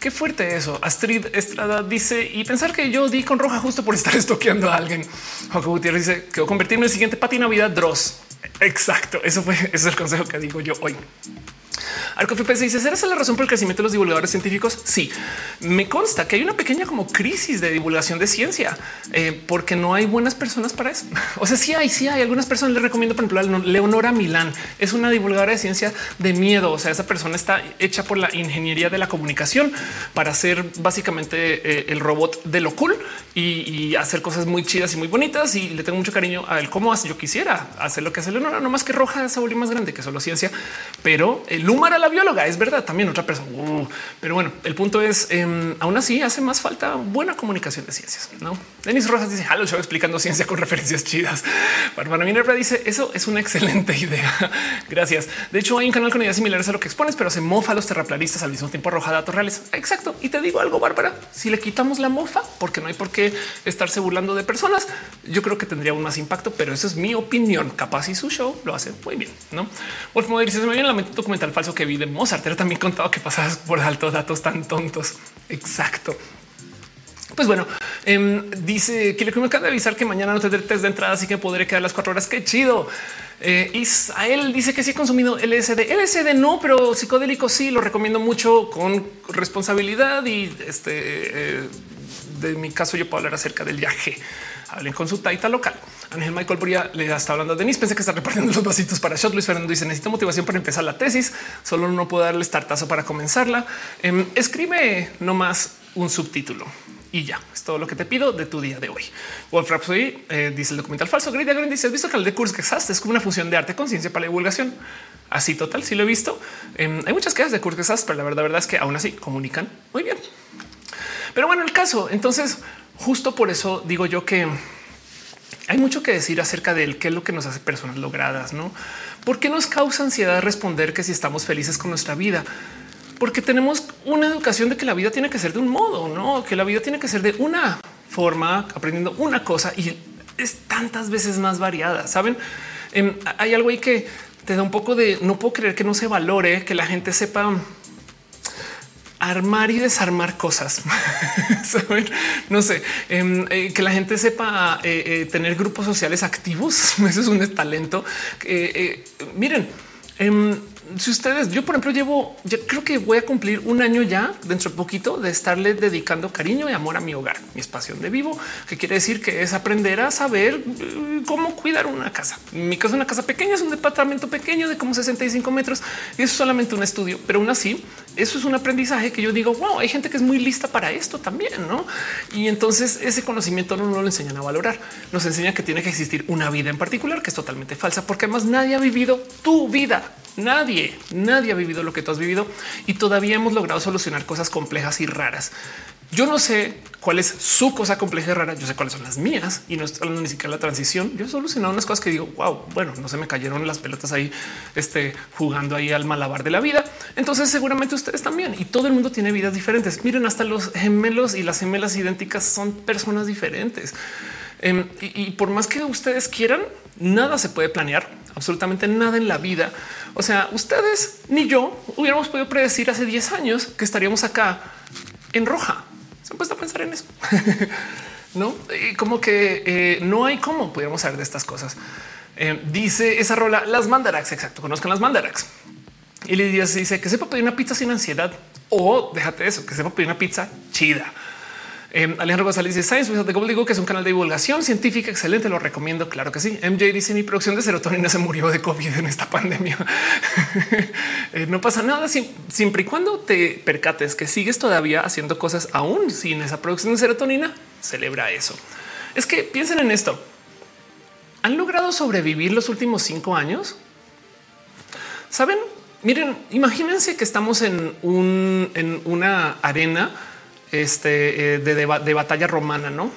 qué fuerte eso. Astrid Estrada dice y pensar que yo di con roja justo por estar estoqueando a alguien. Joaquín Gutiérrez dice que convertirme en el siguiente Pati Navidad Dross. Exacto. Eso fue ese es el consejo que digo yo hoy. Arco FPC dice: ¿Será esa la razón por el crecimiento de los divulgadores científicos? Sí, me consta que hay una pequeña como crisis de divulgación de ciencia eh, porque no hay buenas personas para eso. O sea, sí hay, sí hay algunas personas. Les recomiendo, por ejemplo, a Leonora Milán es una divulgadora de ciencia de miedo. O sea, esa persona está hecha por la ingeniería de la comunicación para hacer básicamente eh, el robot de lo cool y, hacer cosas muy chidas y muy bonitas. Y le tengo mucho cariño a él. Hace? Yo quisiera hacer lo que hace Leonora, no más que roja, esa más grande que solo ciencia, pero el Lumar a la bióloga es verdad. También otra persona, uh, pero bueno, el punto es em, aún así hace más falta buena comunicación de ciencias. No, Denis Rojas dice Halo Show explicando ciencia con referencias chidas. Bárbara Minerva dice eso es una excelente idea. Gracias. De hecho, hay un canal con ideas similares a lo que expones, pero se mofa a los terraplanistas al mismo tiempo arroja datos reales. Exacto. Y te digo algo, Bárbara, si le quitamos la mofa, porque no hay por qué estarse burlando de personas, yo creo que tendría un más impacto, pero eso es mi opinión. Capaz y su show lo hace muy bien. No Wolf dice se me viene la mente documental falso que vi de Mozart. Era también contado que pasabas por altos datos tan tontos. Exacto. Pues bueno, em, dice que le acaba de avisar que mañana no tendré test de entrada, así que podré quedar las cuatro horas. Qué chido. Eh, dice que sí he consumido LSD. LSD no, pero psicodélico sí lo recomiendo mucho con responsabilidad y este eh, de mi caso yo puedo hablar acerca del viaje. Hablen con su taita local. Ángel Michael Bria le está hablando a Denise. Pensé que está repartiendo los vasitos para shot. Luis Fernando dice necesito motivación para empezar la tesis. Solo no puedo darle startazo para comenzarla. Em, escribe nomás un subtítulo y ya es todo lo que te pido de tu día de hoy. Wolf Rhapsody eh, dice el documental falso. Greg Green dice: ¿Has visto que el de que es como una función de arte conciencia para la divulgación? Así total. Sí lo he visto. Em, hay muchas quejas de que pero la verdad, verdad es que aún así comunican muy bien. Pero bueno, el caso. Entonces, justo por eso digo yo que hay mucho que decir acerca de qué es lo que nos hace personas logradas, no? ¿Por qué nos causa ansiedad responder que si estamos felices con nuestra vida? Porque tenemos una educación de que la vida tiene que ser de un modo, no que la vida tiene que ser de una forma, aprendiendo una cosa y es tantas veces más variada. Saben, em, hay algo ahí que te da un poco de no puedo creer que no se valore, que la gente sepa armar y desarmar cosas. no sé, em, eh, que la gente sepa eh, eh, tener grupos sociales activos. Eso es un talento. miren, em, si ustedes, yo por ejemplo llevo, yo creo que voy a cumplir un año ya dentro de poquito de estarle dedicando cariño y amor a mi hogar, mi espacio donde vivo, que quiere decir que es aprender a saber eh, cómo cuidar una casa. Mi casa es una casa pequeña, es un departamento pequeño de como 65 metros y es solamente un estudio, pero aún así eso es un aprendizaje que yo digo, wow, hay gente que es muy lista para esto también, ¿no? Y entonces ese conocimiento no nos lo enseñan a valorar, nos enseña que tiene que existir una vida en particular que es totalmente falsa, porque además nadie ha vivido tu vida Nadie, nadie ha vivido lo que tú has vivido y todavía hemos logrado solucionar cosas complejas y raras. Yo no sé cuál es su cosa compleja y rara. Yo sé cuáles son las mías y no estoy hablando ni siquiera la transición. Yo he solucionado unas cosas que digo, wow, bueno, no se me cayeron las pelotas ahí, este, jugando ahí al malabar de la vida. Entonces, seguramente ustedes también y todo el mundo tiene vidas diferentes. Miren, hasta los gemelos y las gemelas idénticas son personas diferentes. Em, y por más que ustedes quieran, nada se puede planear, absolutamente nada en la vida o sea, ustedes ni yo hubiéramos podido predecir hace 10 años que estaríamos acá en roja. Se han puesto a pensar en eso. no y como que eh, no hay cómo pudiéramos saber de estas cosas. Eh, dice esa rola las mandarax. Exacto. Conozcan las mandarax. Y Lidia dice que sepa pedir una pizza sin ansiedad o déjate eso, que sepa pedir una pizza chida. Eh, Alejandro González dice Science Without the digo que es un canal de divulgación científica excelente. Lo recomiendo. Claro que sí. MJ dice mi producción de serotonina se murió de COVID en esta pandemia. Eh, no pasa nada siempre y cuando te percates que sigues todavía haciendo cosas aún sin esa producción de serotonina. Celebra eso. Es que piensen en esto. Han logrado sobrevivir los últimos cinco años. Saben, miren, imagínense que estamos en, un, en una arena este, eh, de, batalla romana, ¿no?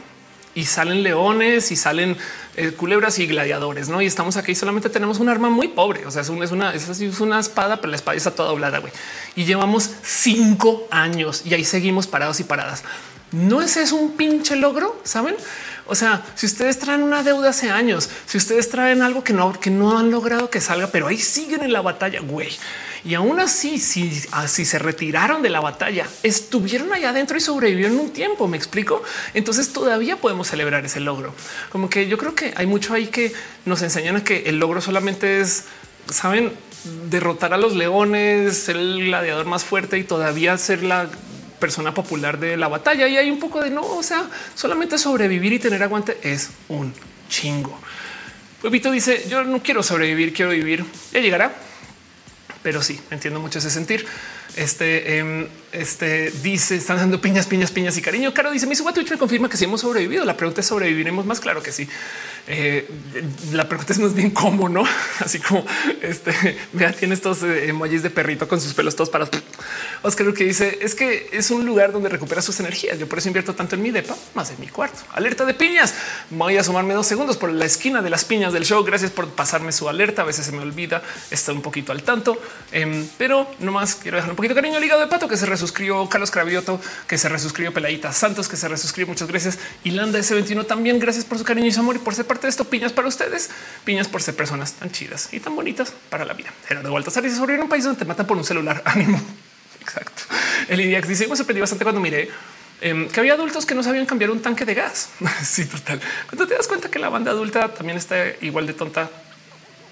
Y salen leones y salen eh, culebras y gladiadores, ¿no? Y estamos aquí solamente tenemos un arma muy pobre, o sea, es, una, es, una espada, pero la espada está toda doblada, güey. Y llevamos cinco años y ahí seguimos parados y paradas. no es eso un pinche logro, saben? O sea, si ustedes traen una deuda hace años, si ustedes traen algo que no, que no han logrado que salga, pero ahí siguen en la batalla, güey. Y aún así, si así se retiraron de la batalla, estuvieron allá adentro y sobrevivieron un tiempo. Me explico. Entonces todavía podemos celebrar ese logro. Como que yo creo que hay mucho ahí que nos enseñan a que el logro solamente es, saben, derrotar a los leones, ser el gladiador más fuerte y todavía ser la persona popular de la batalla. Y hay un poco de no, o sea, solamente sobrevivir y tener aguante es un chingo. Pepito dice: Yo no quiero sobrevivir, quiero vivir. Ya llegará, pero sí entiendo mucho ese sentir. Este, em, este dice: Están dando piñas, piñas, piñas y cariño. Caro dice: Mi suba Twitch me confirma que si hemos sobrevivido. La pregunta es: ¿sobreviviremos más? Claro que sí. Eh, la pregunta es más bien cómo, no? Así como este vea, tiene estos eh, emojis de perrito con sus pelos todos para Oscar que dice es que es un lugar donde recupera sus energías. Yo por eso invierto tanto en mi depa, más en mi cuarto. Alerta de piñas. Voy a sumarme dos segundos por la esquina de las piñas del show. Gracias por pasarme su alerta. A veces se me olvida estar un poquito al tanto, em, pero nomás quiero dejar un poquito de cariño al hígado de pato que se resuscribió Carlos Cravioto, que se resuscribió Peladita Santos, que se resuscribió. Muchas gracias. Y Landa S21 también. Gracias por su cariño y su amor y por ser parte de esto. Piñas para ustedes, piñas por ser personas tan chidas y tan bonitas para la vida. Gerardo Baltasar dice sobre un país donde te matan por un celular. Ánimo. Exacto. El IDIAX dice: Me sorprendí bastante cuando miré em, que había adultos que no sabían cambiar un tanque de gas. sí, total. Cuando te das cuenta que la banda adulta también está igual de tonta,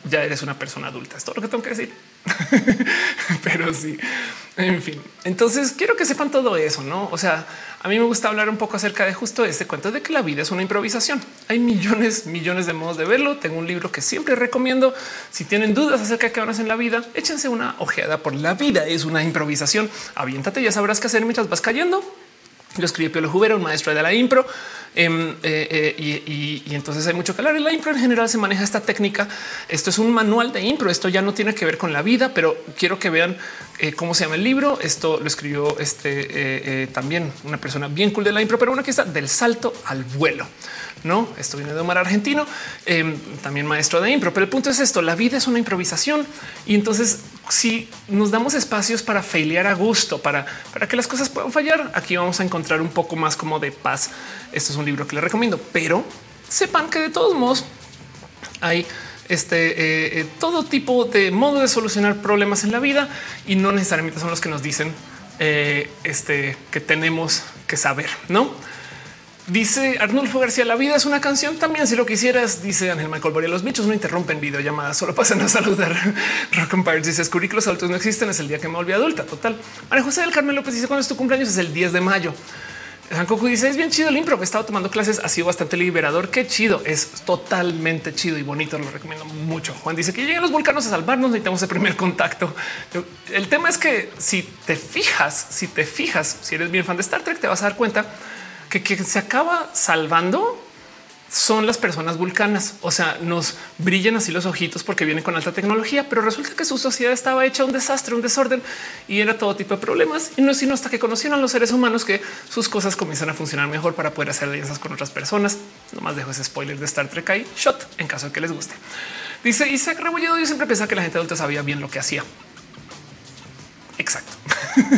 ya eres una persona adulta. Es todo lo que tengo que decir. Pero sí, en fin. Entonces quiero que sepan todo eso, no? O sea, a mí me gusta hablar un poco acerca de justo este cuento de que la vida es una improvisación. Hay millones, millones de modos de verlo. Tengo un libro que siempre recomiendo. Si tienen dudas acerca de qué van a hacer en la vida, échense una ojeada por la vida. Es una improvisación. Aviéntate, ya sabrás qué hacer mientras vas cayendo. Lo escribió Piolo Jubera, un maestro de la impro. Em, eh, eh, y, entonces hay mucho que hablar. En la impro en general se maneja esta técnica. Esto es un manual de impro. Esto ya no tiene que ver con la vida, pero quiero que vean eh, cómo se llama el libro. Esto lo escribió este también una persona bien cool de la impro, pero una que está del salto al vuelo. No, esto viene de Omar argentino, em, también maestro de impro. Pero el punto es esto: la vida es una improvisación y entonces si nos damos espacios para failear a gusto, para, para que las cosas puedan fallar, aquí vamos a encontrar un poco más como de paz. Esto es un libro que les recomiendo, pero sepan que de todos modos hay este eh, eh, todo tipo de modo de solucionar problemas en la vida y no necesariamente son los que nos dicen eh, este que tenemos que saber, no? Dice Arnulfo García, la vida es una canción también si lo quisieras, dice Ángel Michael Boria, los bichos no interrumpen videollamadas, solo pasan a saludar. Rock Empire dice, currículos altos no existen, es el día que me volví adulta, total. María José del Carmen López dice, cuando es tu cumpleaños? Es el 10 de mayo. Hankoku dice, es bien chido el impro, he estado tomando clases, ha sido bastante liberador, qué chido, es totalmente chido y bonito, lo recomiendo mucho. Juan dice que lleguen los volcanos a salvarnos, necesitamos el primer contacto. El tema es que si te fijas, si te fijas, si eres bien fan de Star Trek, te vas a dar cuenta que, que se acaba salvando son las personas vulcanas. O sea, nos brillan así los ojitos porque vienen con alta tecnología, pero resulta que su sociedad estaba hecha un desastre, un desorden y era todo tipo de problemas. Y no es sino hasta que conocieron a los seres humanos que sus cosas comienzan a funcionar mejor para poder hacer alianzas con otras personas. No más dejo ese spoiler de Star Trek ahí, shot en caso de que les guste. Dice Isaac Rebolledo. Yo siempre pensaba que la gente adulta sabía bien lo que hacía. Exacto.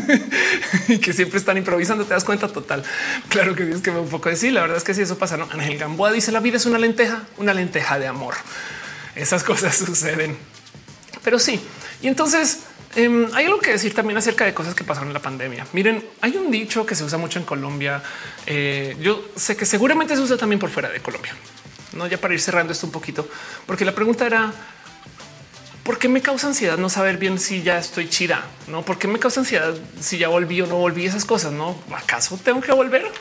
y que siempre están improvisando. Te das cuenta total. Claro que tienes que ver un poco de sí. La verdad es que si eso pasa, no. Ángel Gamboa dice la vida es una lenteja, una lenteja de amor. Esas cosas suceden, pero sí. Y entonces em, hay algo que decir también acerca de cosas que pasaron en la pandemia. Miren, hay un dicho que se usa mucho en Colombia. Eh, yo sé que seguramente se usa también por fuera de Colombia. No, ya para ir cerrando esto un poquito, porque la pregunta era ¿por qué me causa ansiedad no saber bien si ya estoy chida? No, ¿por qué me causa ansiedad si ya volví o no volví esas cosas? No, acaso tengo que volver?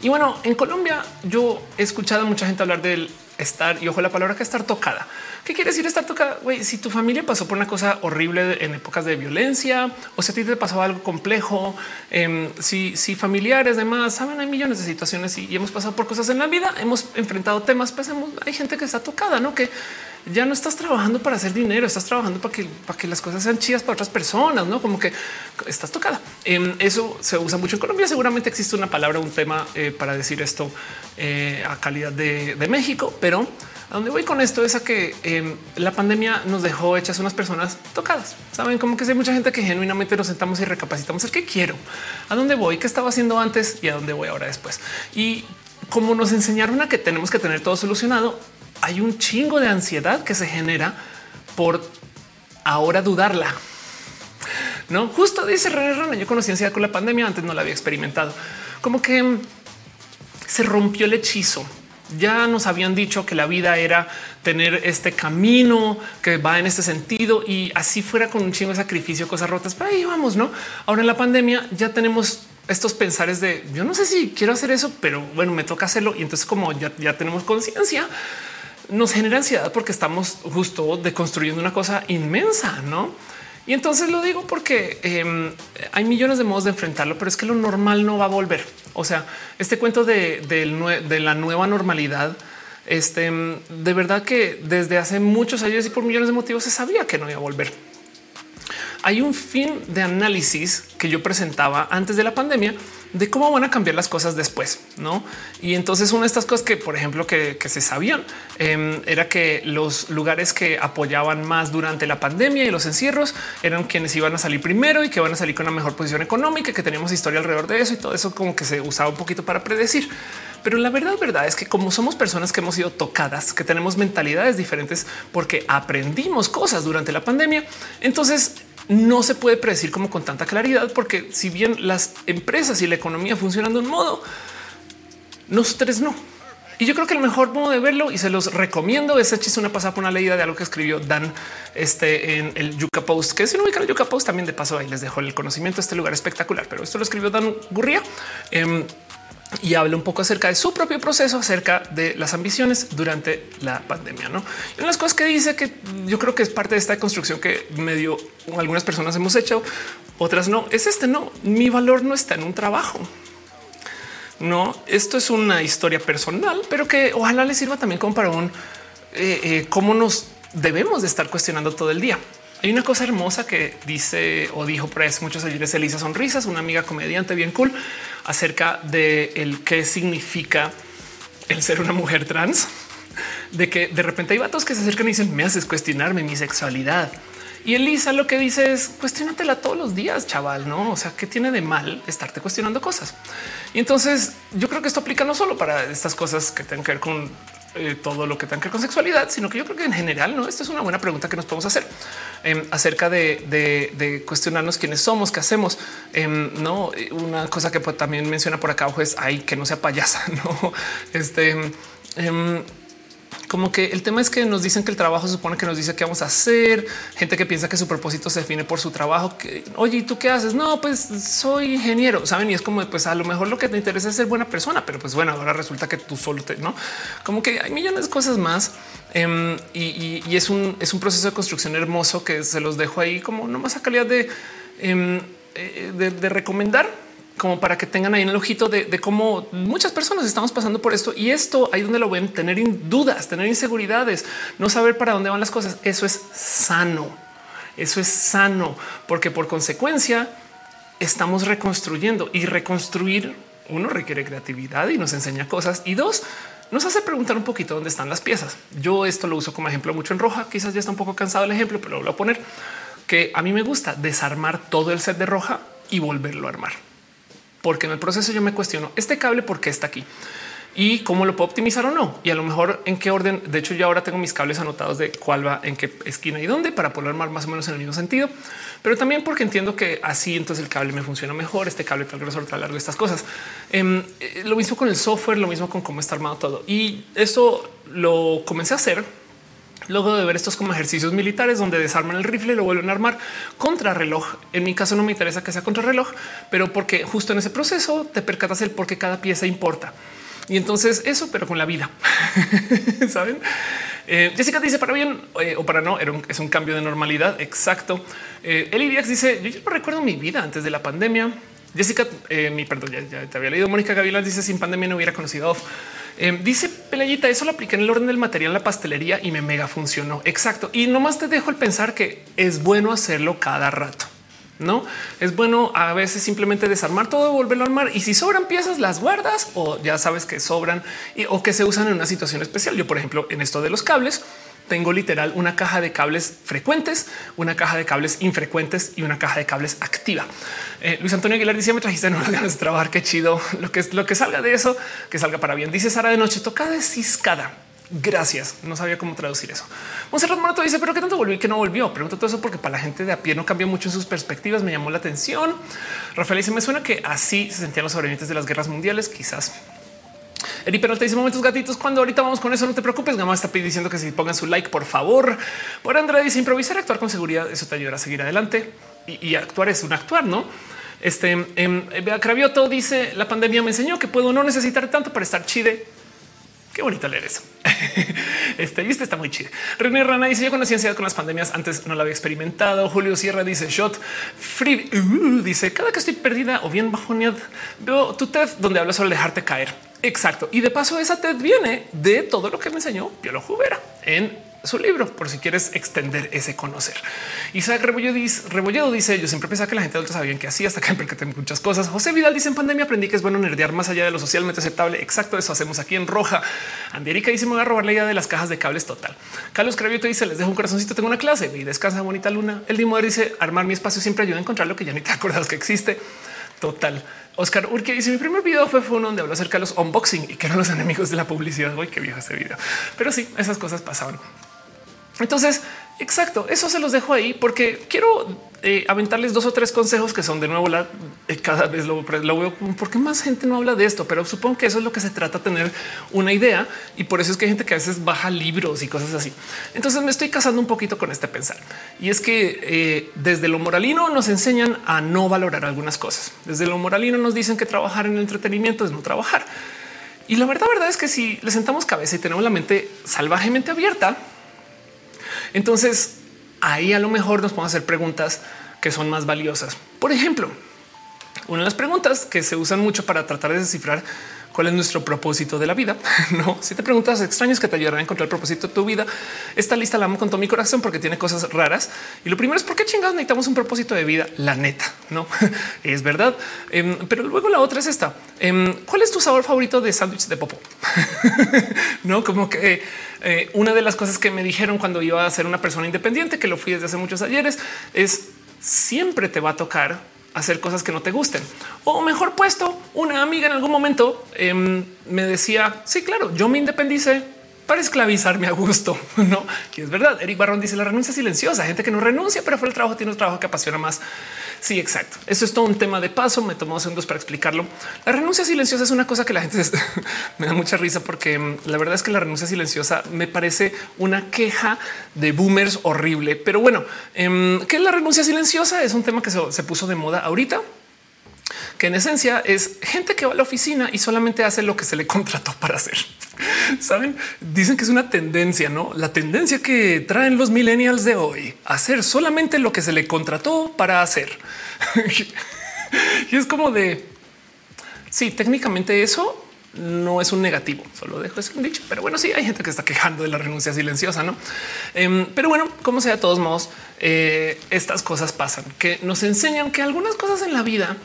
Y bueno, en Colombia yo he escuchado a mucha gente hablar del estar y ojo la palabra que estar tocada. ¿Qué quiere decir estar tocada? Güey, si tu familia pasó por una cosa horrible en épocas de violencia o si a ti te pasó algo complejo, em, si, si familiares, demás, saben, hay millones de situaciones y, hemos pasado por cosas en la vida, hemos enfrentado temas, pues hay gente que está tocada, no que ya no estás trabajando para hacer dinero, estás trabajando para que, para que las cosas sean chidas para otras personas, no como que estás tocada. Em, eso se usa mucho en Colombia. Seguramente existe una palabra, un tema eh, para decir esto eh, a calidad de, de México, pero a dónde voy con esto es a que em, la pandemia nos dejó hechas unas personas tocadas. Saben como que hay mucha gente que genuinamente nos sentamos y recapacitamos el que quiero, a dónde voy, qué estaba haciendo antes y a dónde voy ahora después. Y como nos enseñaron a que tenemos que tener todo solucionado, hay un chingo de ansiedad que se genera por ahora dudarla. No, justo dice René Rana. Yo conocí ansiedad con la pandemia, antes no la había experimentado. Como que se rompió el hechizo ya nos habían dicho que la vida era tener este camino que va en este sentido y así fuera con un chingo de sacrificio, cosas rotas. Pero ahí vamos, no? Ahora en la pandemia ya tenemos estos pensares de yo no sé si quiero hacer eso, pero bueno, me toca hacerlo. Y entonces, como ya, ya tenemos conciencia, nos genera ansiedad porque estamos justo deconstruyendo una cosa inmensa, no? Y entonces lo digo porque em, hay millones de modos de enfrentarlo, pero es que lo normal no va a volver. O sea, este cuento de, de la nueva normalidad, este de verdad que desde hace muchos años y por millones de motivos se sabía que no iba a volver. Hay un fin de análisis que yo presentaba antes de la pandemia de cómo van a cambiar las cosas después, ¿no? Y entonces una de estas cosas que, por ejemplo, que, se sabían em, era que los lugares que apoyaban más durante la pandemia y los encierros eran quienes iban a salir primero y que van a salir con una mejor posición económica, que teníamos historia alrededor de eso y todo eso como que se usaba un poquito para predecir. Pero la verdad, verdad es que como somos personas que hemos sido tocadas, que tenemos mentalidades diferentes porque aprendimos cosas durante la pandemia, entonces no se puede predecir como con tanta claridad, porque si bien las empresas y la economía funcionan de un modo, nosotros no. Y yo creo que el mejor modo de verlo y se los recomiendo es echarse una pasada por una leída de algo que escribió Dan este, en el Yuka Post, que si no ubican el Yuka Post también de paso ahí les dejo el conocimiento este lugar espectacular, pero esto lo escribió Dan Gurría. Em, y habla un poco acerca de su propio proceso, acerca de las ambiciones durante la pandemia. No y una las cosas que dice que yo creo que es parte de esta construcción que medio algunas personas hemos hecho, otras no. Es este no. Mi valor no está en un trabajo. No, esto es una historia personal, pero que ojalá le sirva también como para un eh, eh, cómo nos debemos de estar cuestionando todo el día. Hay una cosa hermosa que dice o dijo hace muchos años Elisa Sonrisas, una amiga comediante bien cool, acerca de el qué significa el ser una mujer trans, de que de repente hay vatos que se acercan y dicen me haces cuestionarme mi sexualidad. Y Elisa lo que dice es cuestionatela todos los días, chaval, no? O sea, qué tiene de mal estarte cuestionando cosas. Y entonces yo creo que esto aplica no solo para estas cosas que tienen que ver con eh, todo lo que tenga que ver con sexualidad, sino que yo creo que en general no. Esta es una buena pregunta que nos podemos hacer em, acerca de, cuestionarnos quiénes somos, qué hacemos. Em, no una cosa que pues, también menciona por acá abajo es ay que no sea payasa. No, este em, como que el tema es que nos dicen que el trabajo supone que nos dice qué vamos a hacer. Gente que piensa que su propósito se define por su trabajo. Oye, ¿y tú qué haces? No, pues soy ingeniero, saben? Y es como pues a lo mejor lo que te interesa es ser buena persona, pero pues bueno, ahora resulta que tú solo te no como que hay millones de cosas más. Em, y, es un es un proceso de construcción hermoso que se los dejo ahí como nomás a calidad de, em, eh, de recomendar como para que tengan ahí en el ojito de, cómo muchas personas estamos pasando por esto y esto ahí donde lo ven, tener dudas, tener inseguridades, no saber para dónde van las cosas. Eso es sano. Eso es sano porque por consecuencia estamos reconstruyendo y reconstruir uno requiere creatividad y nos enseña cosas y dos nos hace preguntar un poquito dónde están las piezas. Yo esto lo uso como ejemplo mucho en roja. Quizás ya está un poco cansado el ejemplo, pero lo voy a poner que a mí me gusta desarmar todo el set de roja y volverlo a armar porque en el proceso yo me cuestiono este cable, por qué está aquí y cómo lo puedo optimizar o no. Y a lo mejor en qué orden. De hecho, yo ahora tengo mis cables anotados de cuál va en qué esquina y dónde para poder armar más o menos en el mismo sentido, pero también porque entiendo que así entonces el cable me funciona mejor. Este cable tal grosor, tal largo, estas cosas. Em, eh, lo mismo con el software, lo mismo con cómo está armado todo. Y esto lo comencé a hacer Luego de ver estos como ejercicios militares donde desarman el rifle y lo vuelven a armar contra reloj. En mi caso no me interesa que sea contra reloj, pero porque justo en ese proceso te percatas el por qué cada pieza importa. Y entonces eso, pero con la vida. Saben? Eh, Jessica dice para bien eh, o para no, era es un cambio de normalidad. Exacto. Eh, Eli Díaz dice: Yo no recuerdo mi vida antes de la pandemia. Jessica, eh, mi perdón, ya, te había leído. Mónica Gavilán dice: Sin pandemia no hubiera conocido. Em, dice Pelayita, eso lo apliqué en el orden del material en la pastelería y me mega funcionó. Exacto. Y nomás te dejo el pensar que es bueno hacerlo cada rato. No es bueno a veces simplemente desarmar todo, volverlo a armar y si sobran piezas las guardas o ya sabes que sobran y, o que se usan en una situación especial. Yo, por ejemplo, en esto de los cables, tengo literal una caja de cables frecuentes, una caja de cables infrecuentes y una caja de cables activa. Eh, Luis Antonio Aguilar dice: Me trajiste no ganas de trabajar. Qué chido lo que es lo que salga de eso, que salga para bien. Dice Sara de noche, toca de ciscada. Gracias. No sabía cómo traducir eso. Monserrat Morato dice, pero qué tanto volvió y que no volvió. Pregunto todo eso porque para la gente de a pie no cambió mucho en sus perspectivas. Me llamó la atención. Rafael dice, me suena que así se sentían los sobrevivientes de las guerras mundiales. Quizás Eri Peralta dice momentos gatitos. Cuando ahorita vamos con eso, no te preocupes. Gama está diciendo que si pongan su like, por favor. Por Andrea dice improvisar, actuar con seguridad. Eso te ayudará a seguir adelante y, actuar es un actuar, no? Este eh, Cravioto dice la pandemia me enseñó que puedo no necesitar tanto para estar chide Qué bonito leer eso. Este viste está muy chido. René Rana dice yo conocí ansiedad con las pandemias. Antes no la había experimentado. Julio Sierra dice shot free. Uh, dice cada que estoy perdida o bien bajoneada, veo tu TED donde hablas sobre dejarte caer. Exacto. Y de paso, esa TED viene de todo lo que me enseñó Piolo Jubera en su libro por si quieres extender ese conocer. Isaac Rebolledo dice, yo siempre pensaba que la gente adulta sabía que así hasta que tengo muchas cosas. José Vidal dice en pandemia aprendí que es bueno nerdear más allá de lo socialmente aceptable. Exacto. Eso hacemos aquí en roja. Andérica dice me voy a robar la idea de las cajas de cables total. Carlos Cravioto dice les dejo un corazoncito. Tengo una clase y descansa bonita luna. El Dimo dice armar mi espacio siempre ayuda a encontrar lo que ya ni te acuerdas que existe. Total. Oscar Urque dice mi primer video fue, fue uno donde habló acerca de los unboxing y que eran los enemigos de la publicidad. Hoy qué viejo ese video, pero sí, esas cosas pasaban. Entonces, exacto, eso se los dejo ahí porque quiero eh, aventarles dos o tres consejos que son de nuevo la eh, cada vez lo, lo, veo porque más gente no habla de esto, pero supongo que eso es lo que se trata tener una idea y por eso es que hay gente que a veces baja libros y cosas así. Entonces me estoy casando un poquito con este pensar y es que eh, desde lo moralino nos enseñan a no valorar algunas cosas. Desde lo moralino nos dicen que trabajar en el entretenimiento es no trabajar. Y la verdad, verdad es que si le sentamos cabeza y tenemos la mente salvajemente abierta, entonces ahí a lo mejor nos podemos hacer preguntas que son más valiosas. Por ejemplo, una de las preguntas que se usan mucho para tratar de descifrar cuál es nuestro propósito de la vida. No, si te preguntas extraños que te ayudarán a encontrar el propósito de tu vida, esta lista la amo con todo mi corazón porque tiene cosas raras. Y lo primero es por qué chingados necesitamos un propósito de vida. La neta, no es verdad. Em, pero luego la otra es esta. Em, ¿Cuál es tu sabor favorito de sándwich de popo? no, como que eh, una de las cosas que me dijeron cuando iba a ser una persona independiente, que lo fui desde hace muchos ayeres, es siempre te va a tocar hacer cosas que no te gusten. O mejor puesto, una amiga en algún momento em, me decía, sí, claro, yo me independicé para esclavizarme a gusto. No, y es verdad. Eric Barrón dice la renuncia silenciosa, gente que no renuncia, pero fue el trabajo tiene un trabajo que apasiona más. Sí, exacto. Eso es todo un tema de paso. Me tomó segundos para explicarlo. La renuncia silenciosa es una cosa que la gente me da mucha risa porque mm, la verdad es que la renuncia silenciosa me parece una queja de boomers horrible. Pero bueno, em, ¿qué es la renuncia silenciosa? Es un tema que se, puso de moda ahorita que en esencia es gente que va a la oficina y solamente hace lo que se le contrató para hacer. Saben, dicen que es una tendencia, no la tendencia que traen los millennials de hoy, hacer solamente lo que se le contrató para hacer. y es como de sí, técnicamente eso no es un negativo, solo dejo eso un dicho. Pero bueno, sí hay gente que está quejando de la renuncia silenciosa, no? Em, pero bueno, como sea, de todos modos, eh, estas cosas pasan que nos enseñan que algunas cosas en la vida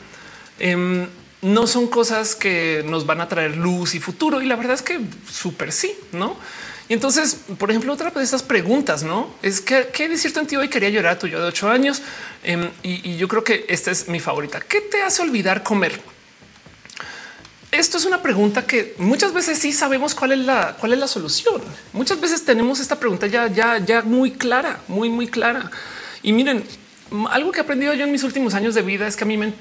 em, no son cosas que nos van a traer luz y futuro. Y la verdad es que súper sí, no? Y entonces, por ejemplo, otra de estas preguntas, no es que qué de cierto sentido hoy quería llorar a tu yo de ocho años. Em, y, yo creo que esta es mi favorita. ¿Qué te hace olvidar comer? Esto es una pregunta que muchas veces sí sabemos cuál es la cuál es la solución. Muchas veces tenemos esta pregunta ya, ya, ya muy clara, muy, muy clara. Y miren, algo que he aprendido yo en mis últimos años de vida es que a mí me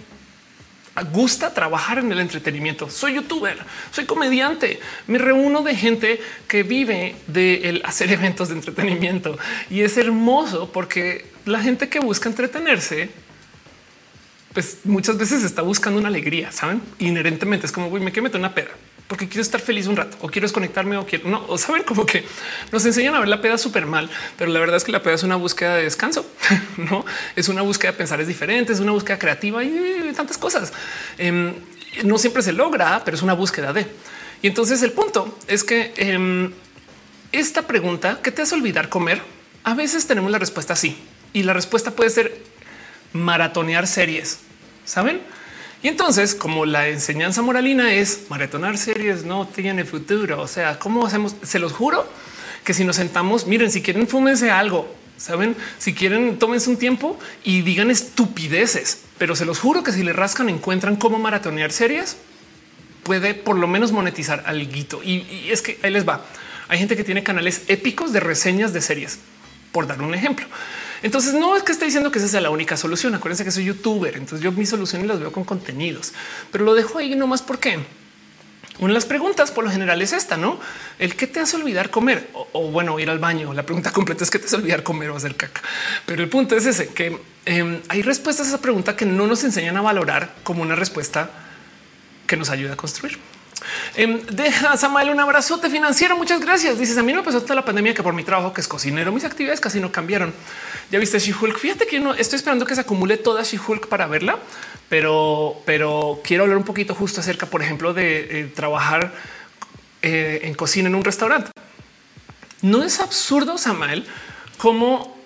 gusta trabajar en el entretenimiento. Soy youtuber, soy comediante, me reúno de gente que vive de hacer eventos de entretenimiento y es hermoso porque la gente que busca entretenerse pues muchas veces está buscando una alegría, saben? Inherentemente es como me quiero meter una peda porque quiero estar feliz un rato o quiero desconectarme o quiero no o saben como que nos enseñan a ver la peda súper mal, pero la verdad es que la peda es una búsqueda de descanso, no es una búsqueda de pensar es diferente, es una búsqueda creativa y tantas cosas. Em, no siempre se logra, pero es una búsqueda de. Y entonces el punto es que em, esta pregunta, ¿qué te hace olvidar comer? A veces tenemos la respuesta sí. Y la respuesta puede ser maratonear series, ¿saben? Y entonces, como la enseñanza moralina es maratonar series no tiene futuro, o sea, ¿cómo hacemos? Se los juro que si nos sentamos, miren, si quieren, fúmense algo, saben, si quieren, tómense un tiempo y digan estupideces, pero se los juro que si le rascan, encuentran cómo maratonear series, puede por lo menos monetizar algo. Y, y es que ahí les va. Hay gente que tiene canales épicos de reseñas de series, por dar un ejemplo. Entonces no es que esté diciendo que esa sea la única solución. Acuérdense que soy youtuber, entonces yo mis soluciones las veo con contenidos, pero lo dejo ahí nomás porque una de las preguntas por lo general es esta, ¿no? El que te hace olvidar comer o, bueno, ir al baño. La pregunta completa es que te hace olvidar comer o hacer caca. Pero el punto es ese, que em, hay respuestas a esa pregunta que no nos enseñan a valorar como una respuesta que nos ayuda a construir. Em, deja Samuel un abrazote financiero. Muchas gracias. Dices a mí me pasó toda la pandemia que por mi trabajo que es cocinero, mis actividades casi no cambiaron. Ya viste She-Hulk. Fíjate que no estoy esperando que se acumule toda She-Hulk para verla, pero, pero quiero hablar un poquito justo acerca, por ejemplo, de eh, trabajar eh, en cocina en un restaurante. No es absurdo, Samuel, como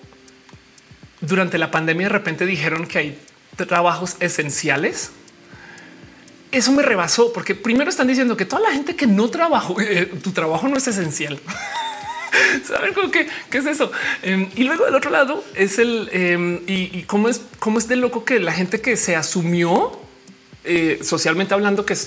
durante la pandemia de repente dijeron que hay trabajos esenciales eso me rebasó porque primero están diciendo que toda la gente que no trabajó, eh, tu trabajo no es esencial. Saben cómo qué es eso? Em, y luego del otro lado es el em, y, cómo es, cómo es de loco que la gente que se asumió eh, socialmente hablando que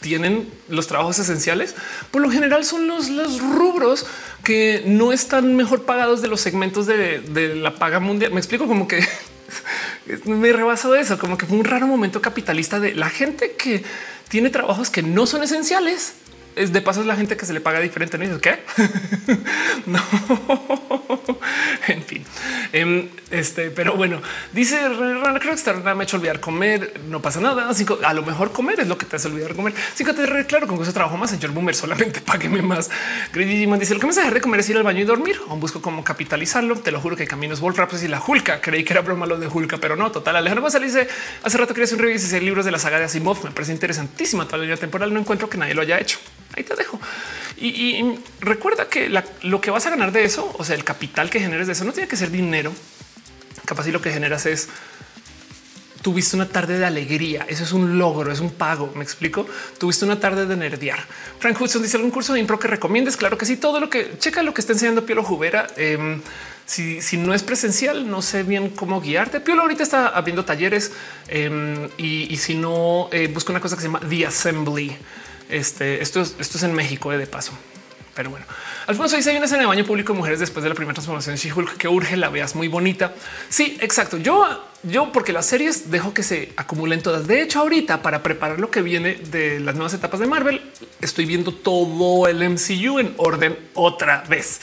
tienen los trabajos esenciales, por lo general son los, los rubros que no están mejor pagados de los segmentos de, de la paga mundial. Me explico como que me rebasó eso, como que fue un raro momento capitalista de la gente que tiene trabajos que no son esenciales es de paso es la gente que se le paga diferente. ¿no? ¿Qué? no. en fin. Em, este, pero bueno, dice creo que me ha hecho olvidar comer. No pasa nada. a lo mejor comer es lo que te hace olvidar comer. Que te claro con eso trabajo más. Señor Boomer, solamente págueme más. Grady dice lo que me hace de comer es ir al baño y dormir. Aún busco cómo capitalizarlo. Te lo juro que caminos Wolf pues y la Hulka. Creí que era broma lo de Hulka, pero no. Total. Alejandro González dice hace rato quería hacer un review y libros de la saga de Asimov. Me parece interesantísima toda la línea temporal. No encuentro que nadie lo haya hecho ahí te dejo. Y, recuerda que lo que vas a ganar de eso, o sea, el capital que generes de eso no tiene que ser dinero. Capaz y lo que generas es tuviste una tarde de alegría. Eso es un logro, es un pago. Me explico. Tuviste una tarde de nerdear. Frank Hudson dice algún curso de impro que recomiendes. Claro que sí. Todo lo que checa lo que está enseñando Piolo Jubera. Em, si, no es presencial, no sé bien cómo guiarte. Piolo ahorita está abriendo talleres em, y, si no, eh, busca una cosa que se llama The Assembly. Este, esto, es, esto es en México eh, de paso. Pero bueno, Alfonso dice hay una escena de baño público de mujeres después de la primera transformación de She-Hulk que urge la veas muy bonita. Sí, exacto. Yo, yo, porque las series dejo que se acumulen todas. De hecho, ahorita para preparar lo que viene de las nuevas etapas de Marvel, estoy viendo todo el MCU en orden otra vez.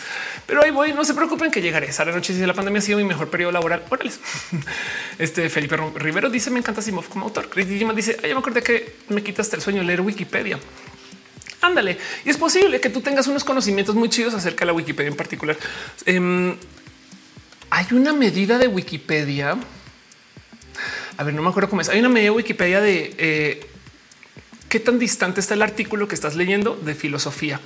Pero ahí voy. No se preocupen que llegaré. Sara noche si la pandemia ha sido mi mejor periodo laboral. Órales. Este Felipe Rivero dice me encanta Simov como autor. Chris dice ay, ya me acordé que me quitaste el sueño leer Wikipedia. Ándale. Y es posible que tú tengas unos conocimientos muy chidos acerca de la Wikipedia en particular. Em, hay una medida de Wikipedia. A ver, no me acuerdo cómo es. Hay una medida de Wikipedia de eh, qué tan distante está el artículo que estás leyendo de filosofía.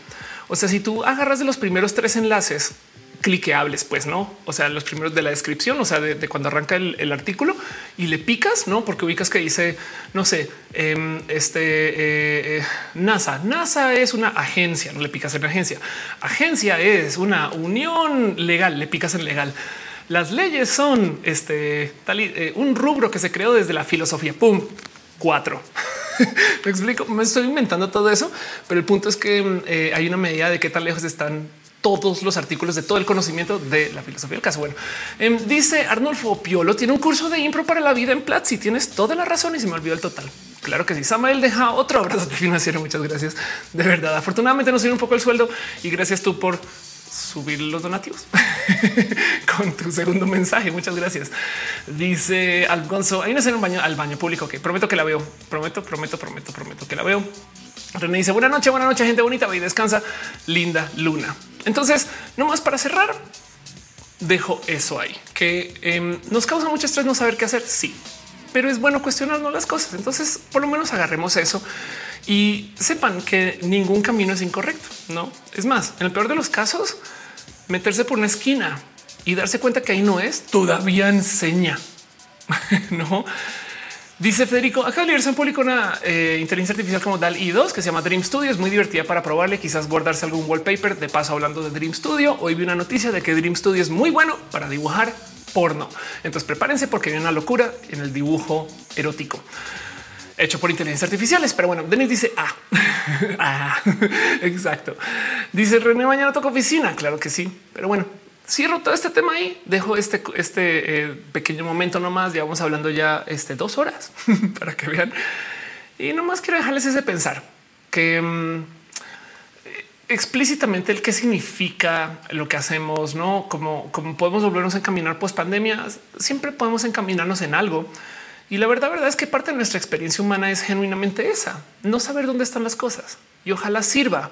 O sea, si tú agarras de los primeros tres enlaces cliqueables, pues no, o sea, los primeros de la descripción, o sea, de, cuando arranca el, artículo y le picas, no, porque ubicas que dice, no sé, em, este eh, eh, NASA. NASA es una agencia, no le picas en agencia. Agencia es una unión legal, le picas en legal. Las leyes son este eh, un rubro que se creó desde la filosofía. Pum, cuatro. me explico, me estoy inventando todo eso, pero el punto es que hay una medida de qué tan lejos están todos los artículos de todo el conocimiento de la filosofía del caso. Bueno, em, dice Arnulfo Piolo tiene un curso de impro para la vida en Platzi. Tienes toda la razón y se me olvidó el total. Claro que sí. Samael deja otro abrazo financiero. Muchas gracias. De verdad. Afortunadamente nos subió un poco el sueldo y gracias tú por subir los donativos con tu segundo mensaje. Muchas gracias. Dice Alfonso, hay una escena en baño al baño público que prometo que la veo. Prometo, prometo, prometo, prometo que la veo. René dice buena noche, buena noche, gente bonita. y descansa. Linda luna. Entonces, no más para cerrar, dejo eso ahí que em, nos causa mucho estrés no saber qué hacer. Sí, pero es bueno cuestionarnos las cosas. Entonces, por lo menos agarremos eso Y sepan que ningún camino es incorrecto. No es más, en el peor de los casos, meterse por una esquina y darse cuenta que ahí no es todavía enseña. no Dice Federico, acá de en público una eh, inteligencia artificial como DAL i2 que se llama Dream Studio. Es muy divertida para probarle, quizás guardarse algún wallpaper. De paso, hablando de Dream Studio, hoy vi una noticia de que Dream Studio es muy bueno para dibujar porno. Entonces prepárense porque hay una locura en el dibujo erótico hecho por inteligencia artificiales. Pero bueno, Denis dice ah, ah exacto. Dice René mañana toca oficina. Claro que sí, pero bueno, cierro todo este tema ahí, dejo este, este eh, pequeño momento nomás, ya vamos hablando ya este, dos horas para que vean. Y nomás quiero dejarles ese pensar que mm, explícitamente el qué significa lo que hacemos, no como, como podemos volvernos a encaminar post pandemia. Siempre podemos encaminarnos en algo. Y la verdad, verdad es que parte de nuestra experiencia humana es genuinamente esa, no saber dónde están las cosas y ojalá sirva,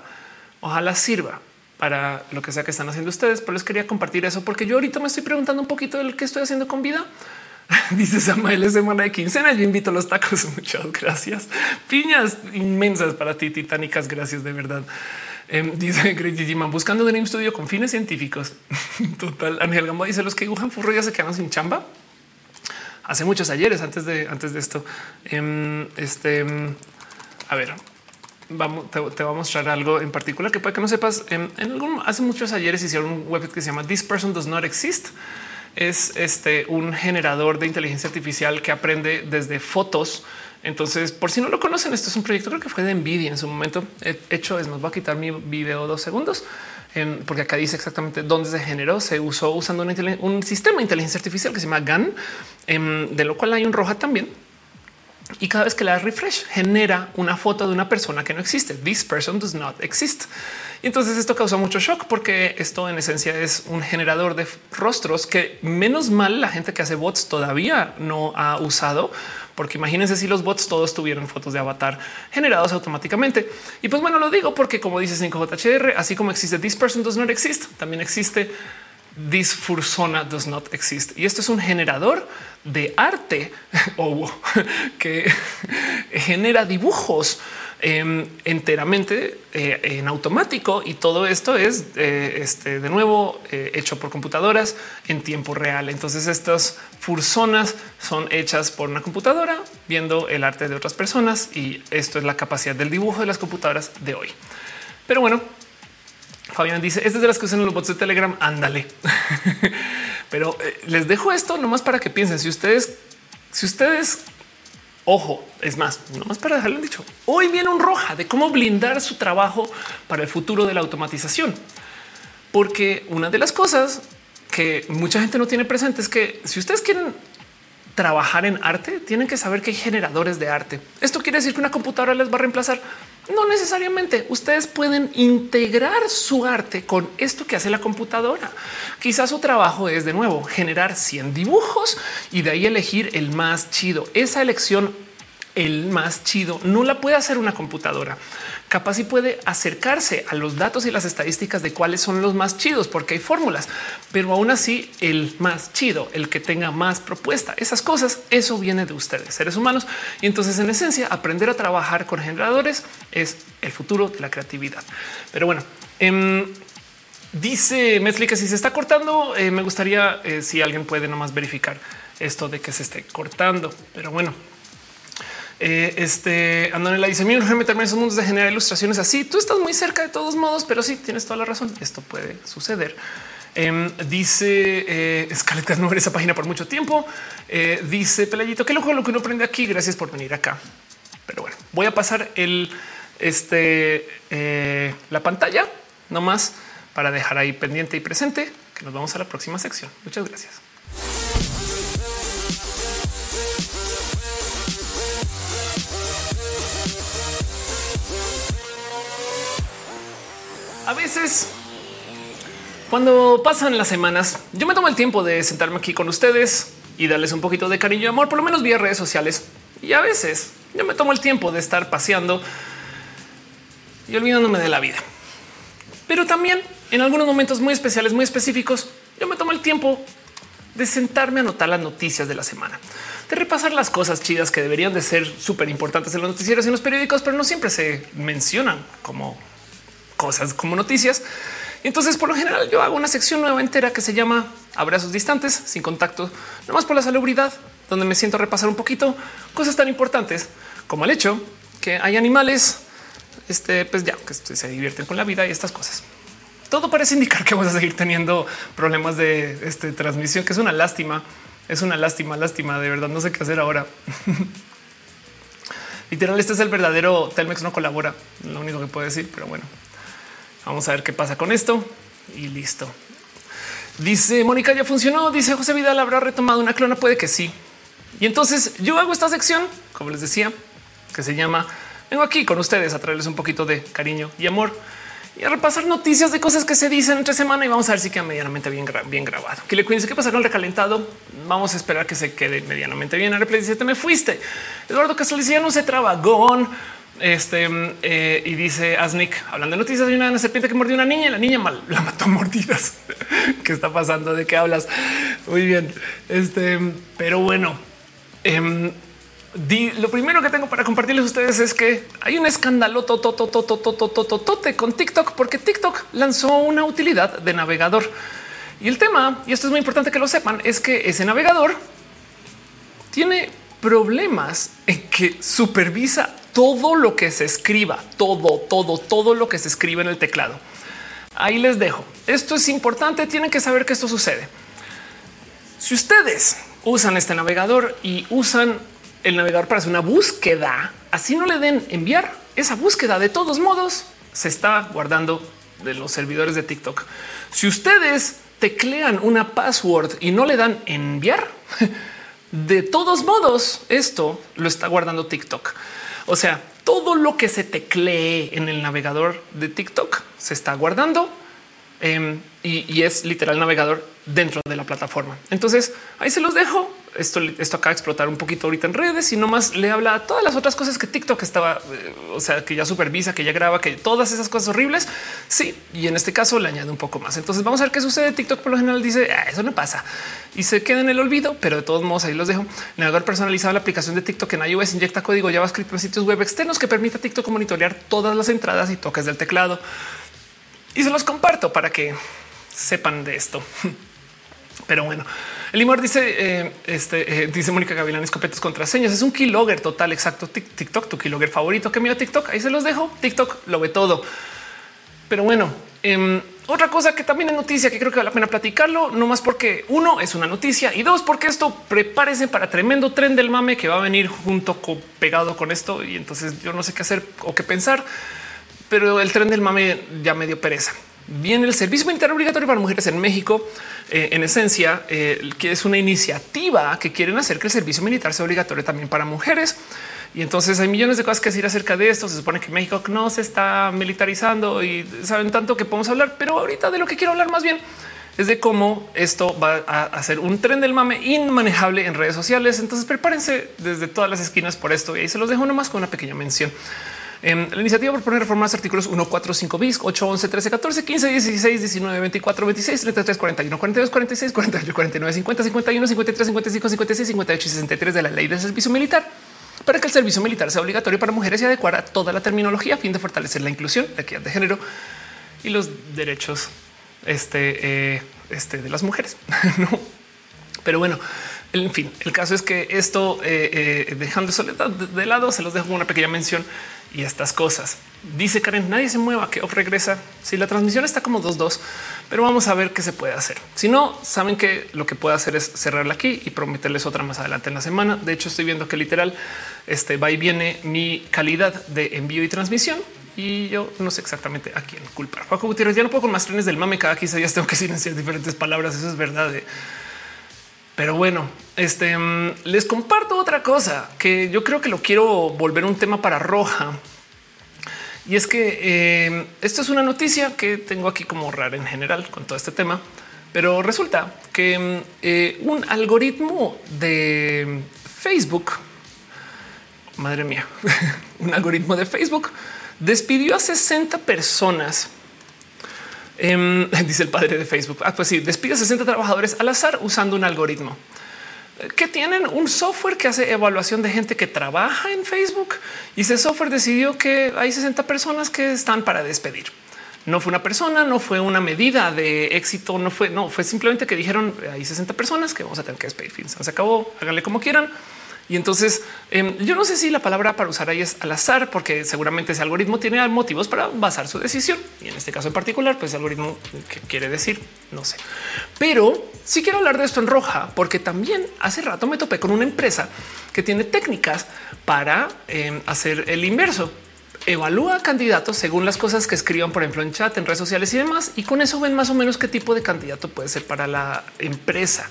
ojalá sirva para lo que sea que están haciendo ustedes, pero les quería compartir eso porque yo ahorita me estoy preguntando un poquito del que estoy haciendo con vida. Dice Samuel, es semana de quincena. Yo invito a los tacos. Muchas gracias. Piñas inmensas para ti, titánicas. Gracias de verdad. Eh, dice Greg buscando Dream Studio con fines científicos. Total. Ángel Gambo dice los que dibujan furro ya se quedan sin chamba. Hace muchos ayeres antes de antes de esto. Em, este, a ver, vamos, te, voy a mostrar algo en particular que puede que no sepas. En, algún hace muchos ayeres hicieron un web que se llama This Person Does Not Exist. Es este un generador de inteligencia artificial que aprende desde fotos. Entonces, por si no lo conocen, esto es un proyecto que fue de Nvidia en su momento. He hecho es nos va a quitar mi video dos segundos porque acá dice exactamente dónde se generó. Se usó usando un sistema de inteligencia artificial que se llama GAN, em, de lo cual hay un roja también y cada vez que la refresh genera una foto de una persona que no existe. This person does not exist. Y entonces esto causó mucho shock porque esto en esencia es un generador de rostros que menos mal la gente que hace bots todavía no ha usado, porque imagínense si los bots todos tuvieran fotos de avatar generados automáticamente. Y pues bueno, lo digo porque como dice 5JHR, así como existe this person does not exist, también existe this fursona does not exist. Y esto es un generador de arte o que genera dibujos em, enteramente eh, en automático y todo esto es eh, este, de nuevo eh, hecho por computadoras en tiempo real. Entonces estas fursonas son hechas por una computadora viendo el arte de otras personas y esto es la capacidad del dibujo de las computadoras de hoy. Pero bueno, Fabián dice, es de las que usan los bots de Telegram, ándale. Pero les dejo esto nomás para que piensen, si ustedes, si ustedes, ojo, es más, nomás para dejarlo dicho, hoy viene un roja de cómo blindar su trabajo para el futuro de la automatización. Porque una de las cosas que mucha gente no tiene presente es que si ustedes quieren trabajar en arte, tienen que saber que hay generadores de arte. Esto quiere decir que una computadora les va a reemplazar. No necesariamente. Ustedes pueden integrar su arte con esto que hace la computadora. Quizás su trabajo es de nuevo generar 100 dibujos y de ahí elegir el más chido. Esa elección, el más chido, no la puede hacer una computadora capaz y puede acercarse a los datos y las estadísticas de cuáles son los más chidos, porque hay fórmulas, pero aún así el más chido, el que tenga más propuesta, esas cosas, eso viene de ustedes, seres humanos. Y entonces, en esencia, aprender a trabajar con generadores es el futuro de la creatividad. Pero bueno, em, dice Metzli que si se está cortando, eh, me gustaría eh, si alguien puede nomás verificar esto de que se esté cortando. Pero bueno, eh, este Andonela dice: Mi urge meterme en esos mundos de generar ilustraciones así. Tú estás muy cerca de todos modos, pero sí tienes toda la razón. Esto puede suceder. Em, dice eh, no ver esa página por mucho tiempo. Eh, dice Pelayito, qué loco lo que uno aprende aquí. Gracias por venir acá. Pero bueno, voy a pasar el este eh, la pantalla nomás para dejar ahí pendiente y presente que nos vamos a la próxima sección. Muchas gracias. A veces, cuando pasan las semanas, yo me tomo el tiempo de sentarme aquí con ustedes y darles un poquito de cariño y amor, por lo menos vía redes sociales. Y a veces yo me tomo el tiempo de estar paseando y olvidándome de la vida. Pero también en algunos momentos muy especiales, muy específicos, yo me tomo el tiempo de sentarme a anotar las noticias de la semana, de repasar las cosas chidas que deberían de ser súper importantes en los noticieros y en los periódicos, pero no siempre se mencionan como cosas como noticias. Entonces, por lo general, yo hago una sección nueva entera que se llama Abrazos Distantes, sin contacto, nomás por la salubridad, donde me siento repasar un poquito cosas tan importantes como el hecho que hay animales, este, pues ya que se divierten con la vida y estas cosas. Todo parece indicar que vamos a seguir teniendo problemas de este, transmisión, que es una lástima. Es una lástima, lástima. De verdad, no sé qué hacer ahora. Literal, este es el verdadero Telmex no colabora. Lo único que puedo decir, pero bueno, vamos a ver qué pasa con esto y listo. Dice Mónica, ya funcionó. Dice José Vidal, habrá retomado una clona. Puede que sí. Y entonces yo hago esta sección, como les decía, que se llama Vengo aquí con ustedes a traerles un poquito de cariño y amor y a repasar noticias de cosas que se dicen entre semana y vamos a ver si queda medianamente bien, bien grabado. Que le cuídense qué pasa con el recalentado. Vamos a esperar que se quede medianamente bien. Replay dice te me fuiste. Eduardo ya no se trabagón. Este eh, y dice Asnik hablando de noticias de una, serpiente que mordió a una niña y la niña mal la mató a mordidas. ¿Qué está pasando? ¿De qué hablas? Muy bien. Este, pero bueno, em, lo primero que tengo para compartirles a ustedes es que hay un escándalo con TikTok porque TikTok lanzó una utilidad de navegador. Y el tema, y esto es muy importante que lo sepan, es que ese navegador tiene problemas en que supervisa todo lo que se escriba, todo, todo, todo lo que se escribe en el teclado. Ahí les dejo. Esto es importante, tienen que saber que esto sucede. Si ustedes usan este navegador y usan el navegador para hacer una búsqueda, así no le den enviar esa búsqueda. De todos modos, se está guardando de los servidores de TikTok. Si ustedes teclean una password y no le dan enviar, de todos modos, esto lo está guardando TikTok. O sea, todo lo que se teclee en el navegador de TikTok se está guardando em, y, y es literal navegador dentro de la plataforma. Entonces ahí se los dejo esto, acaba de explotar un poquito ahorita en redes y nomás le habla a todas las otras cosas que TikTok estaba, eh, o sea, que ya supervisa, que ya graba, que todas esas cosas horribles. Sí, y en este caso le añade un poco más. Entonces vamos a ver qué sucede. TikTok por lo general dice ah, eso no pasa y se queda en el olvido, pero de todos modos ahí los dejo. Navegador personalizado, la aplicación de TikTok en iOS inyecta código JavaScript en sitios web externos que permite a TikTok monitorear todas las entradas y toques del teclado. Y se los comparto para que sepan de esto. Pero bueno, el limor dice, eh, este, eh, dice Mónica Gavilán, escopetas contraseñas. Es un keylogger total, exacto. TikTok, tu keylogger favorito que mira TikTok. Ahí se los dejo. TikTok lo ve todo. Pero bueno, em, otra cosa que también es noticia que creo que vale la pena platicarlo, no más porque uno es una noticia y dos, porque esto prepárese para tremendo tren del mame que va a venir junto pegado con esto. Y entonces yo no sé qué hacer o qué pensar, pero el tren del mame ya me dio pereza viene el servicio militar obligatorio para mujeres en México. Eh, en esencia, eh, que es una iniciativa que quieren hacer que el servicio militar sea obligatorio también para mujeres. Y entonces hay millones de cosas que decir acerca de esto. Se supone que México no se está militarizando y saben tanto que podemos hablar, pero ahorita de lo que quiero hablar más bien es de cómo esto va a hacer un tren del mame inmanejable en redes sociales. Entonces prepárense desde todas las esquinas por esto y ahí se los dejo nomás con una pequeña mención. En la iniciativa proponer reformar artículos 1, 4, 5 bis, 8, 11, 13, 14, 15, 16, 19, 24, 26, 33, 41, 42, 46, 48, 49, 50, 51, 53, 55, 56, 58 y 63 de la ley del servicio militar para que el servicio militar sea obligatorio para mujeres y adecuar toda la terminología a fin de fortalecer la inclusión, la equidad de género y los derechos este, eh, este, de las mujeres. no, pero bueno, en fin, el caso es que esto eh, eh, dejando soledad de lado, se los dejo una pequeña mención y estas cosas. Dice Karen, nadie se mueva, que off regresa. Si la transmisión está como 2-2, pero vamos a ver qué se puede hacer. Si no, saben que lo que puedo hacer es cerrarla aquí y prometerles otra más adelante en la semana. De hecho, estoy viendo que literal este va y viene mi calidad de envío y transmisión. Y yo no sé exactamente a quién culpar. Paco Gutiérrez, ya no puedo con más trenes del mame. Cada 15 días tengo que silenciar diferentes palabras. Eso es verdad. Pero bueno, este mm, les comparto otra cosa que yo creo que lo quiero volver un tema para roja. Y es que eh, esto es una noticia que tengo aquí como rara en general con todo este tema, pero resulta que mm, eh, un algoritmo de Facebook, madre mía, un algoritmo de Facebook despidió a 60 personas Em, dice el padre de Facebook. Ah, pues sí, despide 60 trabajadores al azar usando un algoritmo que tienen un software que hace evaluación de gente que trabaja en Facebook y ese software decidió que hay 60 personas que están para despedir. No fue una persona, no fue una medida de éxito, no fue, no fue simplemente que dijeron hay 60 personas que vamos a tener que despedir. Se acabó, háganle como quieran. Y entonces em, yo no sé si la palabra para usar ahí es al azar, porque seguramente ese algoritmo tiene motivos para basar su decisión. Y en este caso en particular, pues algoritmo que quiere decir, no sé. Pero sí quiero hablar de esto en roja, porque también hace rato me topé con una empresa que tiene técnicas para em, hacer el inverso evalúa candidatos según las cosas que escriban, por ejemplo, en chat, en redes sociales y demás. Y con eso ven más o menos qué tipo de candidato puede ser para la empresa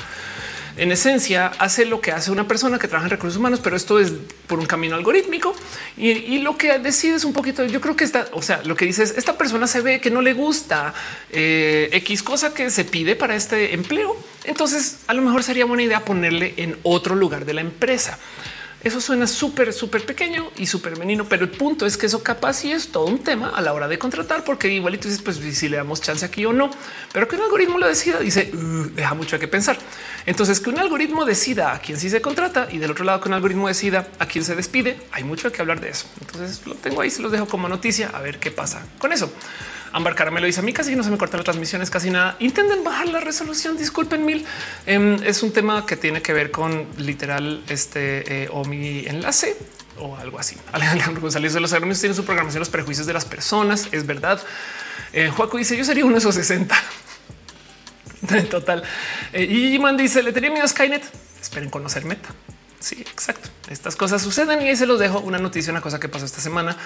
en esencia hace lo que hace una persona que trabaja en recursos humanos, pero esto es por un camino algorítmico y, lo que decide es un poquito. Yo creo que está, o sea, lo que dice es esta persona se ve que no le gusta eh, X cosa que se pide para este empleo. Entonces, a lo mejor sería buena idea ponerle en otro lugar de la empresa. Eso suena súper, súper pequeño y súper menino, pero el punto es que eso capaz sí es todo un tema a la hora de contratar, porque igualito dices, pues si le damos chance aquí o no, pero que un algoritmo lo decida, dice, deja mucho a que pensar. Entonces, que un algoritmo decida a quién sí se contrata y del otro lado que un algoritmo decida a quién se despide, hay mucho que hablar de eso. Entonces, lo tengo ahí, se los dejo como noticia, a ver qué pasa con eso. Ámbar Caramelo dice a mí casi no se me cortan las transmisiones, casi nada. Intenten bajar la resolución. Disculpen mil. Em, es un tema que tiene que ver con literal este eh, o mi enlace o algo así. Alejandro González de los alumnos tienen su programación, los prejuicios de las personas. Es verdad. Eh, dice yo sería uno de esos 60. En total. Eh, y Man dice le tenía miedo a Skynet. Esperen conocer meta. Sí, exacto. Estas cosas suceden y ahí se los dejo una noticia, una cosa que pasó esta semana.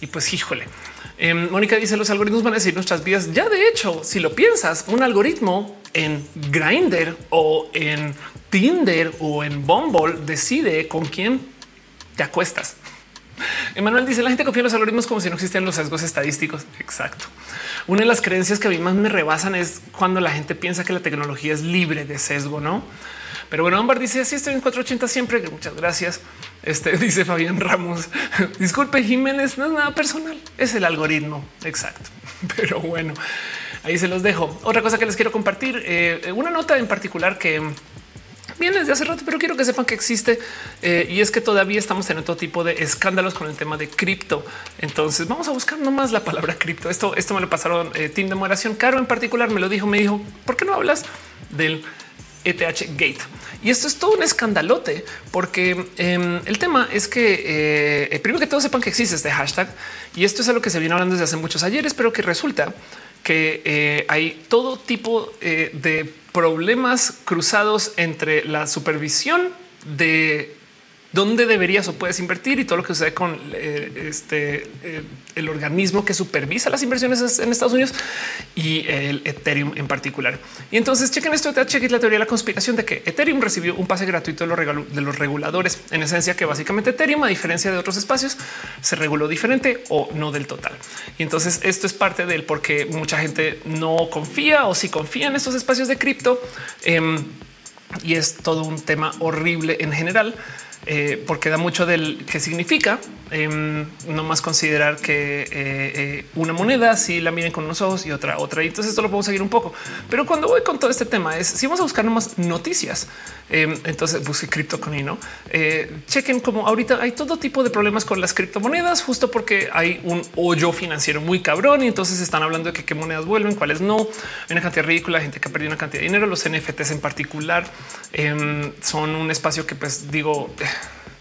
Y pues, híjole. Em, Mónica dice los algoritmos van a decir nuestras vidas. Ya de hecho, si lo piensas, un algoritmo en Grindr o en Tinder o en Bumble decide con quién te acuestas. Emanuel dice la gente confía en los algoritmos como si no existieran los sesgos estadísticos. Exacto. Una de las creencias que a mí más me rebasan es cuando la gente piensa que la tecnología es libre de sesgo, no? Pero bueno, Ámbar dice así estoy en 480 siempre. Muchas gracias. Este dice Fabián Ramos. Disculpe, Jiménez, no es nada personal, es el algoritmo. Exacto. Pero bueno, ahí se los dejo. Otra cosa que les quiero compartir, eh, una nota en particular que viene desde hace rato, pero quiero que sepan que existe eh, y es que todavía estamos en todo tipo de escándalos con el tema de cripto. Entonces vamos a buscar nomás la palabra cripto. Esto, esto me lo pasaron eh, Team de Moderación. Caro en particular me lo dijo, me dijo, ¿por qué no hablas del ETH Gate. Y esto es todo un escandalote porque em, el tema es que eh, eh, primero que todos sepan que existe este hashtag y esto es algo que se viene hablando desde hace muchos ayeres, pero que resulta que eh, hay todo tipo de problemas cruzados entre la supervisión de dónde deberías o puedes invertir y todo lo que sucede con eh, este eh, el organismo que supervisa las inversiones en Estados Unidos y el Ethereum en particular. Y entonces chequen esto, chequen la teoría de la conspiración de que Ethereum recibió un pase gratuito de los, de los reguladores. En esencia, que básicamente Ethereum, a diferencia de otros espacios, se reguló diferente o no del total. Y entonces esto es parte del por qué mucha gente no confía o si confía en estos espacios de cripto. Em, y es todo un tema horrible en general eh, porque da mucho del que significa em, no más considerar que eh, eh, una moneda si la miren con unos ojos y otra otra. Y entonces esto lo podemos seguir un poco. Pero cuando voy con todo este tema es si vamos a buscar nomás noticias, em, entonces busque cripto con no chequen como ahorita hay todo tipo de problemas con las criptomonedas, justo porque hay un hoyo financiero muy cabrón. Y entonces están hablando de que qué monedas vuelven, cuáles no. Hay una cantidad ridícula de gente que ha perdido una cantidad de dinero. Los NFTs en particular em, son un espacio que, pues digo,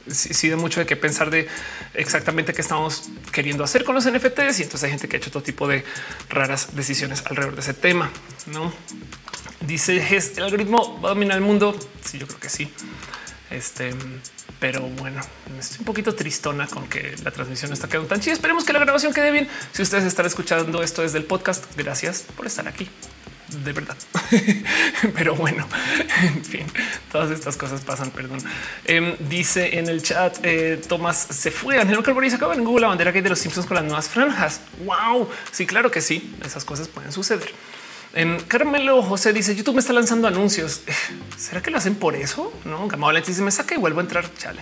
sí, de mucho de qué pensar de exactamente qué estamos queriendo hacer con los NFTs. Y entonces hay gente que ha hecho todo tipo de raras decisiones alrededor de ese tema. No dice el algoritmo va a dominar el mundo. Sí, yo creo que sí. Este, pero bueno, estoy un poquito tristona con que la transmisión está quedando tan chida. Esperemos que la grabación quede bien. Si ustedes están escuchando esto desde el podcast, gracias por estar aquí de verdad. Pero bueno, en fin, todas estas cosas pasan. Perdón. Em, dice en el chat eh, Tomás se fue. Ángel Carboni se acaba en Google la bandera que hay de los Simpsons con las nuevas franjas. Wow. Sí, claro que sí. Esas cosas pueden suceder. En em, Carmelo José dice YouTube me está lanzando anuncios. ¿Será que lo hacen por eso? No, Gamao dice me saca y vuelvo a entrar. Chale.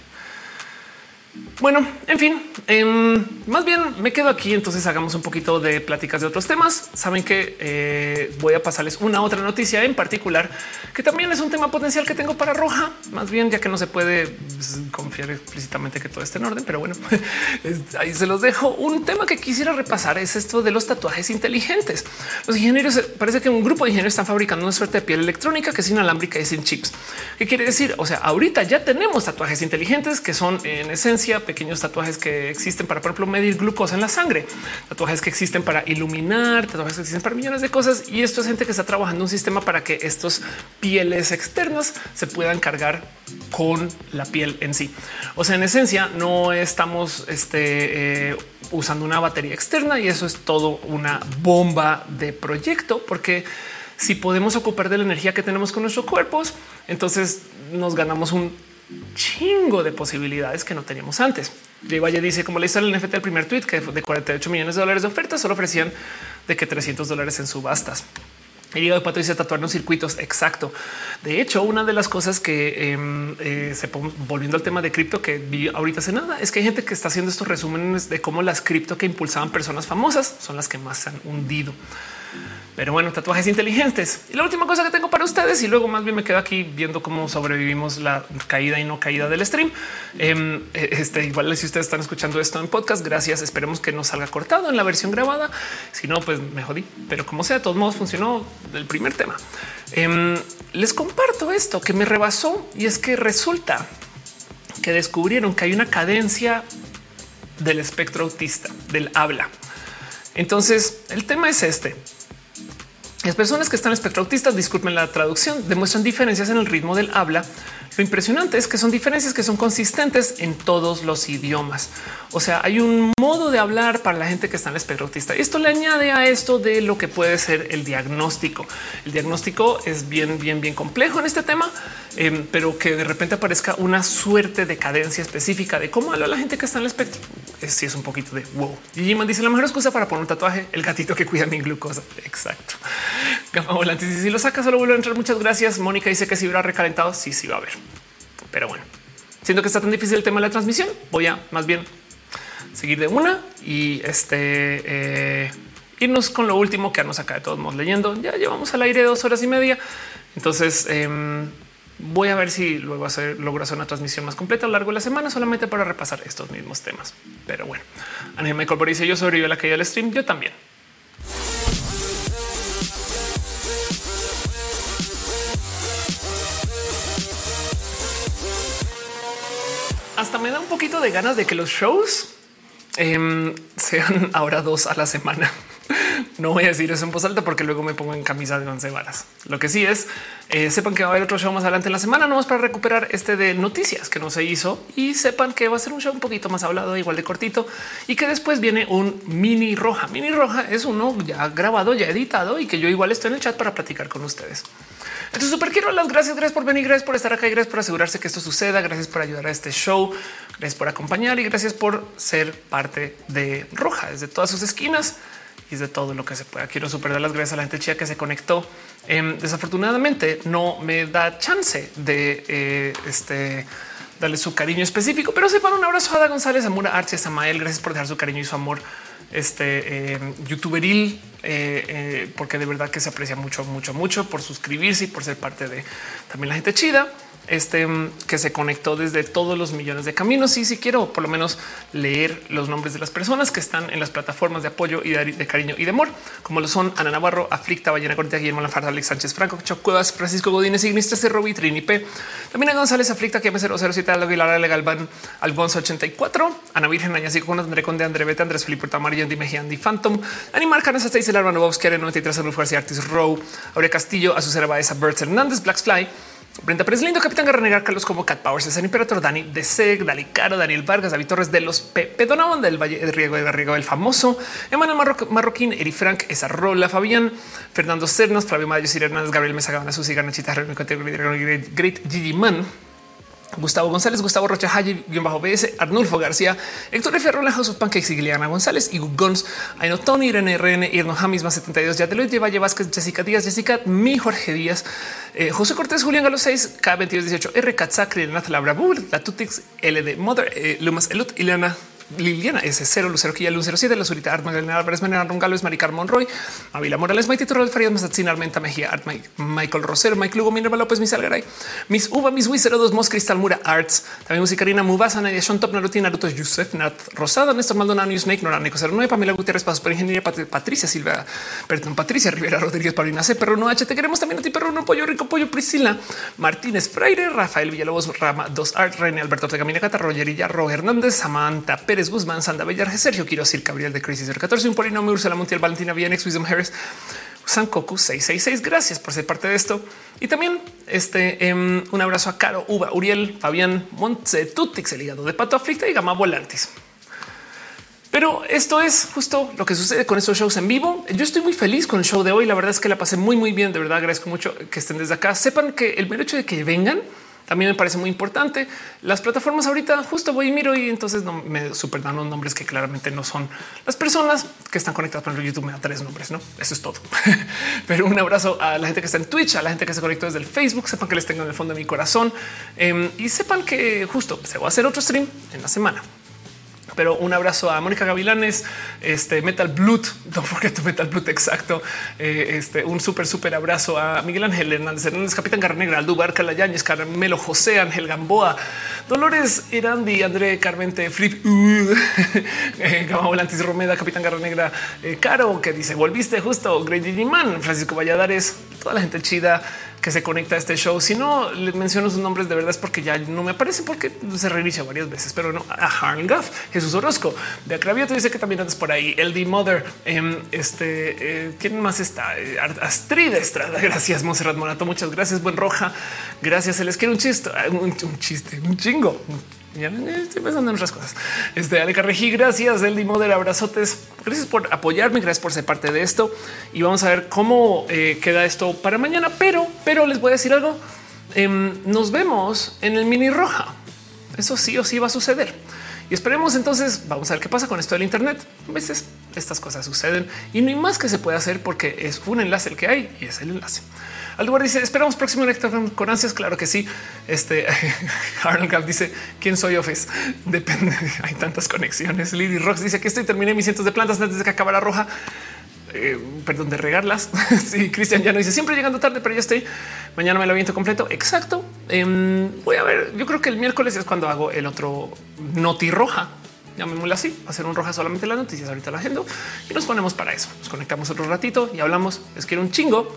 Bueno, en fin, em, más bien me quedo aquí. Entonces hagamos un poquito de pláticas de otros temas. Saben que eh, voy a pasarles una otra noticia en particular que también es un tema potencial que tengo para Roja. Más bien, ya que no se puede pues, confiar explícitamente que todo esté en orden, pero bueno, ahí se los dejo. Un tema que quisiera repasar es esto de los tatuajes inteligentes. Los ingenieros parece que un grupo de ingenieros están fabricando una suerte de piel electrónica que es inalámbrica y sin chips. ¿Qué quiere decir? O sea, ahorita ya tenemos tatuajes inteligentes que son en esencia pequeños tatuajes que existen para, por ejemplo, medir glucosa en la sangre, tatuajes que existen para iluminar, tatuajes que existen para millones de cosas. Y esto es gente que está trabajando un sistema para que estos pieles externas se puedan cargar con la piel en sí. O sea, en esencia no estamos este, eh, usando una batería externa y eso es todo una bomba de proyecto porque si podemos ocupar de la energía que tenemos con nuestros cuerpos, entonces nos ganamos un chingo de posibilidades que no teníamos antes. Jay Valle dice como le hizo el NFT del primer tweet que de 48 millones de dólares de ofertas solo ofrecían de que 300 dólares en subastas. Y de Pato dice tatuarnos circuitos. Exacto. De hecho, una de las cosas que em, eh, se volviendo al tema de cripto que vi ahorita hace nada es que hay gente que está haciendo estos resúmenes de cómo las cripto que impulsaban personas famosas son las que más se han hundido. Pero bueno, tatuajes inteligentes. Y la última cosa que tengo para ustedes, y luego más bien me quedo aquí viendo cómo sobrevivimos la caída y no caída del stream. Em, e, este igual si ustedes están escuchando esto en podcast, gracias. Esperemos que no salga cortado en la versión grabada. Si no, pues me jodí. Pero como sea, de todos modos funcionó el primer tema. Em, les comparto esto que me rebasó y es que resulta que descubrieron que hay una cadencia del espectro autista, del habla. Entonces, el tema es este. Las personas que están espectroautistas, disculpen la traducción, demuestran diferencias en el ritmo del habla. Lo impresionante es que son diferencias que son consistentes en todos los idiomas. O sea, hay un modo de hablar para la gente que está en el espectro autista. Esto le añade a esto de lo que puede ser el diagnóstico. El diagnóstico es bien, bien, bien complejo en este tema, em, pero que de repente aparezca una suerte de cadencia específica de cómo habla la gente que está en el espectro. Es, sí, es un poquito de wow. Y Jiman dice la mejor excusa para poner un tatuaje, el gatito que cuida mi glucosa. Exacto. Gama volante. Si lo sacas, solo vuelve a entrar. Muchas gracias. Mónica dice que si hubiera recalentado, sí, sí va a haber. Pero bueno, siento que está tan difícil el tema de la transmisión. Voy a más bien seguir de una y este eh, irnos con lo último que nos acá de todos modos leyendo. Ya llevamos al aire dos horas y media. Entonces em, voy a ver si luego hacer, logro hacer una transmisión más completa a lo largo de la semana solamente para repasar estos mismos temas. Pero bueno, Ángel Michael dice yo sobreviví a la caída del stream. Yo también. Un poquito de ganas de que los shows Em, sean ahora dos a la semana. No voy a decir eso en voz alta porque luego me pongo en camisa de once varas. Lo que sí es, eh, sepan que va a haber otro show más adelante en la semana, no más para recuperar este de noticias que no se hizo y sepan que va a ser un show un poquito más hablado, igual de cortito y que después viene un mini roja. Mini roja es uno ya grabado, ya editado y que yo igual estoy en el chat para platicar con ustedes. Entonces, súper quiero las gracias, gracias por venir, gracias por estar acá y gracias por asegurarse que esto suceda. Gracias por ayudar a este show, gracias por acompañar y gracias por ser parte de Roja desde todas sus esquinas y de todo lo que se pueda. Quiero super dar las gracias a la gente chida que se conectó. Em, desafortunadamente no me da chance de eh, este darle su cariño específico, pero sepan un abrazo a González, Amura Arce, Samael. Gracias por dejar su cariño y su amor este eh, youtuberil, eh, eh, porque de verdad que se aprecia mucho, mucho, mucho por suscribirse y por ser parte de también la gente chida este que se conectó desde todos los millones de caminos. Y si quiero por lo menos leer los nombres de las personas que están en las plataformas de apoyo y de, cariño y de amor, como lo son Ana Navarro, Aflicta, Ballena Cortea, Guillermo Lanfarda, Alex Sánchez Franco, Chocuevas, Francisco Godínez, Ignistas, Trini P. También González, Aflicta, que M007, Aguilar, Legal Van, Alfonso 84, Ana Virgen, Añasí con André Conde, André Bete, Andrés Felipe Tamar, Andy Mejía, Andy Phantom, Animal Canas, hasta dice el Arbano Bobs, 93, Salud Fuerza y Artis Row, Aurea Castillo, Azucera Baeza, Bert Hernández, Blackfly, Brenda Pérez Lindo, Capitán Garrenegar, Carlos como Cat Powers, César Imperator, Dani de Seg, Dali Caro, Daniel Vargas, David Torres de los Pepe Donaban del Valle de Riego de Riego, el famoso, Emanuel Marroquín, Eri Frank, esa rola, Fabián, Fernando Cernos, Flavio Mayo, Sir Hernández, Gabriel Mesa Gabana, Susi Garnachita, Great Gigi Man, Gustavo González, Gustavo Rocha Haye, bajo BS, Arnulfo García, Héctor F. Rola, of Pancakes y Giliana González, y Gons, Aino Tony, Irene RN, Irno Jamis, más 72, ya te lo lleva, Vázquez, Jessica Díaz, Jessica, mi Jorge Díaz, eh, José Cortés, Julián Galo 6, K2218, R. Katzakri, Renata Labrabul, La Tutix, LD Mother, eh, Lumas Elut, Ileana Liliana S0, Lucero Quilla, Lucero 7, La Surita, Art Magdalena Álvarez, Menera Rungalo, Maricar Monroy, Avila Morales, Maite Torres, Farías, Mazatzin, Armenta Mejía, Art Michael Rosero, Mike Lugo, Minerva López, Mis Algaray, Miss Uva, Miss Wii 02, Mos Cristal Mura Arts, también Musicarina Mubasa, Nadia Sean Top, Naruti, Naruto, Yusef, Nat Rosada, Néstor Maldonado, New Snake, Nora Nico 09, Pamela Gutiérrez, Pasos Ingeniería, Patricia Silva, perdón, Patricia Rivera Rodríguez, Paulina C, Perro No H, te queremos también a ti, Perro No Pollo Rico, Pollo Priscila, Martínez Freire, Rafael Villalobos, Rama 2 Art, René Alberto Tegamina Cata, Roger Ro Hernández, Samantha Pérez Guzmán, Sanda Sergio Quiero decir Gabriel de Crisis 14, un polinomio, Ursula Montiel, Valentina Vienex, Wisdom Harris, San Coco 666. Gracias por ser parte de esto. Y también este em, un abrazo a Caro, Uva, Uriel, Fabián, Montse, Tutix, el hígado de Pato Aflicta y Gama Volantis. Pero esto es justo lo que sucede con estos shows en vivo. Yo estoy muy feliz con el show de hoy. La verdad es que la pasé muy, muy bien. De verdad agradezco mucho que estén desde acá. Sepan que el mero hecho de que vengan también me parece muy importante. Las plataformas ahorita justo voy y miro y entonces no me super dan los nombres que claramente no son las personas que están conectadas. Por ejemplo, YouTube me da tres nombres, no? Eso es todo. Pero un abrazo a la gente que está en Twitch, a la gente que se conectó desde el Facebook. Sepan que les tengo en el fondo de mi corazón em, y sepan que justo se va a hacer otro stream en la semana pero un abrazo a Mónica Gavilanes, este Metal Blood, don't forget to Metal Blood, exacto. Eh, este un súper, súper abrazo a Miguel Ángel Hernández Hernández, Capitán Garnegra, Aldubar Calayañez, Carmelo José, Ángel Gamboa, Dolores Irandi, André Carmente, Flip, uh, eh, Volantis Romeda, Capitán Garra Negra, eh, Caro, que dice volviste justo, Grady Man, Francisco Valladares, toda la gente chida que se conecta a este show. Si no les menciono sus nombres de verdad es porque ya no me aparece porque se reinicia varias veces, pero no a Harn Gaff, Jesús Orozco de Acravio. dice que también andas por ahí. El D Mother. Em, este eh, quién más está? Eh, Astrid Estrada. Gracias, Monserrat Morato. Muchas gracias. Buen Roja. Gracias. Se les quiere un chiste, un chiste, un chingo. Estoy pensando en otras cosas. Este Ale Carrejí, gracias. El Dimoder, abrazotes. Gracias por apoyarme. Gracias por ser parte de esto. Y vamos a ver cómo eh, queda esto para mañana. Pero, pero les voy a decir algo. Em, nos vemos en el mini roja. Eso sí o sí va a suceder. Y esperemos entonces, vamos a ver qué pasa con esto del Internet. A veces estas cosas suceden y no hay más que se puede hacer porque es un enlace el que hay y es el enlace. Al lugar dice esperamos próximo lector con ansias. Claro que sí. Este Arnold dice quién soy Office. Depende. Hay tantas conexiones. Lily Rocks dice que estoy terminé mis cientos de plantas antes de que acabara roja. Eh, perdón, de regarlas. sí, Cristian ya no dice siempre llegando tarde, pero ya estoy. Mañana me lo aviento completo. Exacto. Em, voy a ver. Yo creo que el miércoles es cuando hago el otro noti roja. Llamémoslo así, hacer un roja solamente las noticias. Ahorita la agendo y nos ponemos para eso. Nos conectamos otro ratito y hablamos. Les quiero un chingo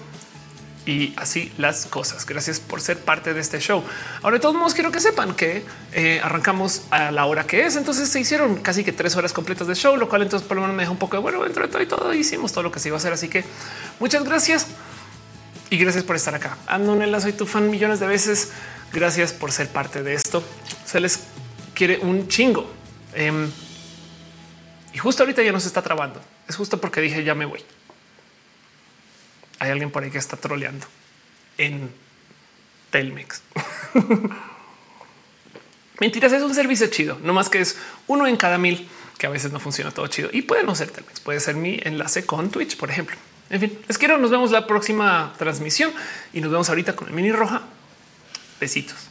y así las cosas. Gracias por ser parte de este show. Ahora, de todos modos, quiero que sepan que eh, arrancamos a la hora que es. Entonces se hicieron casi que tres horas completas de show, lo cual entonces por lo menos me deja un poco de bueno dentro de todo y todo. Hicimos todo lo que se iba a hacer. Así que muchas gracias y gracias por estar acá. Andonela, soy tu fan millones de veces. Gracias por ser parte de esto. Se les quiere un chingo. Em, y justo ahorita ya no se está trabando. Es justo porque dije ya me voy hay alguien por ahí que está troleando en Telmex. Mentiras, es un servicio chido, no más que es uno en cada mil que a veces no funciona todo chido y puede no ser Telmex, puede ser mi enlace con Twitch, por ejemplo. En fin, les quiero, nos vemos la próxima transmisión y nos vemos ahorita con el mini roja. Besitos.